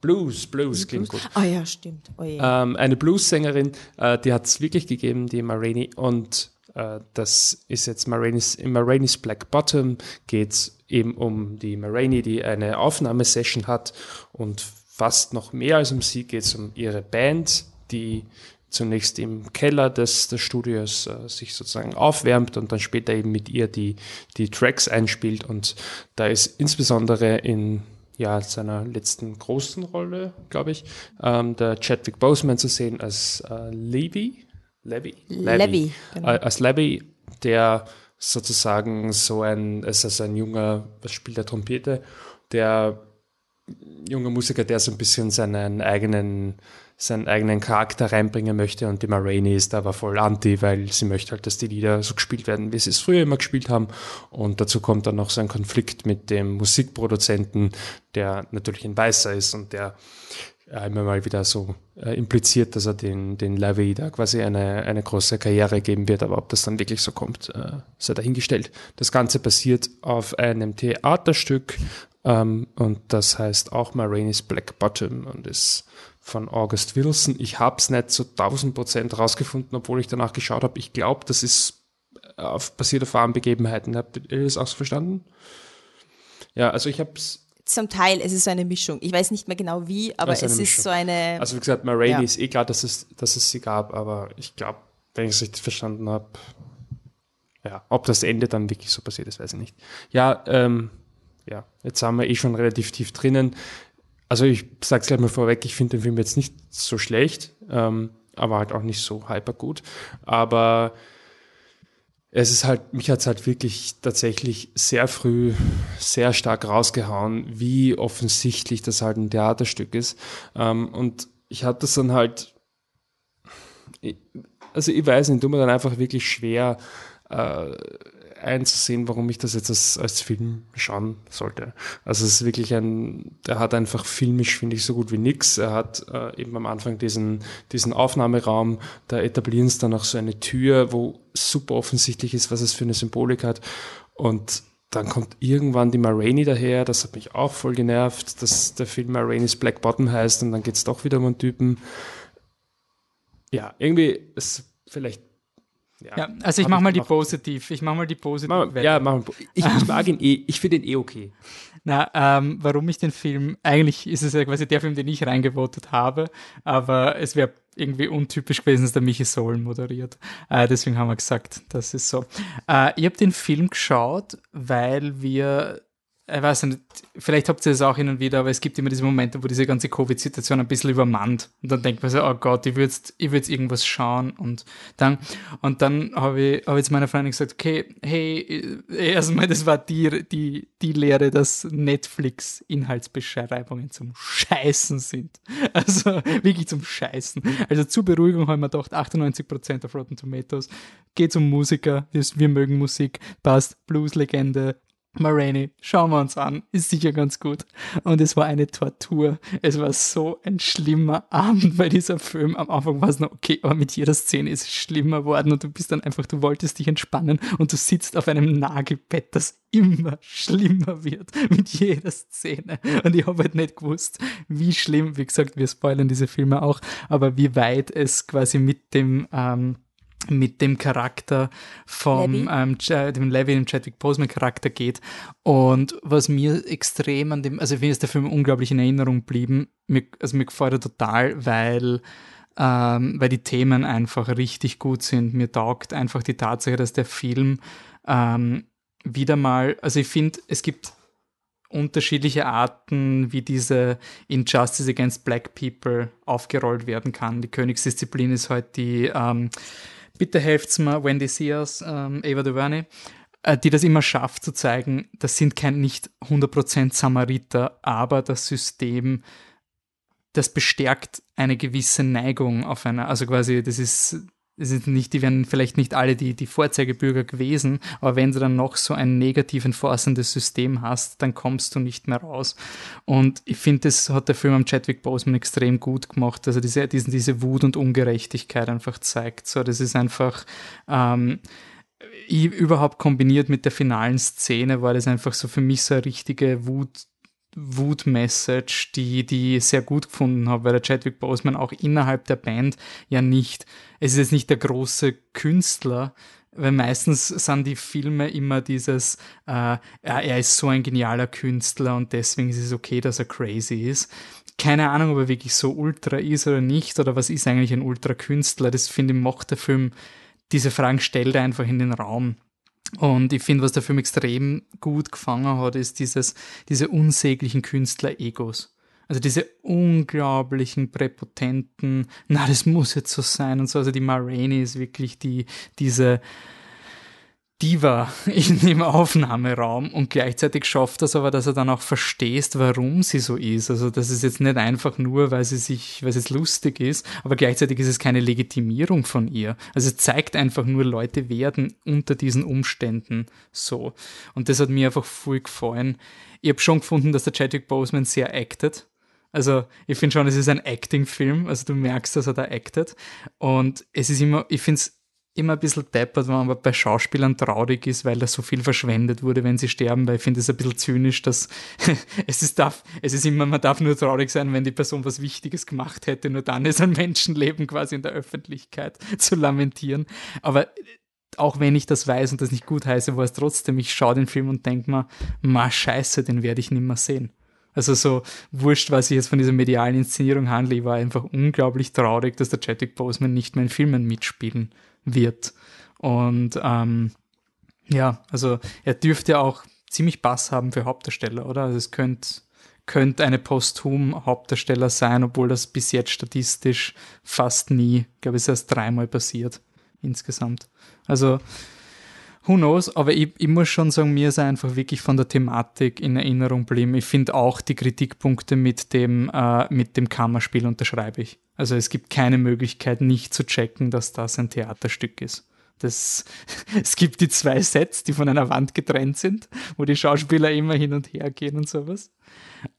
Blues, Blues klingt gut. Ah oh ja, stimmt. Oh, yeah. ähm, eine Blues-Sängerin, äh, die hat es wirklich gegeben, die Ma Rainey. Und äh, das ist jetzt Marainis, in Marainis Black Bottom geht es eben um die Maraini, die eine Aufnahmesession hat und fast noch mehr als um sie geht es um ihre Band, die zunächst im Keller des, des Studios äh, sich sozusagen aufwärmt und dann später eben mit ihr die, die Tracks einspielt. Und da ist insbesondere in ja, seiner letzten großen Rolle, glaube ich, ähm, der Chadwick Boseman zu sehen als äh, Levy, Levy? Levy, genau. Äh, als Levy, der sozusagen so ein, es ist ein junger, was spielt der Trompete, der junger Musiker, der so ein bisschen seinen eigenen, seinen eigenen Charakter reinbringen möchte und die Rainey ist aber voll anti, weil sie möchte halt, dass die Lieder so gespielt werden, wie sie es früher immer gespielt haben. Und dazu kommt dann noch so ein Konflikt mit dem Musikproduzenten, der natürlich ein Weißer ist und der immer mal wieder so äh, impliziert, dass er den, den Lavey da quasi eine, eine große Karriere geben wird, aber ob das dann wirklich so kommt, äh, sei dahingestellt. Das Ganze basiert auf einem Theaterstück ähm, und das heißt auch Maraine's Black Bottom und ist von August Wilson. Ich habe es nicht so 1000 Prozent rausgefunden, obwohl ich danach geschaut habe. Ich glaube, das ist auf, basiert auf wahren Begebenheiten. Habt ihr das auch so verstanden? Ja, also ich habe es zum Teil, es ist so eine Mischung. Ich weiß nicht mehr genau wie, aber es Mischung. ist so eine. Also wie gesagt, Marini ja. ist eh klar, dass es, dass es sie gab, aber ich glaube, wenn ich es richtig verstanden habe, ja, ob das Ende dann wirklich so passiert ist, weiß ich nicht. Ja, ähm, ja, jetzt haben wir eh schon relativ tief drinnen. Also ich sage es gleich mal vorweg, ich finde den Film jetzt nicht so schlecht, ähm, aber halt auch nicht so hyper gut. Aber es ist halt, mich hat es halt wirklich tatsächlich sehr früh sehr stark rausgehauen, wie offensichtlich das halt ein Theaterstück ist. Ähm, und ich hatte das dann halt, also ich weiß nicht, tut mir dann einfach wirklich schwer, äh, einzusehen, warum ich das jetzt als, als Film schauen sollte. Also es ist wirklich ein, der hat einfach filmisch, finde ich, so gut wie nix. Er hat äh, eben am Anfang diesen, diesen Aufnahmeraum, da etablieren sie dann auch so eine Tür, wo super offensichtlich ist, was es für eine Symbolik hat. Und dann kommt irgendwann die Marini daher, das hat mich auch voll genervt, dass der Film Marainis Black Bottom heißt und dann geht es doch wieder um einen Typen. Ja, irgendwie ist vielleicht ja, ja also ich mache mal die positiv. Ich mache mal die positiv. Mach, ja, mach mal. Ich, ich mag ihn eh. Ich finde ihn eh okay. Na, ähm, warum ich den Film, eigentlich ist es ja quasi der Film, den ich reingevotet habe, aber es wäre irgendwie untypisch gewesen, dass der Michi Sohlen moderiert. Äh, deswegen haben wir gesagt, das ist so. Äh, ich habe den Film geschaut, weil wir ich weiß nicht, vielleicht habt ihr es auch hin und wieder, aber es gibt immer diese Momente, wo diese ganze Covid-Situation ein bisschen übermannt. Und dann denkt man so, oh Gott, ich würde ich würd irgendwas schauen. Und dann, und dann habe ich, hab zu meiner Freundin gesagt, okay, hey, erstmal, das war die, die, die Lehre, dass Netflix-Inhaltsbeschreibungen zum Scheißen sind. Also wirklich zum Scheißen. Also zur Beruhigung haben wir gedacht, 98% auf Rotten Tomatoes. Geht um Musiker, wir mögen Musik, passt, Blues-Legende, Marini, schauen wir uns an, ist sicher ganz gut. Und es war eine Tortur. Es war so ein schlimmer Abend bei dieser Film. Am Anfang war es noch okay, aber mit jeder Szene ist es schlimmer worden und du bist dann einfach, du wolltest dich entspannen und du sitzt auf einem Nagelbett, das immer schlimmer wird mit jeder Szene. Und ich habe halt nicht gewusst, wie schlimm, wie gesagt, wir spoilern diese Filme auch, aber wie weit es quasi mit dem ähm, mit dem Charakter vom ähm, dem Levy, dem Chadwick Boseman Charakter geht. Und was mir extrem an dem, also mir ist der Film unglaublich in Erinnerung geblieben. Mir, also mir gefällt er total, weil ähm, weil die Themen einfach richtig gut sind. Mir taugt einfach die Tatsache, dass der Film ähm, wieder mal, also ich finde, es gibt unterschiedliche Arten, wie diese Injustice against Black People aufgerollt werden kann. Die Königsdisziplin ist halt die ähm, bitte helft's mir, Wendy Sears, ähm, Ava DuVernay, äh, die das immer schafft zu zeigen, das sind kein nicht 100% Samariter, aber das System, das bestärkt eine gewisse Neigung auf einer, also quasi, das ist sind nicht, die werden vielleicht nicht alle die, die Vorzeigebürger gewesen, aber wenn du dann noch so ein negativ entforsendes System hast, dann kommst du nicht mehr raus. Und ich finde, das hat der Film am Chadwick Boseman extrem gut gemacht, dass er diese, diesen, diese Wut und Ungerechtigkeit einfach zeigt. So, das ist einfach, ähm, überhaupt kombiniert mit der finalen Szene war das einfach so für mich so eine richtige Wut, Wut-Message, die, die ich sehr gut gefunden habe, weil der Chadwick Boseman auch innerhalb der Band ja nicht, es ist jetzt nicht der große Künstler, weil meistens sind die Filme immer dieses, äh, er ist so ein genialer Künstler und deswegen ist es okay, dass er crazy ist. Keine Ahnung, ob er wirklich so ultra ist oder nicht, oder was ist eigentlich ein Ultra-Künstler. Das finde ich, macht der Film, diese Fragen stellt er einfach in den Raum. Und ich finde, was der Film extrem gut gefangen hat, ist dieses, diese unsäglichen Künstler-Egos. Also diese unglaublichen, präpotenten, na, das muss jetzt so sein und so. Also die Ma ist wirklich die, diese, Diva in dem Aufnahmeraum und gleichzeitig schafft das aber, dass er dann auch verstehst, warum sie so ist. Also das ist jetzt nicht einfach nur, weil sie sich, weil es lustig ist, aber gleichzeitig ist es keine Legitimierung von ihr. Also es zeigt einfach nur, Leute werden unter diesen Umständen so. Und das hat mir einfach voll gefallen. Ich habe schon gefunden, dass der Chadwick Boseman sehr acted. Also ich finde schon, es ist ein Acting-Film. Also du merkst, dass er da acted. Und es ist immer, ich finde es immer ein bisschen deppert, wenn man bei Schauspielern traurig ist, weil da so viel verschwendet wurde, wenn sie sterben, weil ich finde es ein bisschen zynisch, dass es ist, darf, es ist immer, man darf nur traurig sein, wenn die Person was Wichtiges gemacht hätte, nur dann ist ein Menschenleben quasi in der Öffentlichkeit zu lamentieren. Aber auch wenn ich das weiß und das nicht gut heiße, war es trotzdem, ich schaue den Film und denke mir, ma scheiße, den werde ich nicht mehr sehen. Also so wurscht, was ich jetzt von dieser medialen Inszenierung handle, ich war einfach unglaublich traurig, dass der Chadwick Boseman nicht mehr in Filmen mitspielen wird. Und ähm, ja, also er dürfte auch ziemlich Bass haben für Hauptdarsteller, oder? Also es könnte könnte eine posthum Hauptdarsteller sein, obwohl das bis jetzt statistisch fast nie, glaube ich, erst dreimal passiert insgesamt. Also who knows, aber ich, ich, muss schon sagen, mir ist einfach wirklich von der Thematik in Erinnerung geblieben. Ich finde auch die Kritikpunkte mit dem, äh, mit dem Kammerspiel unterschreibe ich. Also es gibt keine Möglichkeit, nicht zu checken, dass das ein Theaterstück ist. Das, es gibt die zwei Sets, die von einer Wand getrennt sind, wo die Schauspieler immer hin und her gehen und sowas.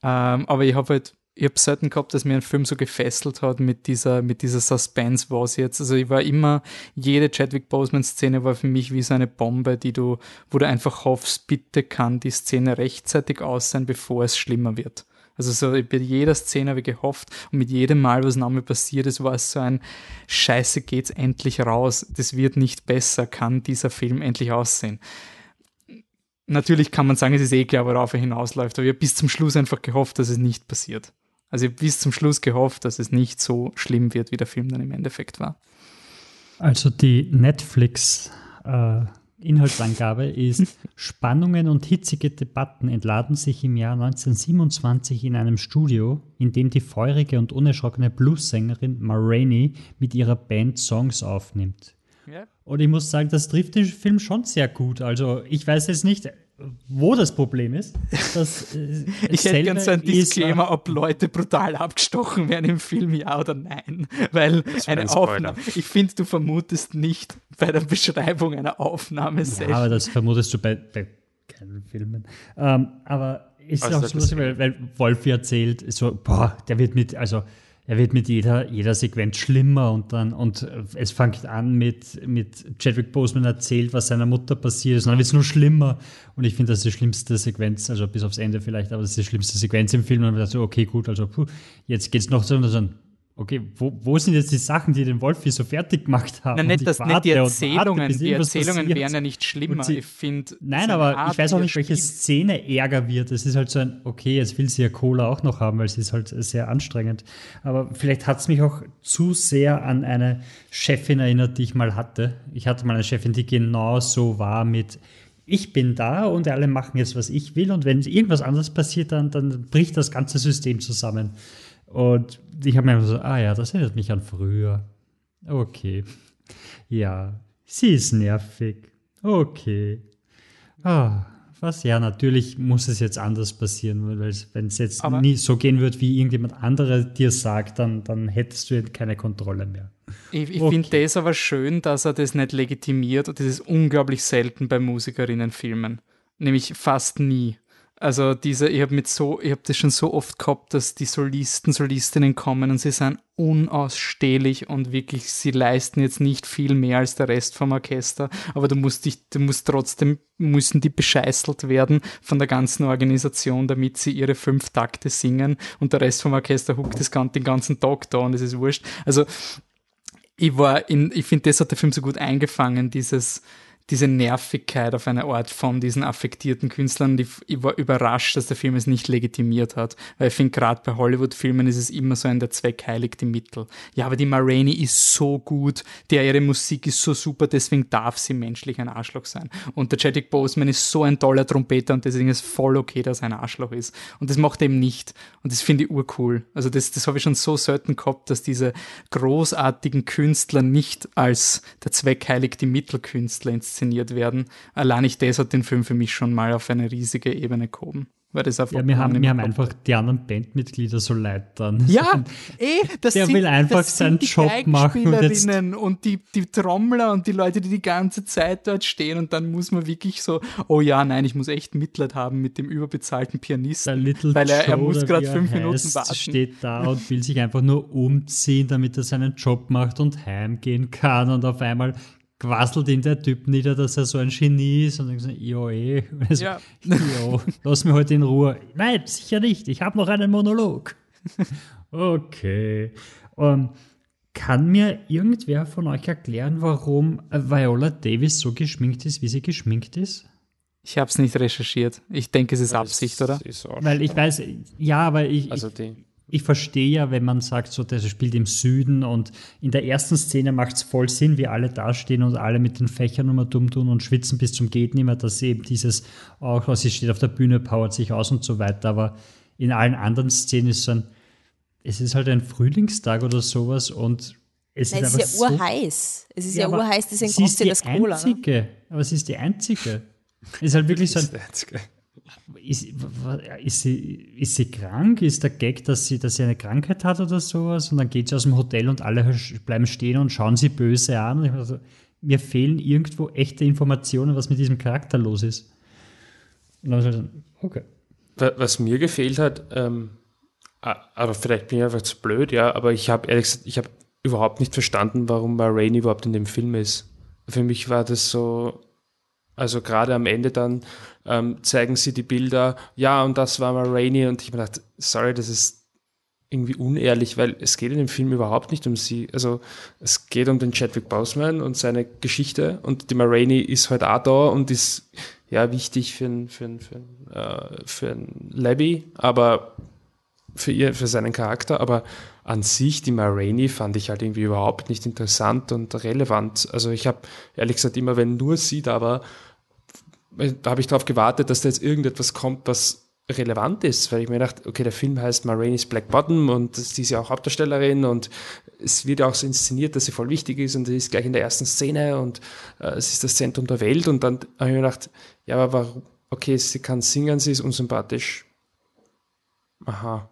Ähm, aber ich habe halt ich habe selten gehabt, dass mir ein Film so gefesselt hat mit dieser, mit dieser Suspense, was jetzt. Also ich war immer, jede Chadwick Boseman-Szene war für mich wie so eine Bombe, die du, wo du einfach hoffst, bitte kann die Szene rechtzeitig aus sein, bevor es schlimmer wird. Also so bei jeder Szene habe ich gehofft und mit jedem Mal, was nochmal passiert ist, war es so ein Scheiße, geht's endlich raus. Das wird nicht besser, kann dieser Film endlich aussehen. Natürlich kann man sagen, es ist eh klar, worauf er hinausläuft, aber ich habe bis zum Schluss einfach gehofft, dass es nicht passiert. Also ich habe bis zum Schluss gehofft, dass es nicht so schlimm wird, wie der Film dann im Endeffekt war. Also die Netflix äh, Inhaltsangabe ist, Spannungen und hitzige Debatten entladen sich im Jahr 1927 in einem Studio, in dem die feurige und unerschrockene Blues-Sängerin Ma Rainey mit ihrer Band Songs aufnimmt. Und ich muss sagen, das trifft den Film schon sehr gut. Also ich weiß jetzt nicht, wo das Problem ist. Dass, äh, ich hätte ganz so ein Disclaimer, ob Leute brutal abgestochen werden im Film, ja oder nein. Weil eine Aufnahme, ich finde, du vermutest nicht bei der Beschreibung einer Aufnahme ja, aber das vermutest du bei, bei keinen Filmen. Ähm, aber ist also auch so weil, weil Wolfi erzählt, so, boah, der wird mit, also er wird mit jeder, jeder Sequenz schlimmer und dann, und es fängt an mit, mit Chadwick Boseman erzählt, was seiner Mutter passiert ist, und dann wird es nur schlimmer. Und ich finde, das ist die schlimmste Sequenz, also bis aufs Ende vielleicht, aber das ist die schlimmste Sequenz im Film. Und dann wird so, okay, gut, also puh, jetzt geht's noch so, und dann, okay, wo, wo sind jetzt die Sachen, die den Wolfi so fertig gemacht haben? Nein, nicht, das, nicht die Erzählungen, warte, die Erzählungen wären ja nicht schlimmer. Sie, ich finde. Nein, aber Art, ich weiß auch nicht, welche Szene ärger wird. Es ist halt so ein, okay, jetzt will sie ja Cola auch noch haben, weil sie ist halt sehr anstrengend. Aber vielleicht hat es mich auch zu sehr an eine Chefin erinnert, die ich mal hatte. Ich hatte mal eine Chefin, die genau so war mit, ich bin da und alle machen jetzt, was ich will. Und wenn irgendwas anderes passiert, dann, dann bricht das ganze System zusammen. Und ich habe mir so, ah ja, das erinnert mich an früher. Okay. Ja, sie ist nervig. Okay. Ah, was? Ja, natürlich muss es jetzt anders passieren, weil wenn es jetzt aber nie so gehen wird, wie irgendjemand andere dir sagt, dann, dann hättest du keine Kontrolle mehr. Ich, ich okay. finde das aber schön, dass er das nicht legitimiert und das ist unglaublich selten bei Musikerinnenfilmen. Nämlich fast nie. Also diese, ich habe mit so, ich habe das schon so oft gehabt, dass die Solisten, Solistinnen kommen und sie sind unausstehlich und wirklich, sie leisten jetzt nicht viel mehr als der Rest vom Orchester, aber du musst dich, du musst trotzdem, müssen die bescheißelt werden von der ganzen Organisation, damit sie ihre fünf Takte singen und der Rest vom Orchester huckt das den ganzen Tag da und es ist wurscht. Also ich war in, ich finde, das hat der Film so gut eingefangen, dieses, diese Nervigkeit auf eine Art von diesen affektierten Künstlern. Die, ich war überrascht, dass der Film es nicht legitimiert hat, weil ich finde, gerade bei Hollywood-Filmen ist es immer so ein der Zweck heiligt die Mittel. Ja, aber die Ma ist so gut, der ihre Musik ist so super, deswegen darf sie menschlich ein Arschloch sein. Und der Chadwick Boseman ist so ein toller Trompeter und deswegen ist es voll okay, dass er ein Arschloch ist. Und das macht er eben nicht. Und das finde ich urcool. Also das, das habe ich schon so selten gehabt, dass diese großartigen Künstler nicht als der Zweck heiligt die Mittel Künstler ins inszeniert werden. Allein nicht das hat den Film für mich schon mal auf eine riesige Ebene gehoben. Weil das einfach Ja, wir haben, wir haben einfach die anderen Bandmitglieder so leid dann. Ja, eh, das Der sind, will einfach das sind seinen die Job machen und jetzt- und die, die Trommler und die Leute, die die ganze Zeit dort stehen und dann muss man wirklich so, oh ja, nein, ich muss echt Mitleid haben mit dem überbezahlten Pianisten. Weil er- er muss er fünf Minuten heißt, warten. steht da und will sich einfach nur umziehen, damit er seinen Job macht und heimgehen kann und auf einmal quasselt ihn der Typ nieder, dass er so ein Genie ist und dann sagt, jo eh, also, Ja. jo, lass mich heute in Ruhe. Nein, sicher nicht, ich habe noch einen Monolog. okay. Um, kann mir irgendwer von euch erklären, warum Viola Davis so geschminkt ist, wie sie geschminkt ist? Ich habe es nicht recherchiert. Ich denke, es ist Absicht, oder? Das ist Weil ich weiß, ja, aber ich, Also ich, die, ich verstehe ja, wenn man sagt, so, der spielt im Süden und in der ersten Szene macht es voll Sinn, wie alle dastehen und alle mit den Fächern immer dumm tun und schwitzen bis zum geht nimmer, dass sie eben dieses auch, oh, sie steht auf der Bühne, powert sich aus und so weiter, aber in allen anderen Szenen ist so ein, es ist halt ein Frühlingstag oder sowas und es Nein, ist es einfach ist ja so, urheiß. Es ist ja, aber urheiß, deswegen ist kostet die das Cola. Ne? einzige, aber sie ist die einzige. Es ist halt wirklich so ein, ist ist, sie, ist sie krank? Ist der Gag, dass sie, dass sie eine Krankheit hat oder sowas? Und dann geht sie aus dem Hotel und alle bleiben stehen und schauen sie böse an. Und so, mir fehlen irgendwo echte Informationen, was mit diesem Charakter los ist. Und dann ich halt, okay. Wa- Was mir gefehlt hat, ähm, aber vielleicht bin ich einfach zu blöd, ja, aber ich habe ehrlich gesagt, ich habe überhaupt nicht verstanden, warum Ma überhaupt in dem Film ist. Für mich war das so, also gerade am Ende dann ähm, zeigen sie die Bilder, ja, und das war Ma Rainey und ich habe gedacht, sorry, das ist irgendwie unehrlich, weil es geht in dem Film überhaupt nicht um sie. Also es geht um den Chadwick Boseman und seine Geschichte und die Ma Rainey ist halt auch da und ist ja wichtig für einen für einen- für äh, für Levy, aber für ihr, für seinen Charakter, aber an sich, die Ma Rainey fand ich halt irgendwie überhaupt nicht interessant und relevant. Also ich habe ehrlich gesagt immer, wenn nur sie da war, da habe ich darauf gewartet, dass da jetzt irgendetwas kommt, was relevant ist, weil ich mir dachte, okay, der Film heißt Ma Rainey's Black Bottom und sie ist ja auch Hauptdarstellerin und es wird ja auch so inszeniert, dass sie voll wichtig ist und sie ist gleich in der ersten Szene und äh, es ist das Zentrum der Welt und dann habe ich mir gedacht, ja, aber warum, okay, sie kann singen, sie ist unsympathisch. Aha.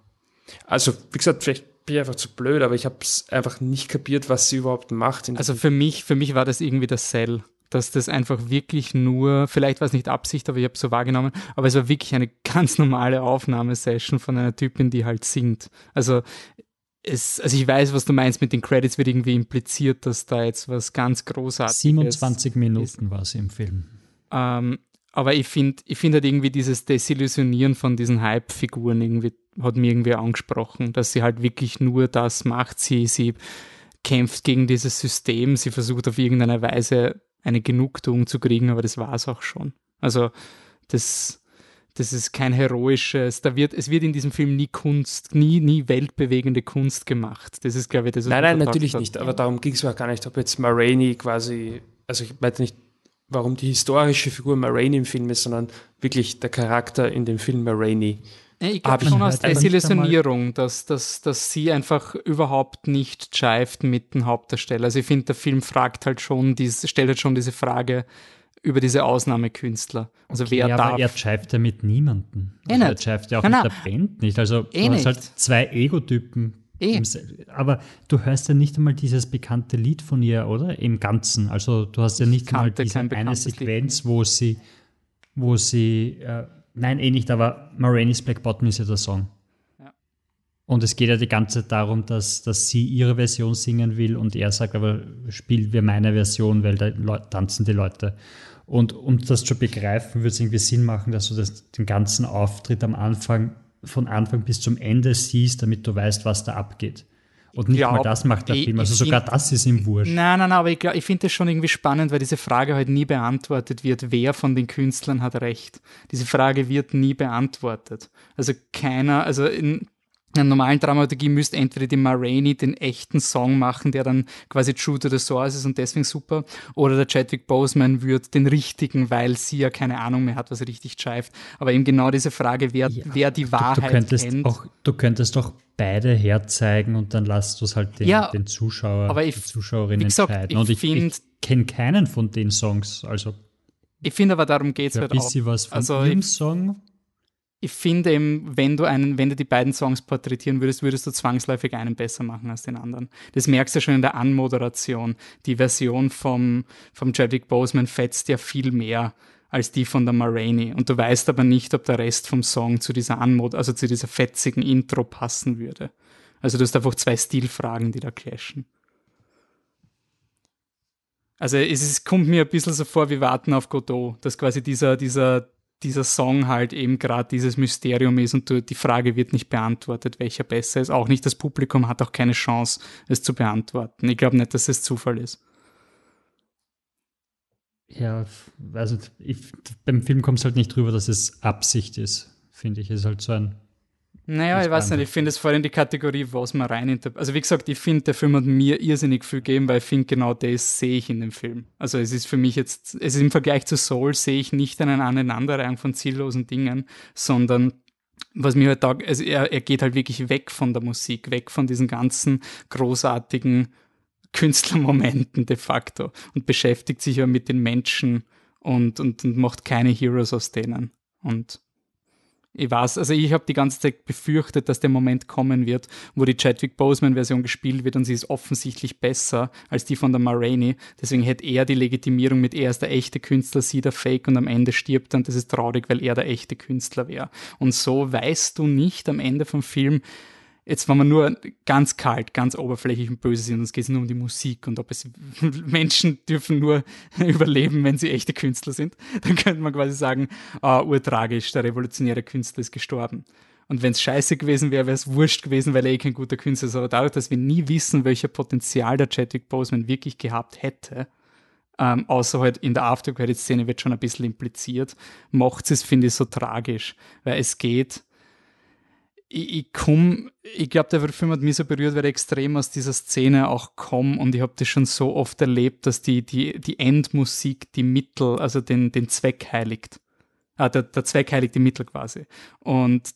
Also, wie gesagt, vielleicht bin ich einfach zu blöd, aber ich habe es einfach nicht kapiert, was sie überhaupt macht. Also für mich, für mich war das irgendwie das Sell, dass das einfach wirklich nur, vielleicht war es nicht Absicht, aber ich habe es so wahrgenommen, aber es war wirklich eine ganz normale Aufnahmesession von einer Typin, die halt singt. Also es, also ich weiß, was du meinst mit den Credits, wird irgendwie impliziert, dass da jetzt was ganz Großartiges 27 Minuten war sie im Film. ähm, aber ich finde ich find halt irgendwie dieses Desillusionieren von diesen Hype-Figuren irgendwie, hat mir irgendwie angesprochen, dass sie halt wirklich nur das macht. Sie, sie kämpft gegen dieses System, sie versucht auf irgendeine Weise eine Genugtuung zu kriegen, aber das war es auch schon. Also das, das ist kein heroisches, da wird, es wird in diesem Film nie Kunst, nie, nie weltbewegende Kunst gemacht. Das ist, glaube ich, das was Nein, nein, natürlich hat. nicht. Aber darum ging es mir auch gar nicht, ob jetzt Ma Rainey quasi, also ich meinte nicht, warum die historische Figur Ma Rainey im Film ist, sondern wirklich der Charakter in dem Film Ma Rainey. Ja, Ich Hab glaube schon aus Desillusionierung, dass, dass, dass sie einfach überhaupt nicht scheift mit dem Hauptdarsteller. Also ich finde, der Film fragt halt schon, dies, stellt halt schon diese Frage über diese Ausnahmekünstler. Also wer ja, darf. aber er scheift ja mit niemandem. Eh Also er scheift ja auch Nein, mit der Band nicht. Also Eh du hast halt zwei Ego-Typen. Eh. Aber du hörst ja nicht einmal dieses bekannte Lied von ihr, oder? Im Ganzen. Also du hast ja nicht einmal diese eine bekanntes Lied. Sequenz, wo sie, wo sie, äh, nein, eh nicht, aber Maraine's Black Bottom ist ja der Song. Ja. Und es geht ja die ganze Zeit darum, dass, dass sie ihre Version singen will und er sagt, aber spielen wir meine Version, weil da tanzen die Leute. Und um das zu begreifen, würde es irgendwie Sinn machen, dass du das, den ganzen Auftritt am Anfang, von Anfang bis zum Ende siehst, damit du weißt, was da abgeht. Und nicht Ja, mal das macht der ich- Film. Also ich sogar das ist ihm wurscht. Nein, nein, nein, aber ich, glaub- ich finde das schon irgendwie spannend, weil diese Frage halt nie beantwortet wird, wer von den Künstlern hat recht. Diese Frage wird nie beantwortet. Also keiner, also in, einer normalen Dramaturgie müsste entweder die Ma Rainey den echten Song machen, der dann quasi true to the source ist und deswegen super, oder der Chadwick Boseman würde den richtigen, weil sie ja keine Ahnung mehr hat, was richtig scheift. Aber eben genau diese Frage, wer, ja, wer die Wahrheit du, du könntest kennt. Auch, du könntest doch beide herzeigen und dann lasst du es halt den, ja, den Zuschauer, aber ich, die Zuschauerin gesagt, entscheiden. Und ich, ich, ich kenne keinen von den Songs, also ich finde aber, darum geht es halt auch. was von also ihrem Song ich finde eben, wenn du einen, wenn du die beiden Songs porträtieren würdest, würdest du zwangsläufig einen besser machen als den anderen. Das merkst du schon in der Anmoderation. Die Version vom, vom Chadwick Boseman fetzt ja viel mehr als die von der Marini. Und du weißt aber nicht, ob der Rest vom Song zu dieser Anmod, also zu dieser fetzigen Intro passen würde. Also du hast einfach zwei Stilfragen, die da clashen. Also es, es kommt mir ein bisschen so vor, wie Warten auf Godot, dass quasi dieser, dieser dieser Song halt eben gerade dieses Mysterium ist und die Frage wird nicht beantwortet, welcher besser ist. Auch nicht das Publikum hat auch keine Chance, es zu beantworten. Ich glaube nicht, dass es Zufall ist. Ja, also ich, beim Film kommt es halt nicht drüber, dass es Absicht ist, finde ich. Es ist halt so ein naja, ich weiß nicht, ich finde es vor allem die Kategorie, was man rein Also wie gesagt, ich finde, der Film hat mir irrsinnig viel gegeben, weil ich finde, genau das sehe ich in dem Film. Also es ist für mich jetzt, es ist im Vergleich zu Soul, sehe ich nicht eine Aneinanderreihung von ziellosen Dingen, sondern was mir halt da, also er, er geht halt wirklich weg von der Musik, weg von diesen ganzen großartigen Künstlermomenten de facto und beschäftigt sich ja mit den Menschen und, und, und macht keine Heroes aus denen. Und ich weiß, also ich habe die ganze Zeit befürchtet, dass der Moment kommen wird, wo die Chadwick Boseman-Version gespielt wird und sie ist offensichtlich besser als die von der Ma. Deswegen hätte er die Legitimierung mit, er ist der echte Künstler, sie der Fake und am Ende stirbt und das ist traurig, weil er der echte Künstler wäre. Und so weißt du nicht am Ende vom Film, Jetzt, wenn man nur ganz kalt, ganz oberflächlich und böse sind, es geht nur um die Musik und ob es Menschen dürfen nur überleben, wenn sie echte Künstler sind, dann könnte man quasi sagen, ah, urtragisch, der revolutionäre Künstler ist gestorben. Und wenn es scheiße gewesen wäre, wäre es wurscht gewesen, weil er eh kein guter Künstler ist. Aber dadurch, dass wir nie wissen, welcher Potenzial der Chadwick Boseman wirklich gehabt hätte, ähm, außer halt in der After-Credit-Szene wird schon ein bisschen impliziert, macht es, finde ich, so tragisch, weil es geht ich, ich komme, ich glaube, der Film hat mich so berührt, weil ich extrem aus dieser Szene auch komme und ich habe das schon so oft erlebt, dass die, die, die Endmusik die Mittel, also den, den Zweck heiligt. Ah, der, der Zweck heiligt die Mittel quasi. Und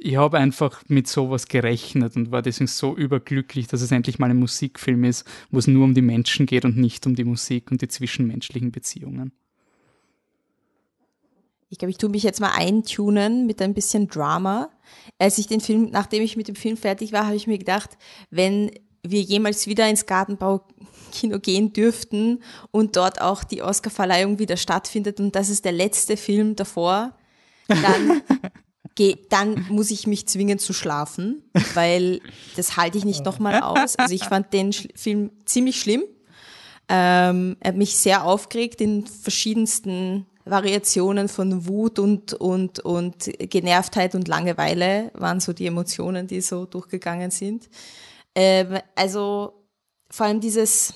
ich habe einfach mit sowas gerechnet und war deswegen so überglücklich, dass es endlich mal ein Musikfilm ist, wo es nur um die Menschen geht und nicht um die Musik und die zwischenmenschlichen Beziehungen. Ich glaube, ich tue mich jetzt mal eintunen mit ein bisschen Drama. Als ich den Film, nachdem ich mit dem Film fertig war, habe ich mir gedacht, wenn wir jemals wieder ins Gartenbaukino gehen dürften und dort auch die Oscarverleihung wieder stattfindet und das ist der letzte Film davor, dann, dann muss ich mich zwingen zu schlafen, weil das halte ich nicht nochmal aus. Also ich fand den Film ziemlich schlimm. Ähm, er hat mich sehr aufgeregt in verschiedensten Variationen von Wut und, und, und Genervtheit und Langeweile waren so die Emotionen, die so durchgegangen sind. Ähm, also vor allem dieses,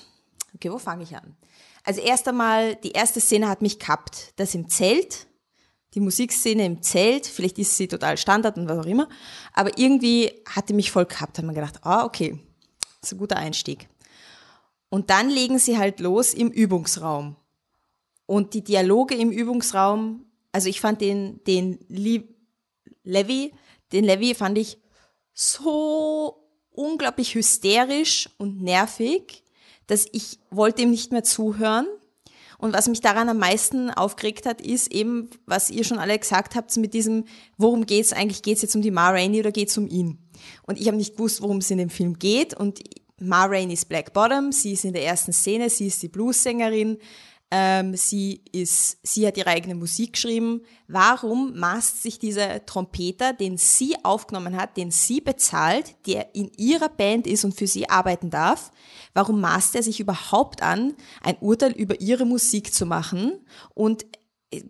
okay, wo fange ich an? Also erst einmal, die erste Szene hat mich kappt. Das im Zelt, die Musikszene im Zelt, vielleicht ist sie total Standard und was auch immer, aber irgendwie hatte mich voll kappt, hat man gedacht, ah, okay, das ist ein guter Einstieg. Und dann legen sie halt los im Übungsraum. Und die Dialoge im Übungsraum, also ich fand den, den Levi, den Levi fand ich so unglaublich hysterisch und nervig, dass ich wollte ihm nicht mehr zuhören. Und was mich daran am meisten aufgeregt hat, ist eben, was ihr schon alle gesagt habt, mit diesem, worum geht's eigentlich? Geht's jetzt um die Ma Rainey oder geht's um ihn? Und ich habe nicht gewusst, worum es in dem Film geht. Und Ma Rainey ist Black Bottom, sie ist in der ersten Szene, sie ist die Bluessängerin. Ähm, sie, ist, sie hat ihre eigene Musik geschrieben. Warum maßt sich dieser Trompeter, den sie aufgenommen hat, den sie bezahlt, der in ihrer Band ist und für sie arbeiten darf, warum maßt er sich überhaupt an, ein Urteil über ihre Musik zu machen und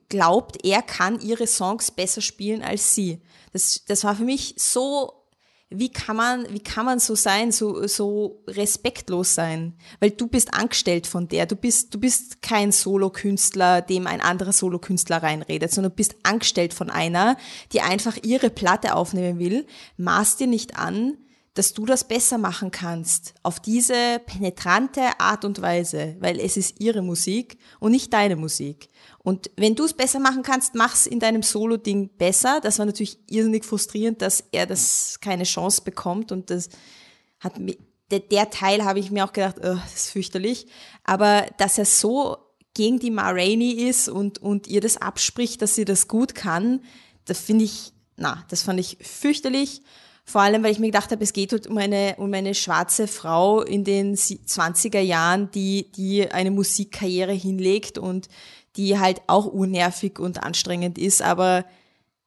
glaubt, er kann ihre Songs besser spielen als sie? Das, das war für mich so wie kann man, wie kann man so sein, so, so respektlos sein? Weil du bist angestellt von der. Du bist, du bist kein Solokünstler, dem ein anderer Solokünstler reinredet, sondern du bist angestellt von einer, die einfach ihre Platte aufnehmen will. Maß dir nicht an, dass du das besser machen kannst auf diese penetrante Art und Weise, weil es ist ihre Musik und nicht deine Musik. Und wenn du es besser machen kannst, mach's in deinem Solo-Ding besser. Das war natürlich irrsinnig frustrierend, dass er das keine Chance bekommt und das hat mir, der, der Teil habe ich mir auch gedacht, oh, das ist fürchterlich. Aber dass er so gegen die Ma Rainey ist und, und ihr das abspricht, dass sie das gut kann, das finde ich, na, das fand ich fürchterlich. Vor allem, weil ich mir gedacht habe, es geht halt um eine, um eine schwarze Frau in den 20er Jahren, die, die eine Musikkarriere hinlegt und die halt auch unnervig und anstrengend ist, aber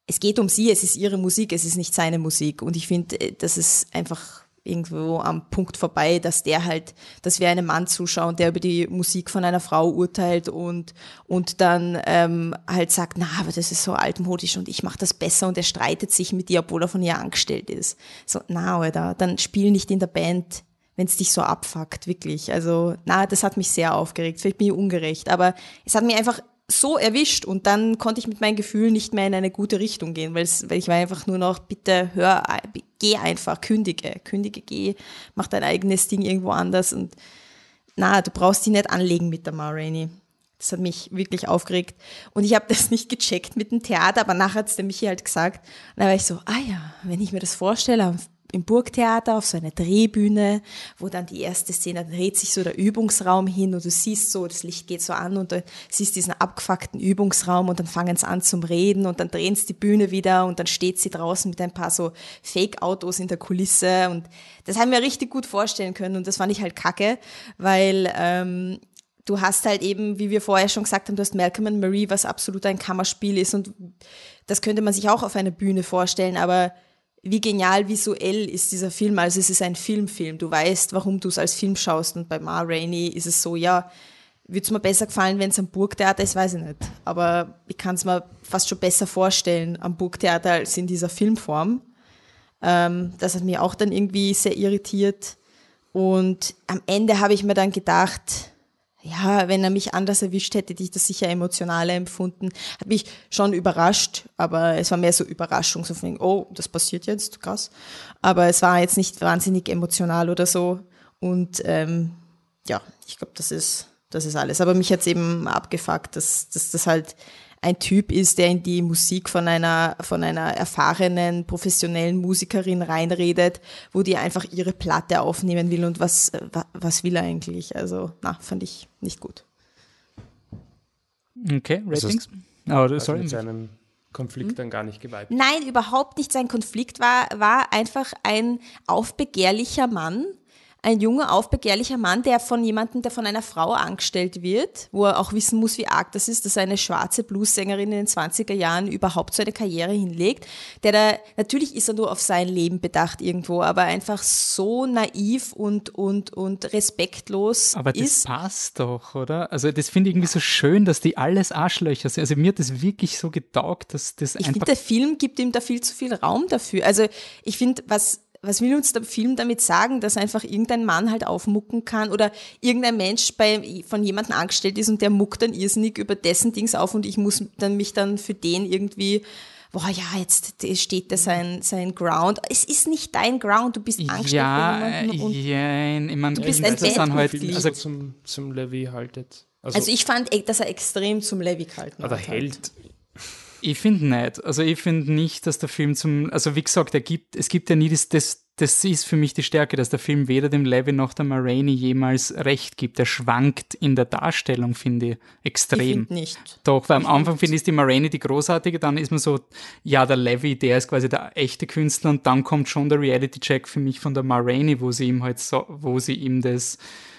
es geht um sie, es ist ihre Musik, es ist nicht seine Musik. Und ich finde, äh, das ist einfach irgendwo am Punkt vorbei, dass der halt, dass wir einem Mann zuschauen, der über die Musik von einer Frau urteilt und, und dann ähm, halt sagt, na, aber das ist so altmodisch und ich mache das besser und er streitet sich mit ihr, obwohl er von ihr angestellt ist. So, na, oder dann spiel nicht in der Band, wenn es dich so abfuckt, wirklich. Also, na, das hat mich sehr aufgeregt. Vielleicht bin ich ungerecht, aber es hat mich einfach so erwischt und dann konnte ich mit meinem Gefühl nicht mehr in eine gute Richtung gehen, weil, ich war einfach nur noch, bitte hör, geh einfach, kündige, kündige, geh, mach dein eigenes Ding irgendwo anders und na, du brauchst die nicht anlegen mit der Ma Rainey. Das hat mich wirklich aufgeregt. Und ich habe das nicht gecheckt mit dem Theater, aber nachher hat es der Michi halt gesagt. Und da war ich so, ah ja, wenn ich mir das vorstelle, im Burgtheater auf so einer Drehbühne, wo dann die erste Szene dreht sich so der Übungsraum hin und du siehst so, das Licht geht so an und du siehst diesen abgefuckten Übungsraum und dann fangen sie an zum Reden und dann drehen sie die Bühne wieder und dann steht sie draußen mit ein paar so Fake-Autos in der Kulisse und das haben wir richtig gut vorstellen können und das fand ich halt kacke, weil ähm, du hast halt eben, wie wir vorher schon gesagt haben, du hast Malcolm and Marie, was absolut ein Kammerspiel ist und das könnte man sich auch auf einer Bühne vorstellen, aber wie genial visuell ist dieser Film. Also es ist ein Filmfilm. Du weißt, warum du es als Film schaust. Und bei Ma Rainey ist es so, ja, würde es mir besser gefallen, wenn es am Burgtheater ist, weiß ich nicht. Aber ich kann es mir fast schon besser vorstellen am Burgtheater als in dieser Filmform. Ähm, das hat mich auch dann irgendwie sehr irritiert. Und am Ende habe ich mir dann gedacht, ja, wenn er mich anders erwischt hätte, hätte ich das sicher emotionaler empfunden. Hat mich schon überrascht, aber es war mehr so Überraschung, so von, oh, das passiert jetzt, krass. Aber es war jetzt nicht wahnsinnig emotional oder so. Und ähm, ja, ich glaube, das ist, das ist alles. Aber mich hat's eben abgefuckt, dass, dass das halt ein Typ ist, der in die Musik von einer, von einer erfahrenen, professionellen Musikerin reinredet, wo die einfach ihre Platte aufnehmen will und was, was will er eigentlich? Also, na, fand ich nicht gut. Okay, Ratings? Also, oh, sorry. mit seinem Konflikt hm? dann gar nicht geweiht. Nein, überhaupt nicht. Sein Konflikt war, war einfach ein aufbegehrlicher Mann, ein junger, aufbegehrlicher Mann, der von jemandem, der von einer Frau angestellt wird, wo er auch wissen muss, wie arg das ist, dass eine schwarze Bluessängerin in den 20er Jahren überhaupt so eine Karriere hinlegt, der da, natürlich ist er nur auf sein Leben bedacht irgendwo, aber einfach so naiv und, und, und respektlos aber ist. das passt doch, oder? Also das finde ich irgendwie so schön, dass die alles Arschlöcher sind. Also mir hat das wirklich so getaugt, dass das ich einfach... Ich finde, der Film gibt ihm da viel zu viel Raum dafür. Also ich finde, was was will uns der Film damit sagen, dass einfach irgendein Mann halt aufmucken kann oder irgendein Mensch bei, von jemandem angestellt ist und der muckt dann irrsinnig über dessen Dings auf und ich muss dann mich dann für den irgendwie boah, ja, jetzt steht da sein, sein Ground. Es ist nicht dein Ground, du bist angestellt ja, von und ja, ich meine, du bist ein Bandmitglied. Also zum, zum Levy haltet. Also, also, ich fand, dass er extrem zum Levy gehalten hat. Aber hält. Ich finde nicht. Also ich finde nicht, dass der Film zum, also wie gesagt, er gibt, es gibt ja nie das, das, das ist für mich die Stärke, dass der Film weder dem Levy noch der Marini jemals recht gibt. Er schwankt in der Darstellung, finde ich, extrem. Ich nicht. Doch, weil am Anfang finde ich die Marini die großartige, dann ist man so, ja, der Levy, der ist quasi der echte Künstler und dann kommt schon der Reality-Check für mich von der Marini, wo sie ihm halt so, wo sie ihm das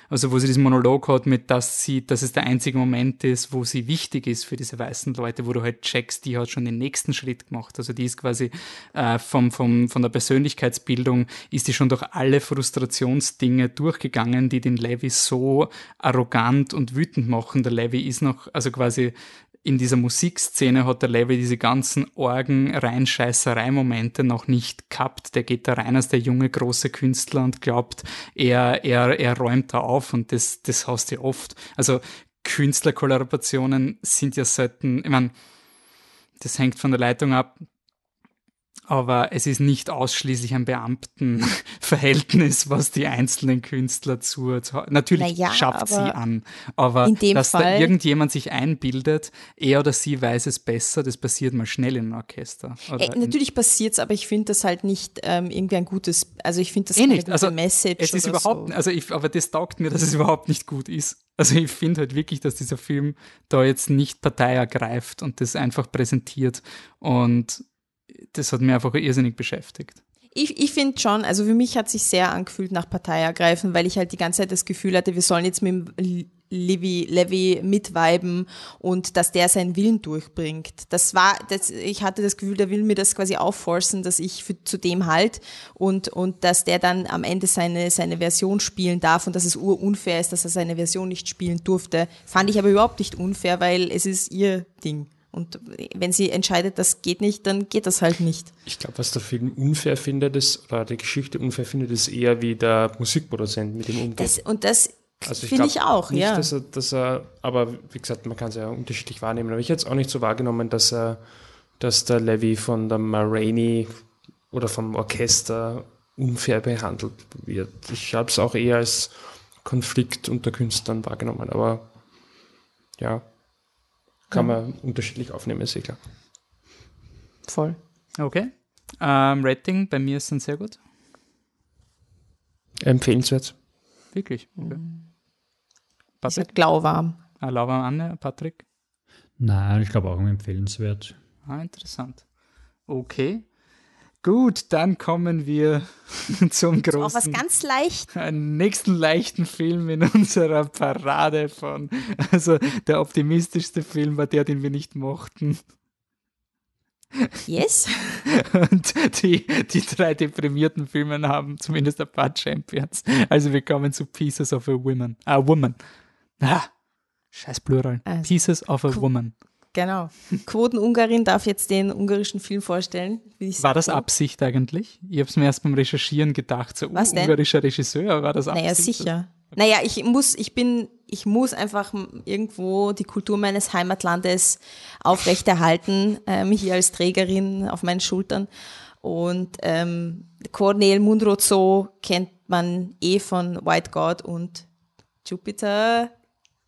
also wo sie diesen Monolog hat mit, dass sie, dass es der einzige Moment ist, wo sie wichtig ist für diese weißen Leute, wo du halt checkst, die hat schon den nächsten Schritt gemacht. Also die ist quasi äh, vom, vom, von der Persönlichkeitsbildung ist die schon durch alle Frustrationsdinge durchgegangen, die den Levi so arrogant und wütend machen. Der Levi ist noch, also quasi in dieser Musikszene hat der Level diese ganzen Orgen, Reinscheißerei-Momente noch nicht gehabt. Der geht da rein als der junge, große Künstler und glaubt, er, er, er räumt da auf und das, das hast du oft. Also Künstlerkollaborationen sind ja selten, ich meine, das hängt von der Leitung ab, aber es ist nicht ausschließlich ein Beamtenverhältnis, was die einzelnen Künstler zu, zu natürlich Naja, schafft sie an, aber dass da Fall- irgendjemand sich einbildet, er oder sie weiß es besser, das passiert mal schnell in einem Orchester. Äh, natürlich passiert's, aber ich finde das halt nicht ähm, irgendwie ein gutes, also ich finde das Eh keine nicht. gute Also Message es ist überhaupt, so. also ich, aber das taugt mir, dass es überhaupt nicht gut ist. Also ich finde halt wirklich, dass dieser Film da jetzt nicht Partei ergreift und das einfach präsentiert und das hat mir einfach irrsinnig beschäftigt. Ich, ich finde schon, also für mich hat sich sehr angefühlt nach Partei ergreifen, weil ich halt die ganze Zeit das Gefühl hatte, wir sollen jetzt mit dem L- Levi, mitviben und dass der seinen Willen durchbringt. Das war, das, ich hatte das Gefühl, der will mir das quasi aufforcen, dass ich für, zu dem halt und, und dass der dann am Ende seine, seine Version spielen darf und dass es urunfair ist, dass er seine Version nicht spielen durfte. Fand ich aber überhaupt nicht unfair, weil es ist ihr Ding. Und wenn sie entscheidet, das geht nicht, dann geht das halt nicht. Ich glaube, was der Film unfair findet, ist, oder die Geschichte unfair findet, ist eher wie der Musikproduzent mit ihm umgeht. Das, und das Also finde ich auch, nicht, ja. Dass er, dass er, aber wie gesagt, man kann es ja unterschiedlich wahrnehmen. Aber ich hätte es auch nicht so wahrgenommen, dass er, dass der Levy von der Marini oder vom Orchester unfair behandelt wird. Ich habe es auch eher als Konflikt unter Künstlern wahrgenommen. Aber ja, kann man unterschiedlich aufnehmen, ist eh klar. Voll. Okay. Ähm, Rating bei mir ist dann sehr gut. Empfehlenswert. Wirklich. Okay. Ich Patrick? sag lauwarm. Ah, Laura Anne, Patrick? Nein, ich glaube auch empfehlenswert. Ah, interessant. Okay. Gut, dann kommen wir zum großen. Auch was ganz leicht. einen nächsten leichten Film in unserer Parade von, also der optimistischste Film war der, den wir nicht mochten. Yes. Und die, die drei deprimierten Filme haben zumindest ein paar Champions. Also wir kommen zu Pieces of a Woman. Ah, Woman. Ah, scheiß Plural. Also, Pieces of a Woman. Genau. Quoten-Ungarin darf jetzt den ungarischen Film vorstellen. War das. Absicht eigentlich? Ich habe es mir erst beim Recherchieren gedacht. So, uh, Was denn? ungarischer Regisseur, war das Absicht? Naja, sicher. Naja, ich muss, ich bin, ich muss einfach irgendwo die Kultur meines Heimatlandes aufrechterhalten, ähm, hier als Trägerin auf meinen Schultern. Und ähm, Cornel Mundrozo kennt man eh von White God und Jupiter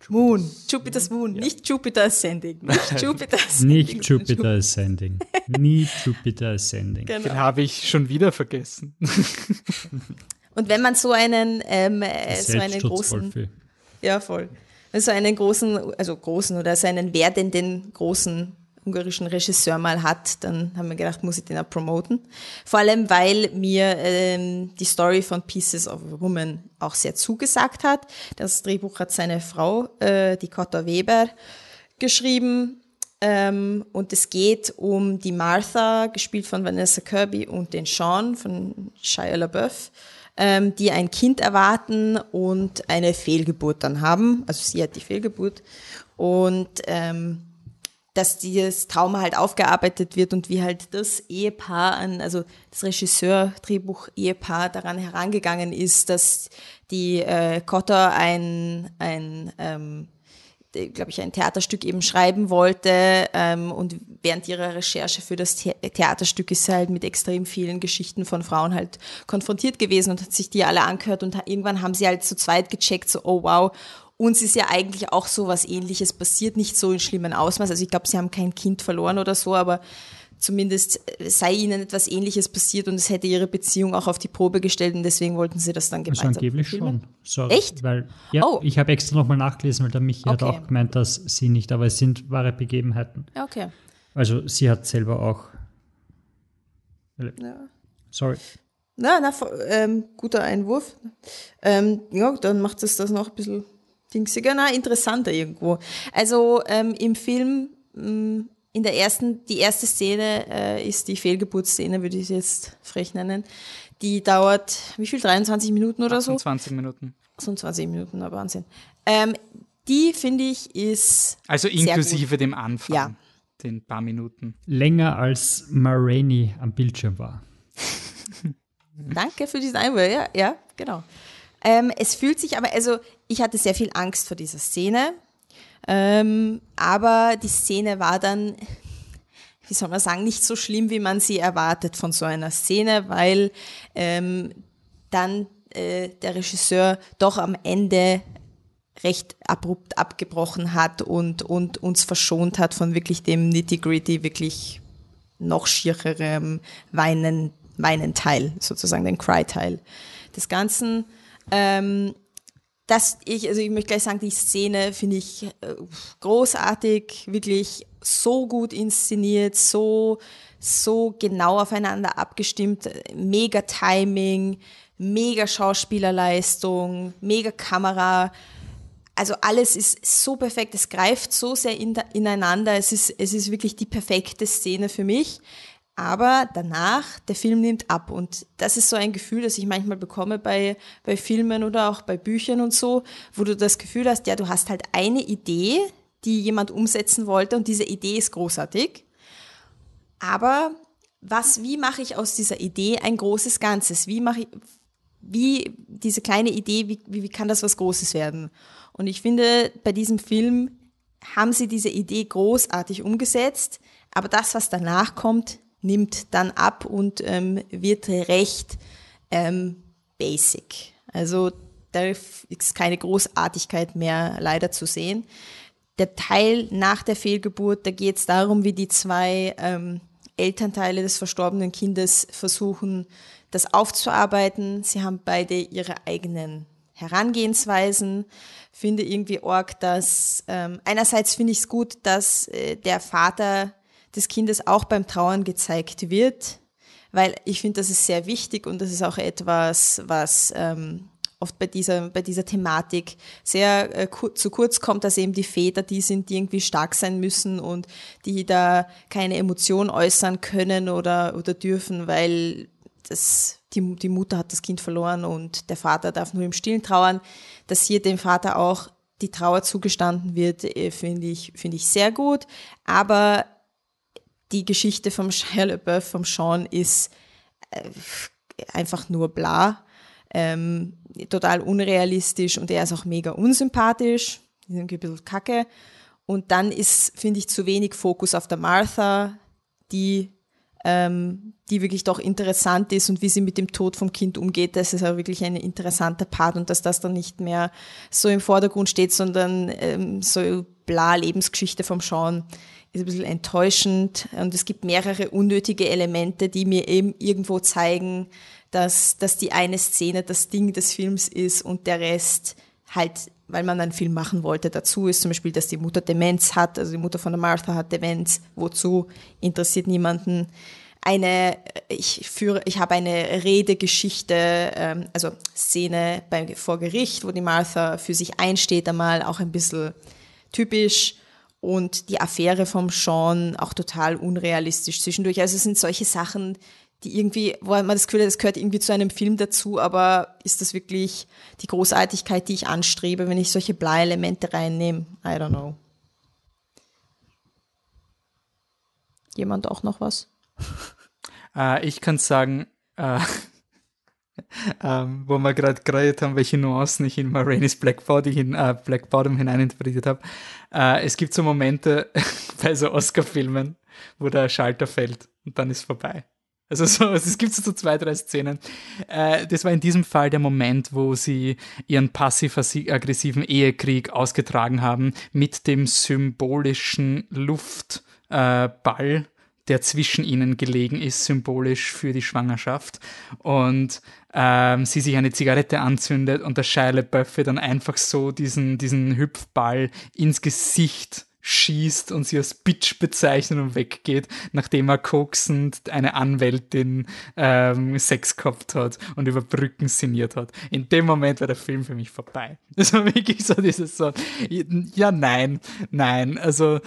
Moon. Jupiter's Moon, nicht Jupiter Ascending. Nicht Jupiter Ascending. Nicht Jupiter Ascending. Nie Jupiter Ascending. Den Genau. habe ich schon wieder vergessen. Und wenn man so einen, ähm, äh, so einen großen, Selbstschutz Ja, voll. Also einen großen, also großen oder so einen werdenden großen ungarischen Regisseur mal hat, dann haben wir gedacht, muss ich den auch promoten. Vor allem, weil mir ähm, die Story von Pieces of a Woman auch sehr zugesagt hat. Das Drehbuch hat seine Frau, äh, die Cotta Weber, geschrieben. Ähm, und es geht um die Martha, gespielt von Vanessa Kirby, und den Sean von Shia LaBeouf, ähm, die ein Kind erwarten und eine Fehlgeburt dann haben. Also sie hat die Fehlgeburt. Und ähm, dass dieses Trauma halt aufgearbeitet wird und wie halt das Ehepaar an, also das Regisseur, Drehbuch, Ehepaar daran herangegangen ist, dass die äh, Cotta ein, ein ähm, glaube ich, ein Theaterstück eben schreiben wollte. Ähm, und während ihrer Recherche für das The Theaterstück ist sie halt mit extrem vielen Geschichten von Frauen halt konfrontiert gewesen und hat sich die alle angehört. Und irgendwann haben sie halt zu zweit gecheckt, so, oh wow, uns ist ja eigentlich auch so was ähnliches passiert, nicht so in schlimmen Ausmaß. Also ich glaube, sie haben kein Kind verloren oder so, aber zumindest sei ihnen etwas ähnliches passiert und es hätte ihre Beziehung auch auf die Probe gestellt und deswegen wollten sie das dann Also gemeinsam angeblich filmen. schon. Sorry, Echt? Weil, ja, Oh. ich habe extra nochmal nachgelesen, weil der Michi hat Okay. auch gemeint, dass sie nicht, aber es sind wahre Begebenheiten. Okay. Also sie hat selber auch. Sorry. Na, na, ähm, guter Einwurf. Ähm, ja, dann macht es das noch ein bisschen dingsiger, na, interessanter irgendwo. Also ähm, im Film, mh, in der ersten, die erste Szene äh, ist die Fehlgeburtsszene, würde ich sie jetzt frech nennen. Die dauert, wie viel, 23 Minuten oder so? 20 Minuten. So 20 Minuten, na Wahnsinn. Ähm, die finde ich ist Also sehr gut. inklusive dem Anfang, Ja. den paar Minuten. Länger als Marini am Bildschirm war. Danke für diesen Einwurf. Ja, ja, genau. Ähm, es fühlt sich aber, also ich hatte sehr viel Angst vor dieser Szene, ähm, aber die Szene war dann, wie soll man sagen, nicht so schlimm, wie man sie erwartet von so einer Szene, weil ähm, dann äh, der Regisseur doch am Ende recht abrupt abgebrochen hat und, und uns verschont hat von wirklich dem Nitty-Gritty, wirklich noch schiererem Weinen, Weinen-Teil, sozusagen den Cry-Teil des Ganzen. Ähm, das ich, also ich möchte gleich sagen, die Szene finde ich äh, großartig, wirklich so gut inszeniert, so, so genau aufeinander abgestimmt, mega Timing, mega Schauspielerleistung, mega Kamera. Also alles ist so perfekt, es greift so sehr in, ineinander, es ist, es ist wirklich die perfekte Szene für mich. Aber danach, der Film nimmt ab. Und das ist so ein Gefühl, das ich manchmal bekomme bei, bei Filmen oder auch bei Büchern und so, wo du das Gefühl hast, ja, du hast halt eine Idee, die jemand umsetzen wollte und diese Idee ist großartig. Aber was, wie mache ich aus dieser Idee ein großes Ganzes? Wie mache ich, wie diese kleine Idee, wie, wie, wie kann das was Großes werden? Und ich finde, bei diesem Film haben sie diese Idee großartig umgesetzt, aber das, was danach kommt, nimmt dann ab und ähm, wird recht ähm, basic. Also da ist keine Großartigkeit mehr leider zu sehen. Der Teil nach der Fehlgeburt, da geht es darum, wie die zwei ähm, Elternteile des verstorbenen Kindes versuchen, das aufzuarbeiten. Sie haben beide ihre eigenen Herangehensweisen. Finde irgendwie arg, dass ähm, einerseits finde ich es gut, dass äh, der Vater des Kindes auch beim Trauern gezeigt wird, weil ich finde, das ist sehr wichtig und das ist auch etwas, was ähm, oft bei dieser, bei dieser Thematik sehr äh, ku zu kurz kommt, dass eben die Väter die sind, die irgendwie stark sein müssen und die da keine Emotion äußern können oder, oder dürfen, weil das, die, die Mutter hat das Kind verloren und der Vater darf nur im Stillen trauern. Dass hier dem Vater auch die Trauer zugestanden wird, äh, finde ich, finde ich sehr gut. Aber die Geschichte vom Shia LaBeouf, vom Sean, ist äh, einfach nur bla. Ähm, total unrealistisch und er ist auch mega unsympathisch. Ist ein bisschen kacke. Und dann ist, finde ich, zu wenig Fokus auf der Martha, die, ähm, die wirklich doch interessant ist und wie sie mit dem Tod vom Kind umgeht. Das ist auch wirklich ein interessanter Part und dass das dann nicht mehr so im Vordergrund steht, sondern ähm, so bla Lebensgeschichte vom Sean ist ein bisschen enttäuschend und es gibt mehrere unnötige Elemente, die mir eben irgendwo zeigen, dass, dass die eine Szene das Ding des Films ist und der Rest halt, weil man einen Film machen wollte, dazu ist. Zum Beispiel, dass die Mutter Demenz hat, also die Mutter von der Martha hat Demenz. Wozu? Interessiert niemanden. Eine, ich führe, ich habe eine Redegeschichte, ähm, also Szene beim, vor Gericht, wo die Martha für sich einsteht, einmal auch ein bisschen typisch und die Affäre vom Sean auch total unrealistisch zwischendurch. Also es sind solche Sachen, die irgendwie, wo man das Gefühl hat, das gehört irgendwie zu einem Film dazu, aber ist das wirklich die Großartigkeit, die ich anstrebe, wenn ich solche Bleielemente reinnehme? I don't know. Jemand auch noch was? Äh, ich kann sagen, äh, ähm, wo wir gerade geredet haben, welche Nuancen ich in Marainis Black, Body hin, äh, Black Bottom hineininterpretiert habe. Äh, es gibt so Momente bei so Oscar-Filmen, wo der Schalter fällt und dann ist vorbei. Also so, es gibt so zwei, drei Szenen. Äh, das war in diesem Fall der Moment, wo sie ihren passiv-aggressiven Ehekrieg ausgetragen haben mit dem symbolischen Luftball, der zwischen ihnen gelegen ist, symbolisch für die Schwangerschaft. Und ähm, sie sich eine Zigarette anzündet und der Shia LaBeouf dann einfach so diesen, diesen Hüpfball ins Gesicht schießt und sie als Bitch bezeichnet und weggeht, nachdem er koksend eine Anwältin ähm, Sex gehabt hat und über Brücken sinniert hat. In dem Moment war der Film für mich vorbei. Das war wirklich so dieses so, ja, nein, nein, also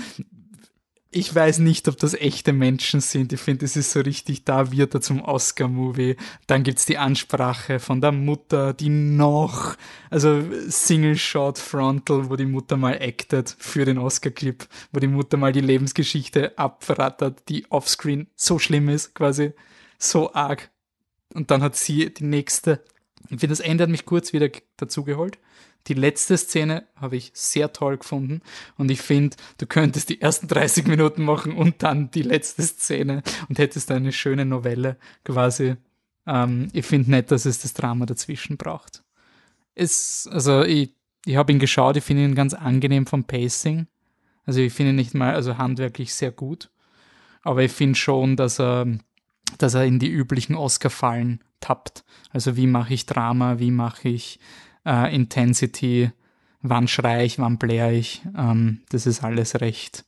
ich weiß nicht, ob das echte Menschen sind. Ich finde, es ist so richtig, da wird er zum Oscar-Movie. Dann gibt's die Ansprache von der Mutter, die noch, also Single Shot Frontal, wo die Mutter mal actet für den Oscar-Clip, wo die Mutter mal die Lebensgeschichte abverrattert, die offscreen so schlimm ist, quasi so arg. Und dann hat sie die nächste. Ich finde, das Ende hat mich kurz wieder dazugeholt. Die letzte Szene habe ich sehr toll gefunden und ich finde, du könntest die ersten 30 Minuten machen und dann die letzte Szene und hättest eine schöne Novelle quasi. Ähm, ich finde nicht, dass es das Drama dazwischen braucht. Es, also ich, ich habe ihn geschaut, ich finde ihn ganz angenehm vom Pacing. Also ich finde ihn nicht mal, also handwerklich sehr gut. Aber ich finde schon, dass er, dass er in die üblichen Oscar-Fallen tappt. Also wie mache ich Drama, wie mache ich äh, Intensity, wann schreie ich, wann bläre ich. Ähm, das ist alles recht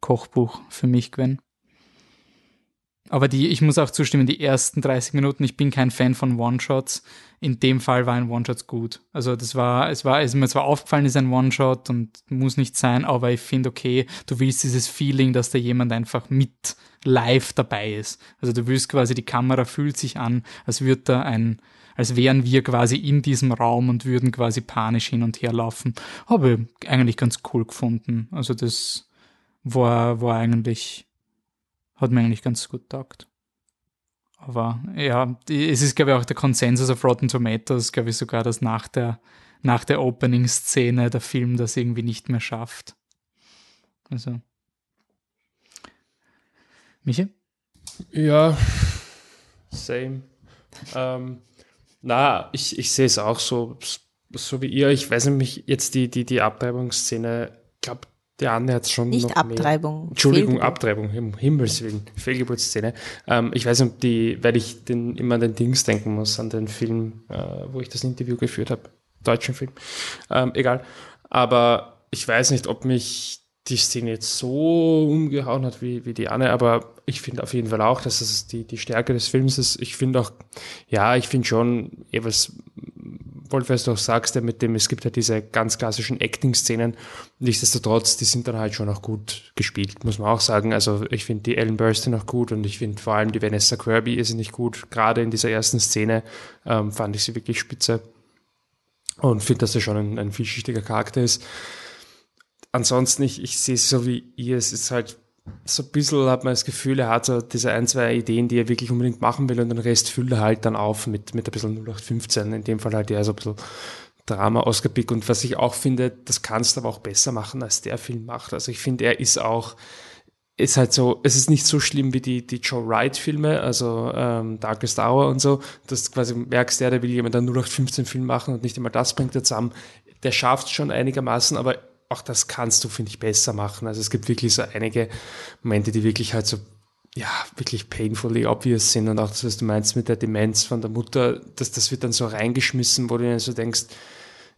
Kochbuch für mich, Gwen. Aber die, ich muss auch zustimmen, die ersten 30 Minuten, ich bin kein Fan von One-Shots. In dem Fall war ein One-Shot gut. Also das war, es war, es ist mir zwar aufgefallen, ist ein One-Shot und muss nicht sein, aber ich finde, okay, du willst dieses Feeling, dass da jemand einfach mit live dabei ist. Also du willst quasi, die Kamera fühlt sich an, als würde da ein, als wären wir quasi in diesem Raum und würden quasi panisch hin und her laufen. Habe ich eigentlich ganz cool gefunden. Also das war, war eigentlich, hat mir eigentlich ganz gut taugt. Aber ja, es ist, glaube ich, auch der Konsensus auf Rotten Tomatoes, glaube ich, sogar, dass nach der, nach der Opening-Szene der Film das irgendwie nicht mehr schafft. Also. Michi? Ja, same. Ähm, na, ich, ich sehe es auch so, so wie ihr. Ich weiß nämlich jetzt die, die, die Abtreibungsszene, ich glaube, der Anne hat schon Nicht noch Abtreibung. Mehr. Entschuldigung, Fehlgeburt. Abtreibung, im Himmels Willen, Fehlgeburtsszene. Ähm, ich weiß nicht, ob die, weil ich den, immer an den Dings denken muss, an den Film, äh, wo ich das Interview geführt habe, deutschen Film. Ähm, egal. Aber ich weiß nicht, ob mich die Szene jetzt so umgehauen hat wie, wie die Anne, aber ich finde auf jeden Fall auch, dass es die, die Stärke des Films ist. Ich finde auch, ja, ich finde schon, eh, was Wolf, was du auch sagst, ja, mit dem, es gibt ja diese ganz klassischen Acting-Szenen. Nichtsdestotrotz, die sind dann halt schon auch gut gespielt, muss man auch sagen. Also ich finde die Ellen Burstyn auch gut und ich finde vor allem die Vanessa Kirby ist nicht gut. Gerade in dieser ersten Szene ähm, fand ich sie wirklich spitze und finde, dass er schon ein, ein vielschichtiger Charakter ist. Ansonsten, ich, ich sehe es so wie ihr, es ist halt so ein bisschen hat man das Gefühl, er hat so diese ein, zwei Ideen, die er wirklich unbedingt machen will und den Rest füllt er halt dann auf mit, mit ein bisschen 0815. In dem Fall halt eher so ein bisschen Drama Pick. Und was ich auch finde, das kannst du aber auch besser machen, als der Film macht. Also ich finde, er ist auch, ist halt so, es ist nicht so schlimm wie die, die Joe Wright Filme, also ähm, Darkest Hour und so, dass du quasi merkst, der, der will jemand einen 0815 Film machen und nicht immer das bringt er zusammen. Der schafft es schon einigermaßen, aber auch das kannst du, finde ich, besser machen. Also es gibt wirklich so einige Momente, die wirklich halt so, ja, wirklich painfully obvious sind. Und auch das, was du meinst mit der Demenz von der Mutter, dass das wird dann so reingeschmissen, wo du dir so denkst,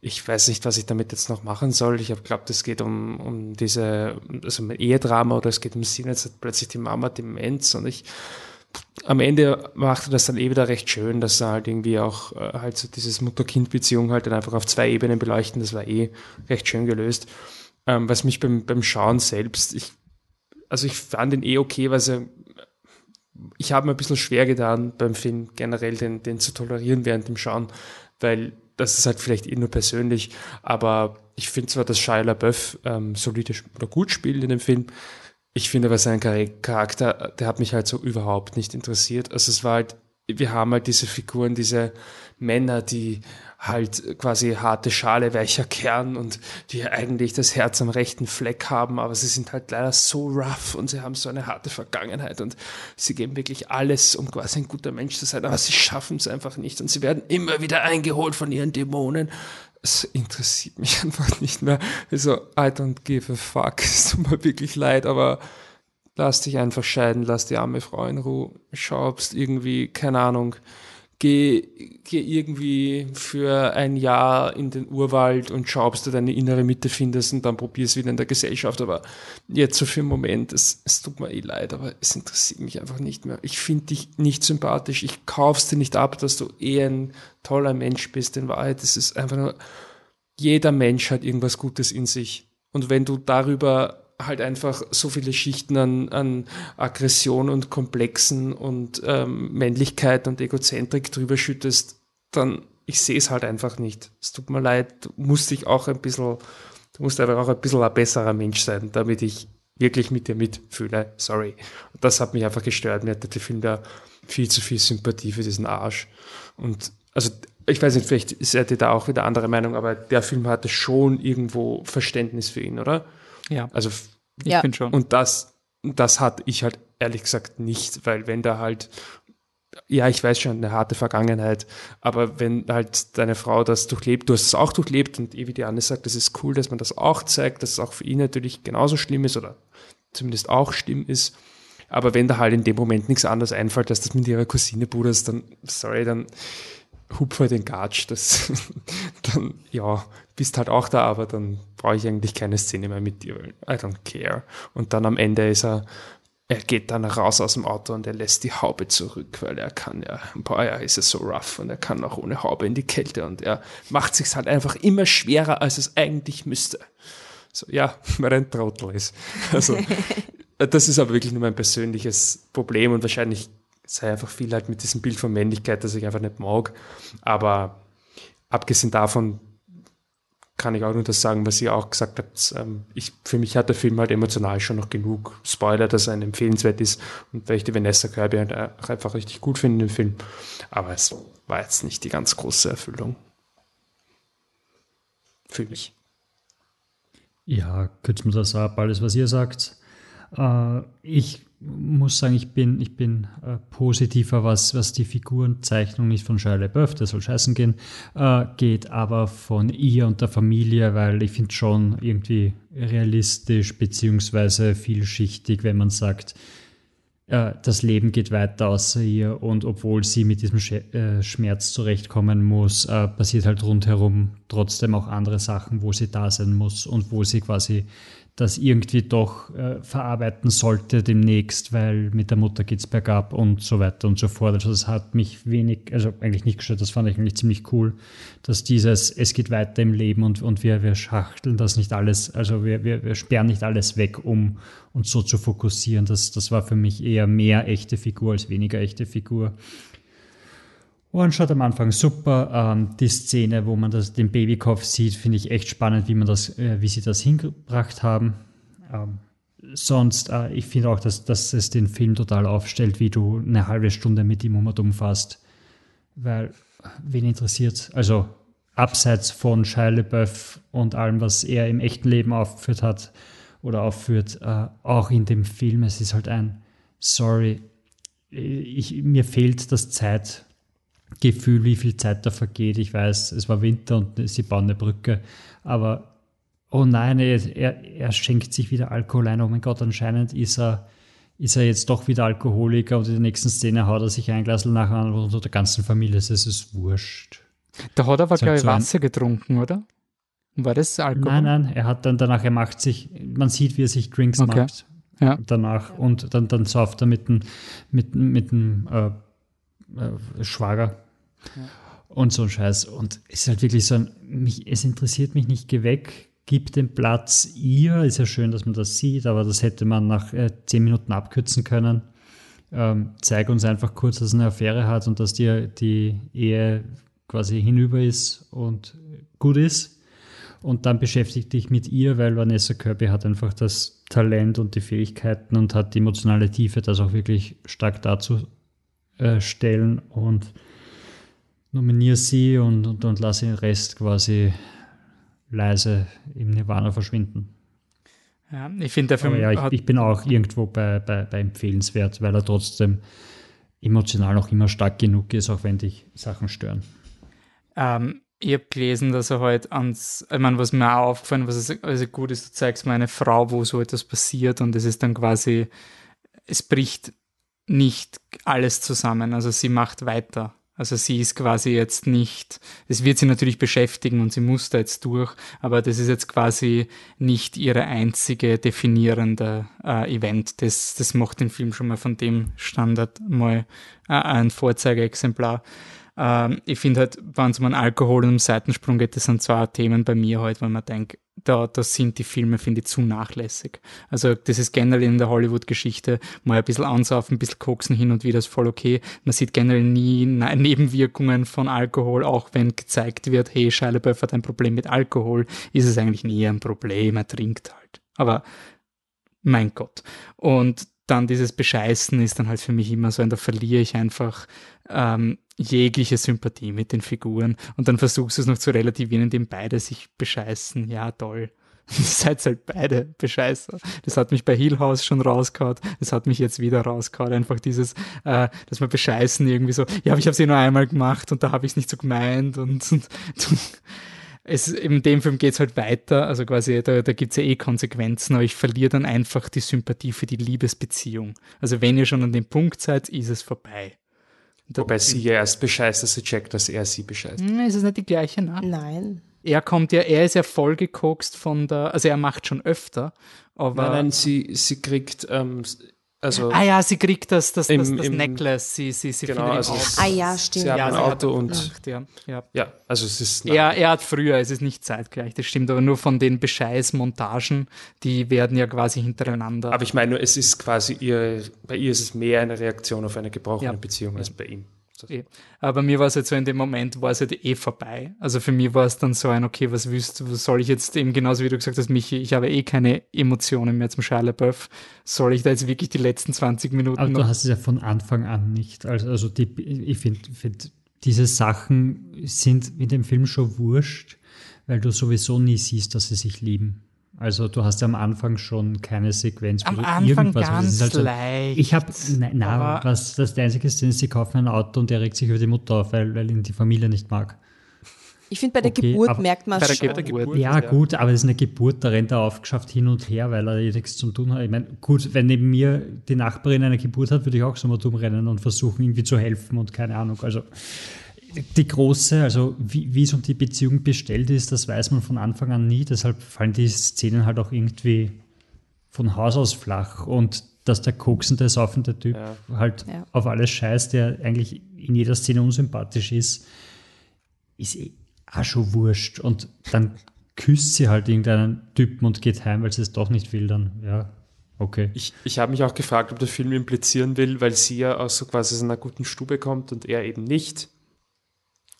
ich weiß nicht, was ich damit jetzt noch machen soll. Ich habe glaubt, es geht um, um diese, also um Ehedrama oder es geht um Sinn, jetzt hat plötzlich die Mama Demenz und ich, am Ende macht er das dann eh wieder recht schön, dass er halt irgendwie auch äh, halt so dieses Mutter-Kind-Beziehung halt dann einfach auf zwei Ebenen beleuchten. Das war eh recht schön gelöst. Ähm, was mich beim, beim Schauen selbst, ich, also ich fand den eh okay, weil sie, ich habe mir ein bisschen schwer getan beim Film generell den, den zu tolerieren während dem Schauen, weil das ist halt vielleicht eh nur persönlich, aber ich finde zwar, dass Shia LaBeouf ähm, solide oder gut spielt in dem Film, ich finde aber sein Charakter, der hat mich halt so überhaupt nicht interessiert. Also es war halt, wir haben halt diese Figuren, diese Männer, die halt quasi harte Schale, weicher Kern und die eigentlich das Herz am rechten Fleck haben, aber sie sind halt leider so rough und sie haben so eine harte Vergangenheit und sie geben wirklich alles, um quasi ein guter Mensch zu sein, aber sie schaffen es einfach nicht und sie werden immer wieder eingeholt von ihren Dämonen es interessiert mich einfach nicht mehr. Also, I don't give a fuck. Es tut mir wirklich leid, aber lass dich einfach scheiden, lass die arme Frau in Ruhe. Schau, ob's irgendwie, keine Ahnung, geh, geh irgendwie für ein Jahr in den Urwald und schau, ob du deine innere Mitte findest und dann probier's wieder in der Gesellschaft. Aber jetzt so für einen Moment, es, es tut mir eh leid, aber es interessiert mich einfach nicht mehr. Ich finde dich nicht sympathisch. Ich kauf's dir nicht ab, dass du eh ein toller Mensch bist. In Wahrheit, es ist einfach nur, jeder Mensch hat irgendwas Gutes in sich. Und wenn du darüber halt einfach so viele Schichten an, an Aggression und Komplexen und ähm, Männlichkeit und Egozentrik drüber schüttest, dann ich sehe es halt einfach nicht. Es tut mir leid, du musst dich auch ein bisschen, du musst einfach auch ein bisschen ein besserer Mensch sein, damit ich wirklich mit dir mitfühle. Sorry. Und das hat mich einfach gestört. Mir hatte der Film da viel zu viel Sympathie für diesen Arsch. Und also ich weiß nicht, vielleicht seid ihr da auch wieder andere Meinung, aber der Film hatte schon irgendwo Verständnis für ihn, oder? Ja. Also ich Ja. bin schon. und das, das hatte ich halt ehrlich gesagt nicht, weil wenn da halt, ja, ich weiß schon, eine harte Vergangenheit, aber wenn halt deine Frau das durchlebt, du hast es auch durchlebt und eh wie die Anne sagt, das ist cool, dass man das auch zeigt, dass es auch für ihn natürlich genauso schlimm ist oder zumindest auch schlimm ist. Aber wenn da halt in dem Moment nichts anderes einfällt, als das mit ihrer Cousine Bruders, dann, sorry, dann hupf halt den Gatsch. Das, dann, ja, bist halt auch da, aber dann brauche ich eigentlich keine Szene mehr mit dir, I don't care. Und dann am Ende ist er, er geht dann raus aus dem Auto und er lässt die Haube zurück, weil er kann ja, boah, ja, ist es so rough und er kann auch ohne Haube in die Kälte und er macht sich halt einfach immer schwerer, als es eigentlich müsste. So, ja, weil er ein Trottel ist. Also, das ist aber wirklich nur mein persönliches Problem und wahrscheinlich sei einfach viel halt mit diesem Bild von Männlichkeit, das ich einfach nicht mag. Aber abgesehen davon kann ich auch nur das sagen, was ihr auch gesagt habt. Ähm, ich, für mich hat der Film halt emotional schon noch genug Spoiler, dass er empfehlenswert ist und weil ich die Vanessa Kirby halt auch einfach richtig gut finde im Film. Aber es war jetzt nicht die ganz große Erfüllung. Für mich. Ja, kürzen wir das ab, alles, was ihr sagt. Äh, ich muss sagen, ich bin, ich bin äh, positiver, was, was die Figurenzeichnung nicht von Shia LaBeouf, der soll scheißen gehen, äh, geht, aber von ihr und der Familie, weil ich finde schon irgendwie realistisch beziehungsweise vielschichtig, wenn man sagt, äh, das Leben geht weiter außer ihr und obwohl sie mit diesem Sch äh, Schmerz zurechtkommen muss, äh, passiert halt rundherum trotzdem auch andere Sachen, wo sie da sein muss und wo sie quasi das irgendwie doch äh, verarbeiten sollte demnächst, weil mit der Mutter geht's bergab und so weiter und so fort. Also das hat mich wenig, also eigentlich nicht gestört, das fand ich eigentlich ziemlich cool, dass dieses, es geht weiter im Leben und, und wir, wir schachteln das nicht alles, also wir, wir, wir sperren nicht alles weg, um uns so zu fokussieren. Das, das war für mich eher mehr echte Figur als weniger echte Figur. One-Shot am Anfang super. Ähm, die Szene, wo man das, den Babykopf sieht, finde ich echt spannend, wie man das, äh, wie sie das hingebracht haben. Ähm, sonst, äh, ich finde auch, dass, dass es den Film total aufstellt, wie du eine halbe Stunde mit ihm um umfasst. Weil, wen interessiert Also, abseits von Shia LaBeouf und allem, was er im echten Leben aufgeführt hat oder aufführt, äh, auch in dem Film, es ist halt ein, sorry, ich, mir fehlt das Zeit, Gefühl, wie viel Zeit da vergeht. Ich weiß, es war Winter und sie bauen eine Brücke, aber oh nein, er, er, schenkt sich wieder Alkohol ein. Oh mein Gott, anscheinend ist er, ist er jetzt doch wieder Alkoholiker und in der nächsten Szene haut er sich ein Glas nachher an unter der ganzen Familie. Es ist, es ist wurscht. Da hat er aber, glaube ich, Wasser getrunken, oder? War das Alkohol? Nein, nein, er hat dann danach, er macht sich, man sieht, wie er sich Drinks Okay. macht. Ja. Danach und dann, dann sauft er mit dem, mit, mit dem äh, äh, Schwager und so ein Scheiß. Und es ist halt wirklich so ein, mich, es interessiert mich nicht, geh weg, gib den Platz ihr. Ist ja schön, dass man das sieht, aber das hätte man nach äh, zehn Minuten abkürzen können. Ähm, zeig uns einfach kurz, dass eine Affäre hat und dass die, die Ehe quasi hinüber ist und gut ist. Und dann beschäftige dich mit ihr, weil Vanessa Kirby hat einfach das Talent und die Fähigkeiten und hat die emotionale Tiefe, das auch wirklich stark dazu äh, stellen und nominiere sie und, und, und lasse den Rest quasi leise im Nirvana verschwinden. Ja, ich finde, der Film Aber ja, ich, ich bin auch irgendwo bei, bei, bei empfehlenswert, weil er trotzdem emotional noch immer stark genug ist, auch wenn dich Sachen stören. Ähm, ich habe gelesen, dass er halt ans, ich meine, was mir auch aufgefallen, was es also gut ist, du zeigst mir eine Frau, wo so etwas passiert und es ist dann quasi, es bricht nicht alles zusammen, also sie macht weiter. Also sie ist quasi jetzt nicht, es wird sie natürlich beschäftigen und sie muss da jetzt durch, aber das ist jetzt quasi nicht ihre einzige definierende äh, Event. Das, das macht den Film schon mal von dem Standard mal äh, ein Vorzeigeexemplar. Ähm, ich finde halt, wenn es um einen Alkohol und um Seitensprung geht, das sind zwei Themen bei mir halt, weil man denkt, da, da sind die Filme, finde ich, zu nachlässig. Also das ist generell in der Hollywood-Geschichte mal ein bisschen ansaufen, ein bisschen koksen hin und wieder ist voll okay. Man sieht generell nie Ne- Nebenwirkungen von Alkohol, auch wenn gezeigt wird, hey, LaBeouf hat ein Problem mit Alkohol, ist es eigentlich nie ein Problem, er trinkt halt. Aber mein Gott. Und dann dieses Bescheißen ist dann halt für mich immer so, und da verliere ich einfach ähm, jegliche Sympathie mit den Figuren und dann versuchst du es noch zu relativieren, indem beide sich bescheißen. Ja, toll. Seid halt beide Bescheißer. Das hat mich bei Hill House schon rausgehauen. Das hat mich jetzt wieder rausgehauen. Einfach dieses, äh, dass man bescheißen irgendwie so, ja, ich habe es eh nur einmal gemacht und da habe ich es nicht so gemeint und, und, es, in dem Film geht es halt weiter, also quasi, da, da gibt es ja eh Konsequenzen, aber ich verliere dann einfach die Sympathie für die Liebesbeziehung. Also wenn ihr schon an dem Punkt seid, ist es vorbei. Wobei sie ja erst bescheißt, dass sie checkt, dass er sie bescheißt. Hm, Ist es nicht die gleiche, ne? Nein. Er kommt ja, er ist ja vollgekokst von der, also er macht schon öfter, aber. Nein, nein, sie, sie kriegt, ähm, also, Ah ja, sie kriegt das, das, das, Im- das im- Necklace, sie, sie, sie genau, also Auto. Ah ja, stimmt. sie haben Ja, ein Auto und, ja, ja. ja, also es ist, Er, er hat früher, es ist nicht zeitgleich, das stimmt, aber nur von den Bescheißmontagen, die werden ja quasi hintereinander. aber ich meine, nur, es ist quasi ihre, bei ihr ist es mehr eine Reaktion auf eine gebrochene Ja. Beziehung als bei ihm. Eh. Aber mir war es halt so in dem Moment, war es halt eh vorbei. Also für mich war es dann so ein, okay, was willst du, was soll ich jetzt eben genauso wie du gesagt hast, Michi, ich habe eh keine Emotionen mehr zum Shia LaBeouf. Soll ich da jetzt wirklich die letzten 20 Minuten Aber du hast es ja von Anfang an nicht. Also, also die, ich finde, find, diese Sachen sind in dem Film schon wurscht, weil du sowieso nie siehst, dass sie sich lieben. Also du hast ja am Anfang schon keine Sequenz. Am Anfang irgendwas, ganz das ist halt so, leicht. Ich habe, nein, na, aber- was das einzige ist, sie kaufen ein Auto und der regt sich über die Mutter auf, weil, weil ihn die Familie nicht mag. Ich finde, bei der Okay, Geburt merkt man Bei es der schon. Geburt. Ja, gut, aber es ist eine Geburt, da rennt er aufgeschafft hin und her, weil er eh nichts zu tun hat. Ich meine, gut, wenn neben mir die Nachbarin eine Geburt hat, würde ich auch so mal dumm rennen und versuchen, irgendwie zu helfen und keine Ahnung. Also die große, also wie, wie es um die Beziehung bestellt ist, das weiß man von Anfang an nie. Deshalb fallen die Szenen halt auch irgendwie von Haus aus flach. Und dass der koksende, saufende Typ Ja. halt Ja. auf alles scheißt, der eigentlich in jeder Szene unsympathisch ist, ist eh auch schon wurscht. Und dann küsst sie halt irgendeinen Typen und geht heim, weil sie es doch nicht will, dann ja, okay. Ich, ich habe mich auch gefragt, ob der Film implizieren will, weil sie ja aus so quasi so einer guten Stube kommt und er eben nicht.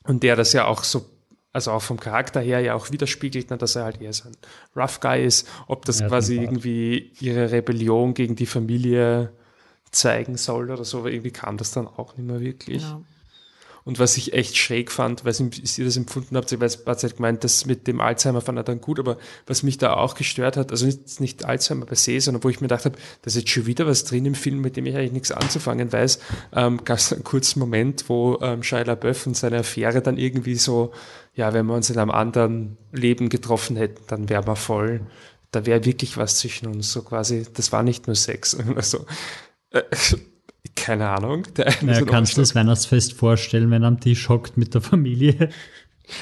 Und der das ja auch so, also auch vom Charakter her ja auch widerspiegelt, ne, dass er halt eher so ein Rough Guy ist, ob das hat quasi irgendwie ihre Rebellion gegen die Familie zeigen soll oder so, aber irgendwie kam das dann auch nicht mehr wirklich. Genau. Und was ich echt schräg fand, weiß nicht, wie ihr das empfunden habt, weil es hat gemeint, das mit dem Alzheimer fand er dann gut, aber was mich da auch gestört hat, also nicht, nicht Alzheimer per se, sondern wo ich mir gedacht habe, da ist jetzt schon wieder was drin im Film, mit dem ich eigentlich nichts anzufangen weiß, ähm, gab es einen kurzen Moment, wo ähm, Shia LaBeouf und seine Affäre dann irgendwie so, ja, wenn wir uns in einem anderen Leben getroffen hätten, dann wären wir voll, da wäre wirklich was zwischen uns, so quasi, das war nicht nur Sex, also, äh, keine Ahnung. Der eine ist Naja, kannst du das Weihnachtsfest vorstellen, wenn er am Tisch hockt mit der Familie?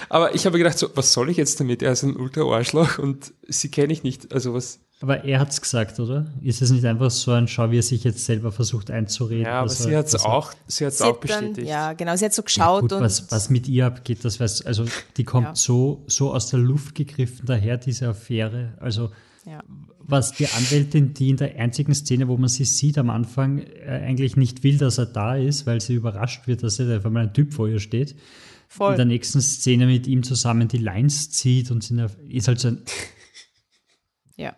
Aber ich habe gedacht, so, was soll ich jetzt damit? Er ist ein Ultra-Arschloch und sie kenne ich nicht. Also was. Aber er hat's gesagt, oder? Ist es nicht einfach so ein Schau, wie er sich jetzt selber versucht einzureden? Ja, aber dass sie er- hat es auch, sie hat's Sie auch hat dann, bestätigt. ja, genau. Sie hat so geschaut Gut, und was, was mit ihr abgeht, das weiß, also die kommt Ja. so, so aus der Luft gegriffen daher, diese Affäre. Also ja. was die Anwältin, die in der einzigen Szene, wo man sie sieht am Anfang, äh, eigentlich nicht will, dass er da ist, weil sie überrascht wird, dass er einfach mal ein Typ vor ihr steht. voll. In der nächsten Szene mit ihm zusammen die Lines zieht und der- ist halt so ein, ja.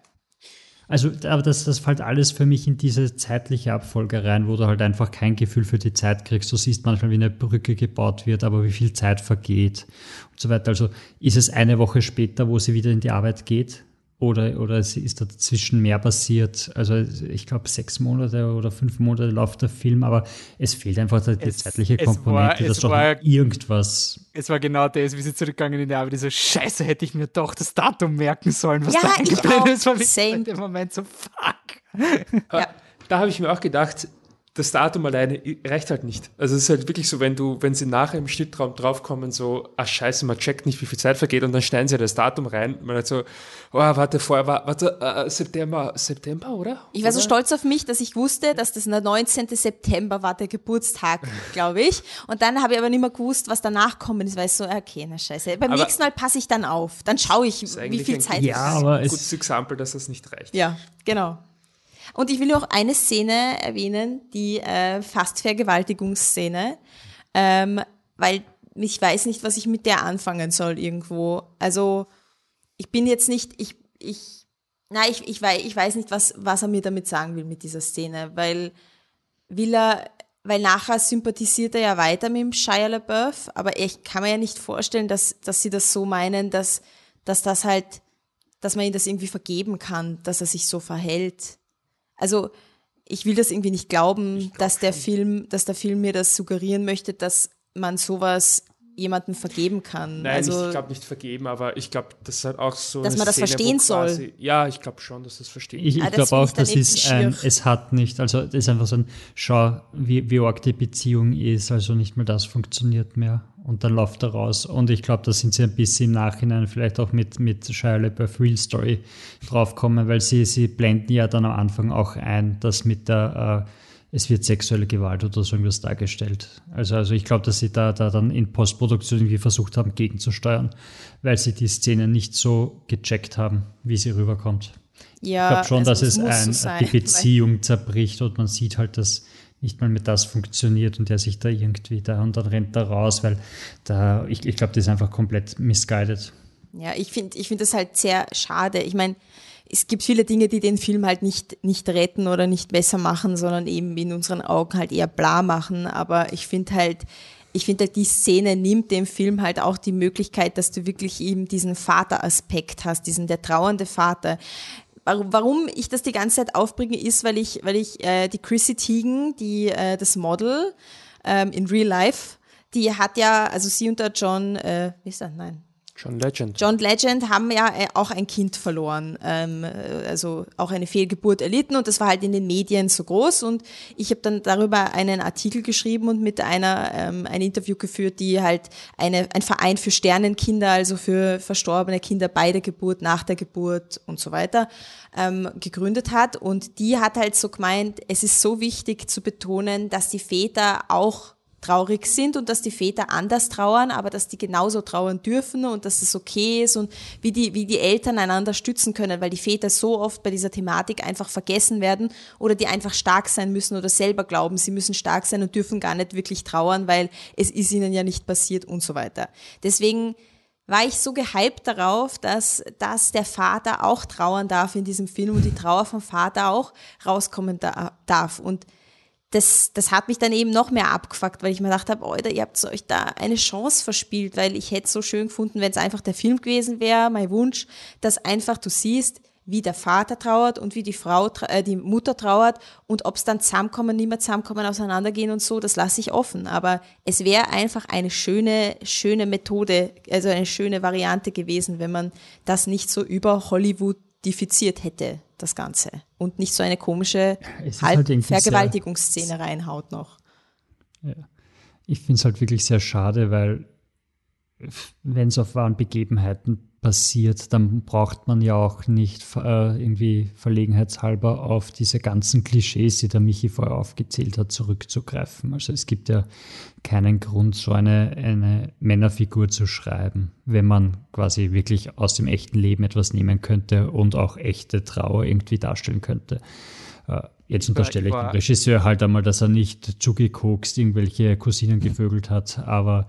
Also, aber das, das fällt alles für mich in diese zeitliche Abfolge rein, wo du halt einfach kein Gefühl für die Zeit kriegst. Du siehst manchmal, wie eine Brücke gebaut wird, aber wie viel Zeit vergeht und so weiter. Also ist es eine Woche später, wo sie wieder in die Arbeit geht? Oder, oder es ist da dazwischen mehr passiert? Also ich glaube, sechs Monate oder fünf Monate läuft der Film, aber es fehlt einfach die Es- zeitliche es war- Komponente, es dass doch war- irgendwas Es war genau das, wie sie zurückgegangen in die Arbeit, so Scheiße, hätte ich mir doch das Datum merken sollen, was Ja, da ich eingeblendet auch. ist. War Same. in dem Moment so, fuck. ja. Da habe ich mir auch gedacht, das Datum alleine reicht halt nicht. Also es ist halt wirklich so, wenn du, wenn sie nachher im Schnittraum draufkommen, so, ah scheiße, man checkt nicht, wie viel Zeit vergeht und dann schneiden sie das Datum rein. Man hat so, oh, warte, vorher war, warte, äh, September, September, oder? Ich war oder? so stolz auf mich, dass ich wusste, dass das der 19. September war, der Geburtstag, glaube ich. Und dann habe ich aber nicht mehr gewusst, was danach kommen ist, weil ich so, okay, na scheiße. Beim Aber- nächsten Mal passe ich dann auf. Dann schaue ich, ist wie viel ein Zeit gutes- Ja, ich aber ein es- gutes Exempel, dass das nicht reicht. Ja, genau. Und ich will noch eine Szene erwähnen, die äh, fast Vergewaltigungsszene, ähm, weil ich weiß nicht, was ich mit der anfangen soll irgendwo. Also ich bin jetzt nicht, ich, ich, na, ich, ich, weiß, ich weiß nicht, was, was er mir damit sagen will mit dieser Szene, weil will er, weil nachher sympathisiert er ja weiter mit dem Shia LaBeouf, aber ich kann mir ja nicht vorstellen, dass, dass sie das so meinen, dass, dass das halt, dass man ihm das irgendwie vergeben kann, dass er sich so verhält. Also ich will das irgendwie nicht glauben, dass der Film, dass der Film mir das suggerieren möchte, dass man sowas jemandem vergeben kann. Nein, also ich glaube nicht vergeben, aber ich glaube, das ist halt auch so. Dass eine man das Szene, verstehen wo soll. quasi- Ja, ich glaube schon, dass das verstehen. Ich, Ah, ich das glaube auch, das ist ein, es hat nicht, also das ist einfach so ein, schau, wie, wie arg die Beziehung ist, also nicht mehr das funktioniert mehr. Und dann läuft er raus. Und ich glaube, da sind sie ein bisschen im Nachhinein vielleicht auch mit, mit Shia LaBeouf Real Story draufkommen, weil sie, sie blenden ja dann am Anfang auch ein, dass mit der, äh, es wird sexuelle Gewalt oder so irgendwas dargestellt. Also, also ich glaube, dass sie da, da dann in Postproduktion irgendwie versucht haben, gegenzusteuern, weil sie die Szene nicht so gecheckt haben, wie sie rüberkommt. ja, Ich glaube schon, also dass es muss ein, so sein, die Beziehung zerbricht und man sieht halt, dass nicht mal mit das funktioniert und der sich da irgendwie da und dann rennt er raus, weil da, ich, ich glaube, das ist einfach komplett misguided. Ja, ich finde ich finde das halt sehr schade. Ich meine, es gibt viele Dinge, die den Film halt nicht, nicht retten oder nicht besser machen, sondern eben in unseren Augen halt eher bla machen. Aber ich finde halt, ich finde halt, die Szene nimmt dem Film halt auch die Möglichkeit, dass du wirklich eben diesen Vateraspekt hast, diesen der trauernde Vater. Warum, ich das die ganze Zeit aufbringe, ist, weil ich, weil ich äh, die Chrissy Teigen, die äh, das Model ähm, in Real Life, die hat ja, also sie und der John, äh, wie ist er? Nein, John Legend. John Legend haben ja äh, auch ein Kind verloren, ähm, äh, also auch eine Fehlgeburt erlitten und das war halt in den Medien so groß. Und ich habe dann darüber einen Artikel geschrieben und mit einer ähm, ein Interview geführt, die halt eine, ein Verein für Sternenkinder, also für verstorbene Kinder bei der Geburt, nach der Geburt und so weiter ähm, gegründet hat. Und die hat halt so gemeint, es ist so wichtig zu betonen, dass die Väter auch traurig sind und dass die Väter anders trauern, aber dass die genauso trauern dürfen und dass es okay ist und wie die, wie die Eltern einander stützen können, weil die Väter so oft bei dieser Thematik einfach vergessen werden oder die einfach stark sein müssen oder selber glauben, sie müssen stark sein und dürfen gar nicht wirklich trauern, weil es ist ihnen ja nicht passiert und so weiter. Deswegen war ich so gehypt darauf, dass, dass der Vater auch trauern darf in diesem Film und die Trauer vom Vater auch rauskommen da, darf. Und das, das hat mich dann eben noch mehr abgefuckt, weil ich mir gedacht habe, Alter, ihr habt euch da eine Chance verspielt, weil ich hätte es so schön gefunden, wenn es einfach der Film gewesen wäre, mein Wunsch, dass einfach du siehst, wie der Vater trauert und wie die Frau, äh, die Mutter trauert und ob es dann zusammenkommen, nicht mehr zusammenkommen, auseinandergehen und so, das lasse ich offen. Aber es wäre einfach eine schöne, schöne Methode, also eine schöne Variante gewesen, wenn man das nicht so über Hollywood diffiziert hätte, das Ganze. Und nicht so eine komische halt sehr- Vergewaltigungsszene reinhaut noch. Ich finde es halt wirklich sehr schade, weil wenn es auf wahren Begebenheiten passiert, dann braucht man ja auch nicht äh, irgendwie verlegenheitshalber auf diese ganzen Klischees, die der Michi vorher aufgezählt hat, zurückzugreifen. Also es gibt ja keinen Grund, so eine, eine Männerfigur zu schreiben, wenn man quasi wirklich aus dem echten Leben etwas nehmen könnte und auch echte Trauer irgendwie darstellen könnte. Äh, Jetzt unterstelle ich dem Regisseur halt einmal, dass er nicht zugekokst irgendwelche Cousinen gevögelt hat, aber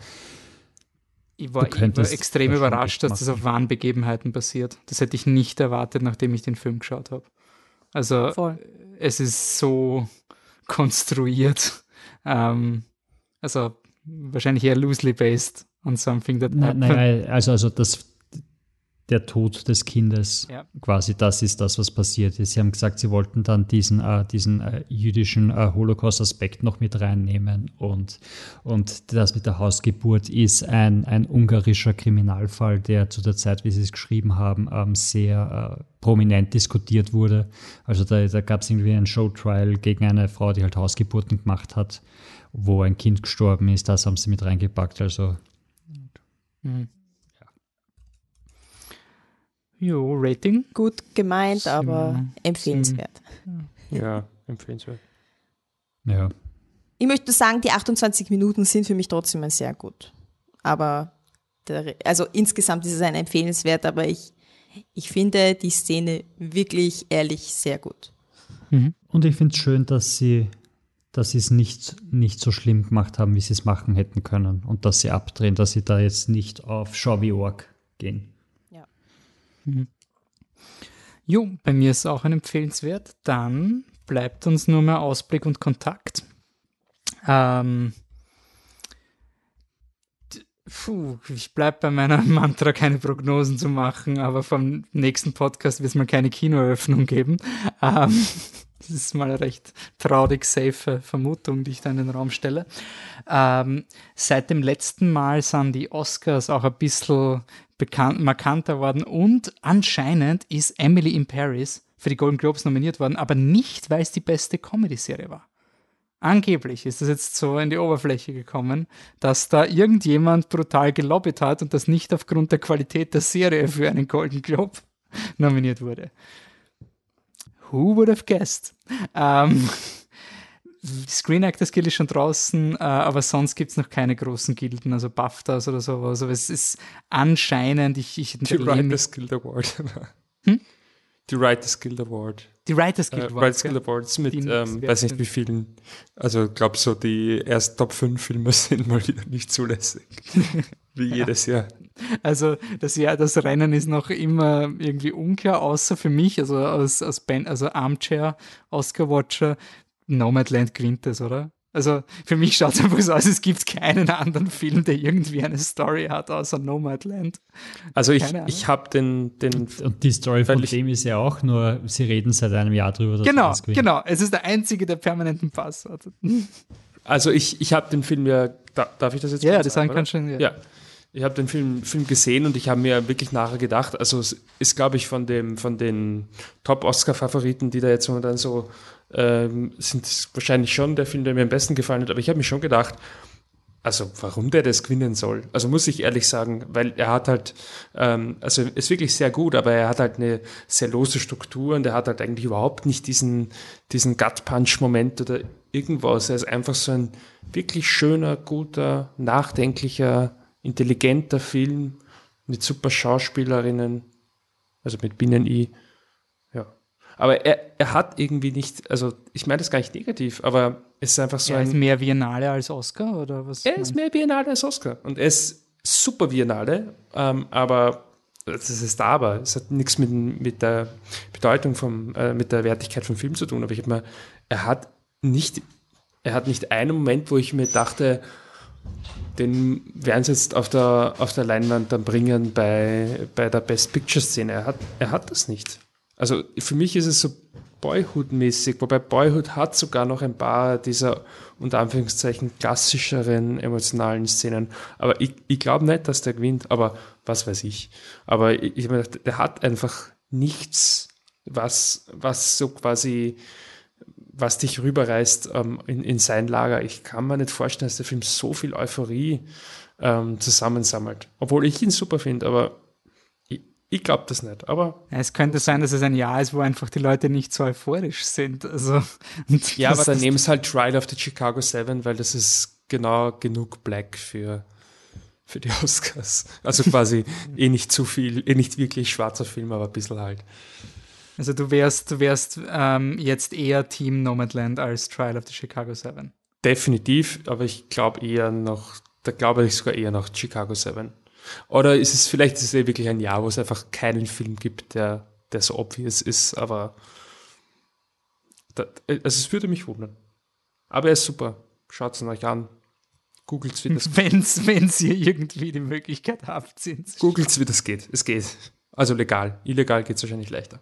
Ich war, ich war extrem überrascht, dass das auf wahren Begebenheiten passiert. Das hätte ich nicht erwartet, nachdem ich den Film geschaut habe. Also Voll. es ist so konstruiert. Ähm, also wahrscheinlich eher loosely based on something that Nein, happened. nein, also, also das, der Tod des Kindes Ja. quasi das ist das, was passiert ist. Sie haben gesagt, sie wollten dann diesen, äh, diesen äh, jüdischen äh, Holocaust-Aspekt noch mit reinnehmen und, und das mit der Hausgeburt ist ein, ein ungarischer Kriminalfall, der zu der Zeit, wie sie es geschrieben haben, ähm, sehr äh, prominent diskutiert wurde. Also da, da gab es irgendwie ein Showtrial gegen eine Frau, die halt Hausgeburten gemacht hat, wo ein Kind gestorben ist. Das haben sie mit reingepackt. Also Jo, Rating? Gut gemeint, aber empfehlenswert. Ja, empfehlenswert. ja. Ich möchte nur sagen, die 28 Minuten sind für mich trotzdem sehr gut. Aber, der, also insgesamt ist es ein empfehlenswert, aber ich, ich finde die Szene wirklich ehrlich sehr gut. Und ich finde es schön, dass sie, dass sie es nicht, nicht so schlimm gemacht haben, wie sie es machen hätten können. Und dass sie abdrehen, dass sie da jetzt nicht auf Schau wie Org gehen. Jo, bei mir ist auch ein empfehlenswert. Dann bleibt uns nur mehr Ausblick und Kontakt. Ähm, puh, ich bleibe bei meiner Mantra, keine Prognosen zu machen, aber vom nächsten Podcast wird es mal keine Kinoeröffnung geben. Ähm, das ist mal eine recht traurig safe Vermutung, die ich da in den Raum stelle. Ähm, seit dem letzten Mal sind die Oscars auch ein bisschen bekannt, markanter worden und anscheinend ist Emily in Paris für die Golden Globes nominiert worden, aber nicht, weil es die beste Comedy-Serie war. Angeblich ist das jetzt so in die Oberfläche gekommen, dass da irgendjemand brutal gelobbyt hat und das nicht aufgrund der Qualität der Serie für einen Golden Globe nominiert wurde. Who would have guessed? Ähm, die Screen Actors Guild ist schon draußen, äh, aber sonst gibt es noch keine großen Gilden, also BAFTAs oder sowas. Aber es ist anscheinend, ich, ich Die Writers Guild Award. Die Writers Guild Award. die Writers Äh, Guild Awards, Writers? Guild Awards mit, ähm, weiß nicht wie vielen, also ich glaube so die ersten Top 5 Filme sind mal wieder nicht zulässig. Wie jedes Jahr. Also das Jahr, das Rennen ist noch immer irgendwie unklar, außer für mich, also als, als ben, also Armchair, Oscar-Watcher, Nomadland gewinnt das, oder? Also für mich schaut es einfach so aus, es gibt keinen anderen Film, der irgendwie eine Story hat, außer Nomadland. Also ich, ich habe den, den Und die Story von dem ist ja auch nur, sie reden seit einem Jahr drüber. dass Genau, das genau. Es ist der einzige, der permanenten Pass hat. also ich, ich habe den Film ja, da, darf ich das jetzt Ja, das sagen kann schon. Ja. Ja. Ich habe den Film, Film gesehen und ich habe mir wirklich nachher gedacht, also es ist, glaube ich, von, dem, von den Top-Oscar-Favoriten, die da jetzt momentan so ähm, sind, wahrscheinlich schon der Film, der mir am besten gefallen hat. Aber ich habe mir schon gedacht, also warum der das gewinnen soll. Also muss ich ehrlich sagen, weil er hat halt, ähm, also ist wirklich sehr gut, aber er hat halt eine sehr lose Struktur und er hat halt eigentlich überhaupt nicht diesen, diesen Gut-Punch-Moment oder irgendwas. Er ist einfach so ein wirklich schöner, guter, nachdenklicher, intelligenter Film mit super Schauspielerinnen, also mit Binnen-I. Ja. Aber er, er hat irgendwie nicht, also ich meine das gar nicht negativ, aber es ist einfach so Ja, ein. ist mehr Biennale als Oscar oder was? Er ist mehr Biennale als Oscar. Und er ist super Biennale, ähm, aber das ist da aber. Es hat nichts mit, mit der Bedeutung vom, äh, mit der Wertigkeit vom Film zu tun. Aber ich habe mir, er hat nicht, er hat nicht einen Moment, wo ich mir dachte, den werden sie jetzt auf der, auf der Leinwand dann bringen bei, bei der Best Picture Szene. Er hat, er hat das nicht. Also für mich ist es so Boyhood-mäßig, wobei Boyhood hat sogar noch ein paar dieser unter Anführungszeichen klassischeren emotionalen Szenen. Aber ich, ich glaube nicht, dass der gewinnt, aber was weiß ich. Aber ich, ich hab mir gedacht, der hat einfach nichts, was, was so quasi, was dich rüberreißt ähm, in, in sein Lager. Ich kann mir nicht vorstellen, dass der Film so viel Euphorie ähm, zusammensammelt. Obwohl ich ihn super finde, aber ich, ich glaube das nicht. Aber es könnte sein, dass es ein Jahr ist, wo einfach die Leute nicht so euphorisch sind. Also, Ja, aber dann nehmen es halt Trial of the Chicago Seven, weil das ist genau genug Black für, für die Oscars. Also quasi eh nicht zu viel, eh nicht wirklich schwarzer Film, aber ein bisschen halt. Also du wärst, du wärst ähm, jetzt eher Team Nomadland als Trial of the Chicago Seven. Definitiv, aber ich glaube eher noch, da glaube ich sogar eher noch Chicago Seven. Oder ist es vielleicht ist es eh wirklich ein Jahr, wo es einfach keinen Film gibt, der, der so obvious ist, aber da, also es würde mich wundern. Aber er ist super. Schaut es euch an. Googelt wie das Wenn's, wenn's ihr irgendwie die Möglichkeit habt, sind. Googelt wie das geht. Es geht. Also legal. Illegal geht es wahrscheinlich leichter.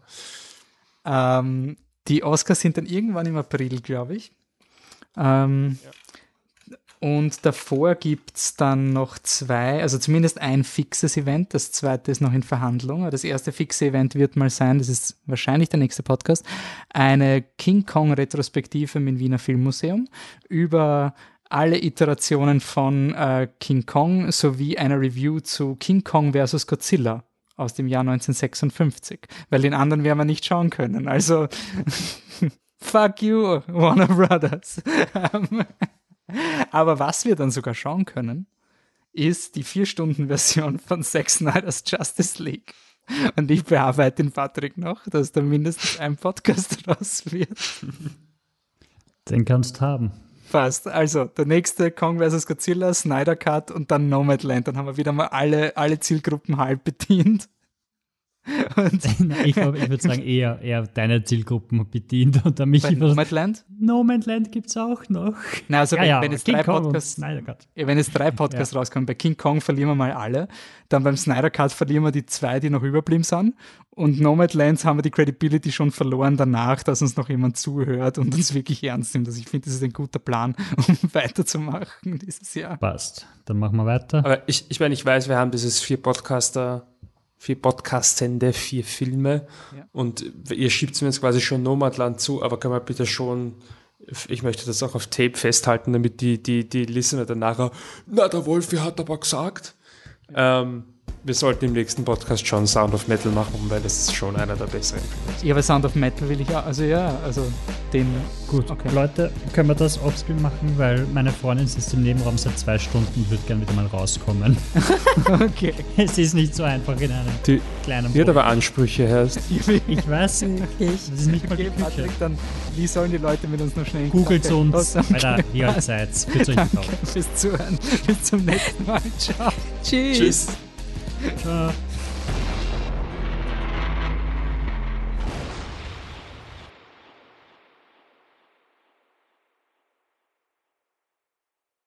Ähm, die Oscars sind dann irgendwann im April, glaube ich. Ähm, Und davor gibt es dann noch zwei, also zumindest ein fixes Event. Das zweite ist noch in Verhandlung. Das erste fixe Event wird mal sein, das ist wahrscheinlich der nächste Podcast, eine King Kong-Retrospektive im Wiener Filmmuseum über alle Iterationen von äh, King Kong sowie eine Review zu King Kong vs. Godzilla aus dem Jahr 1956, weil den anderen werden wir nicht schauen können. Also, fuck you, Warner Brothers. Aber was wir dann sogar schauen können, ist die Vier-Stunden-Version von Zack Snyder's Justice League. Und ich bearbeite den Patrick noch, dass da mindestens ein Podcast raus wird. Den kannst haben. Passt. Also, der nächste Kong vs. Godzilla, Snyder Cut und dann Nomadland. Dann haben wir wieder mal alle, alle Zielgruppen halb bedient. Und ich, ich würde sagen, eher, eher deine Zielgruppen bedient und dann mich bei Nomadland? Nomadland gibt es auch noch. Na, also Ja, wenn, ja, wenn, es King drei Podcasts, Snyder Cut. ja, wenn es drei Podcasts Ja. rauskommen, bei King Kong verlieren wir mal alle, dann beim Snyder Cut verlieren wir die zwei, die noch überblieben sind und Nomadlands haben wir die Credibility schon verloren danach, dass uns noch jemand zuhört und uns wirklich ernst nimmt. Also ich finde, das ist ein guter Plan, um weiterzumachen dieses Jahr. Passt. Dann machen wir weiter. Aber ich, ich meine, ich weiß, wir haben dieses vier Podcaster, vier Podcastende, vier Filme Ja. und ihr schiebt mir jetzt quasi schon Nomadland zu, aber kann man bitte schon, ich möchte das auch auf Tape festhalten, damit die, die, die Listener dann nachher, na, der Wolfi hat aber gesagt. Ähm, wir sollten im nächsten Podcast schon Sound of Metal machen, weil das ist schon einer der besseren. Ja, aber Sound of Metal will ich auch, also ja, also den, Gut, Okay. Leute, können wir das offscreen machen, weil meine Freundin sitzt im Nebenraum seit zwei Stunden und würde gerne wieder mal rauskommen. okay. es ist nicht so einfach in einem Die, kleinen die hat aber Ansprüche, heißt. Ich weiß, Wirklich. das ist nicht mal die Okay, Küche. Patrick, dann, wie sollen die Leute mit uns noch schnell Googelt Kontakt uns, Alter, wie seid euch Danke fürs Zuhören. Bis zum nächsten Mal. Ciao. Tschüss. Tschüss. Ciao.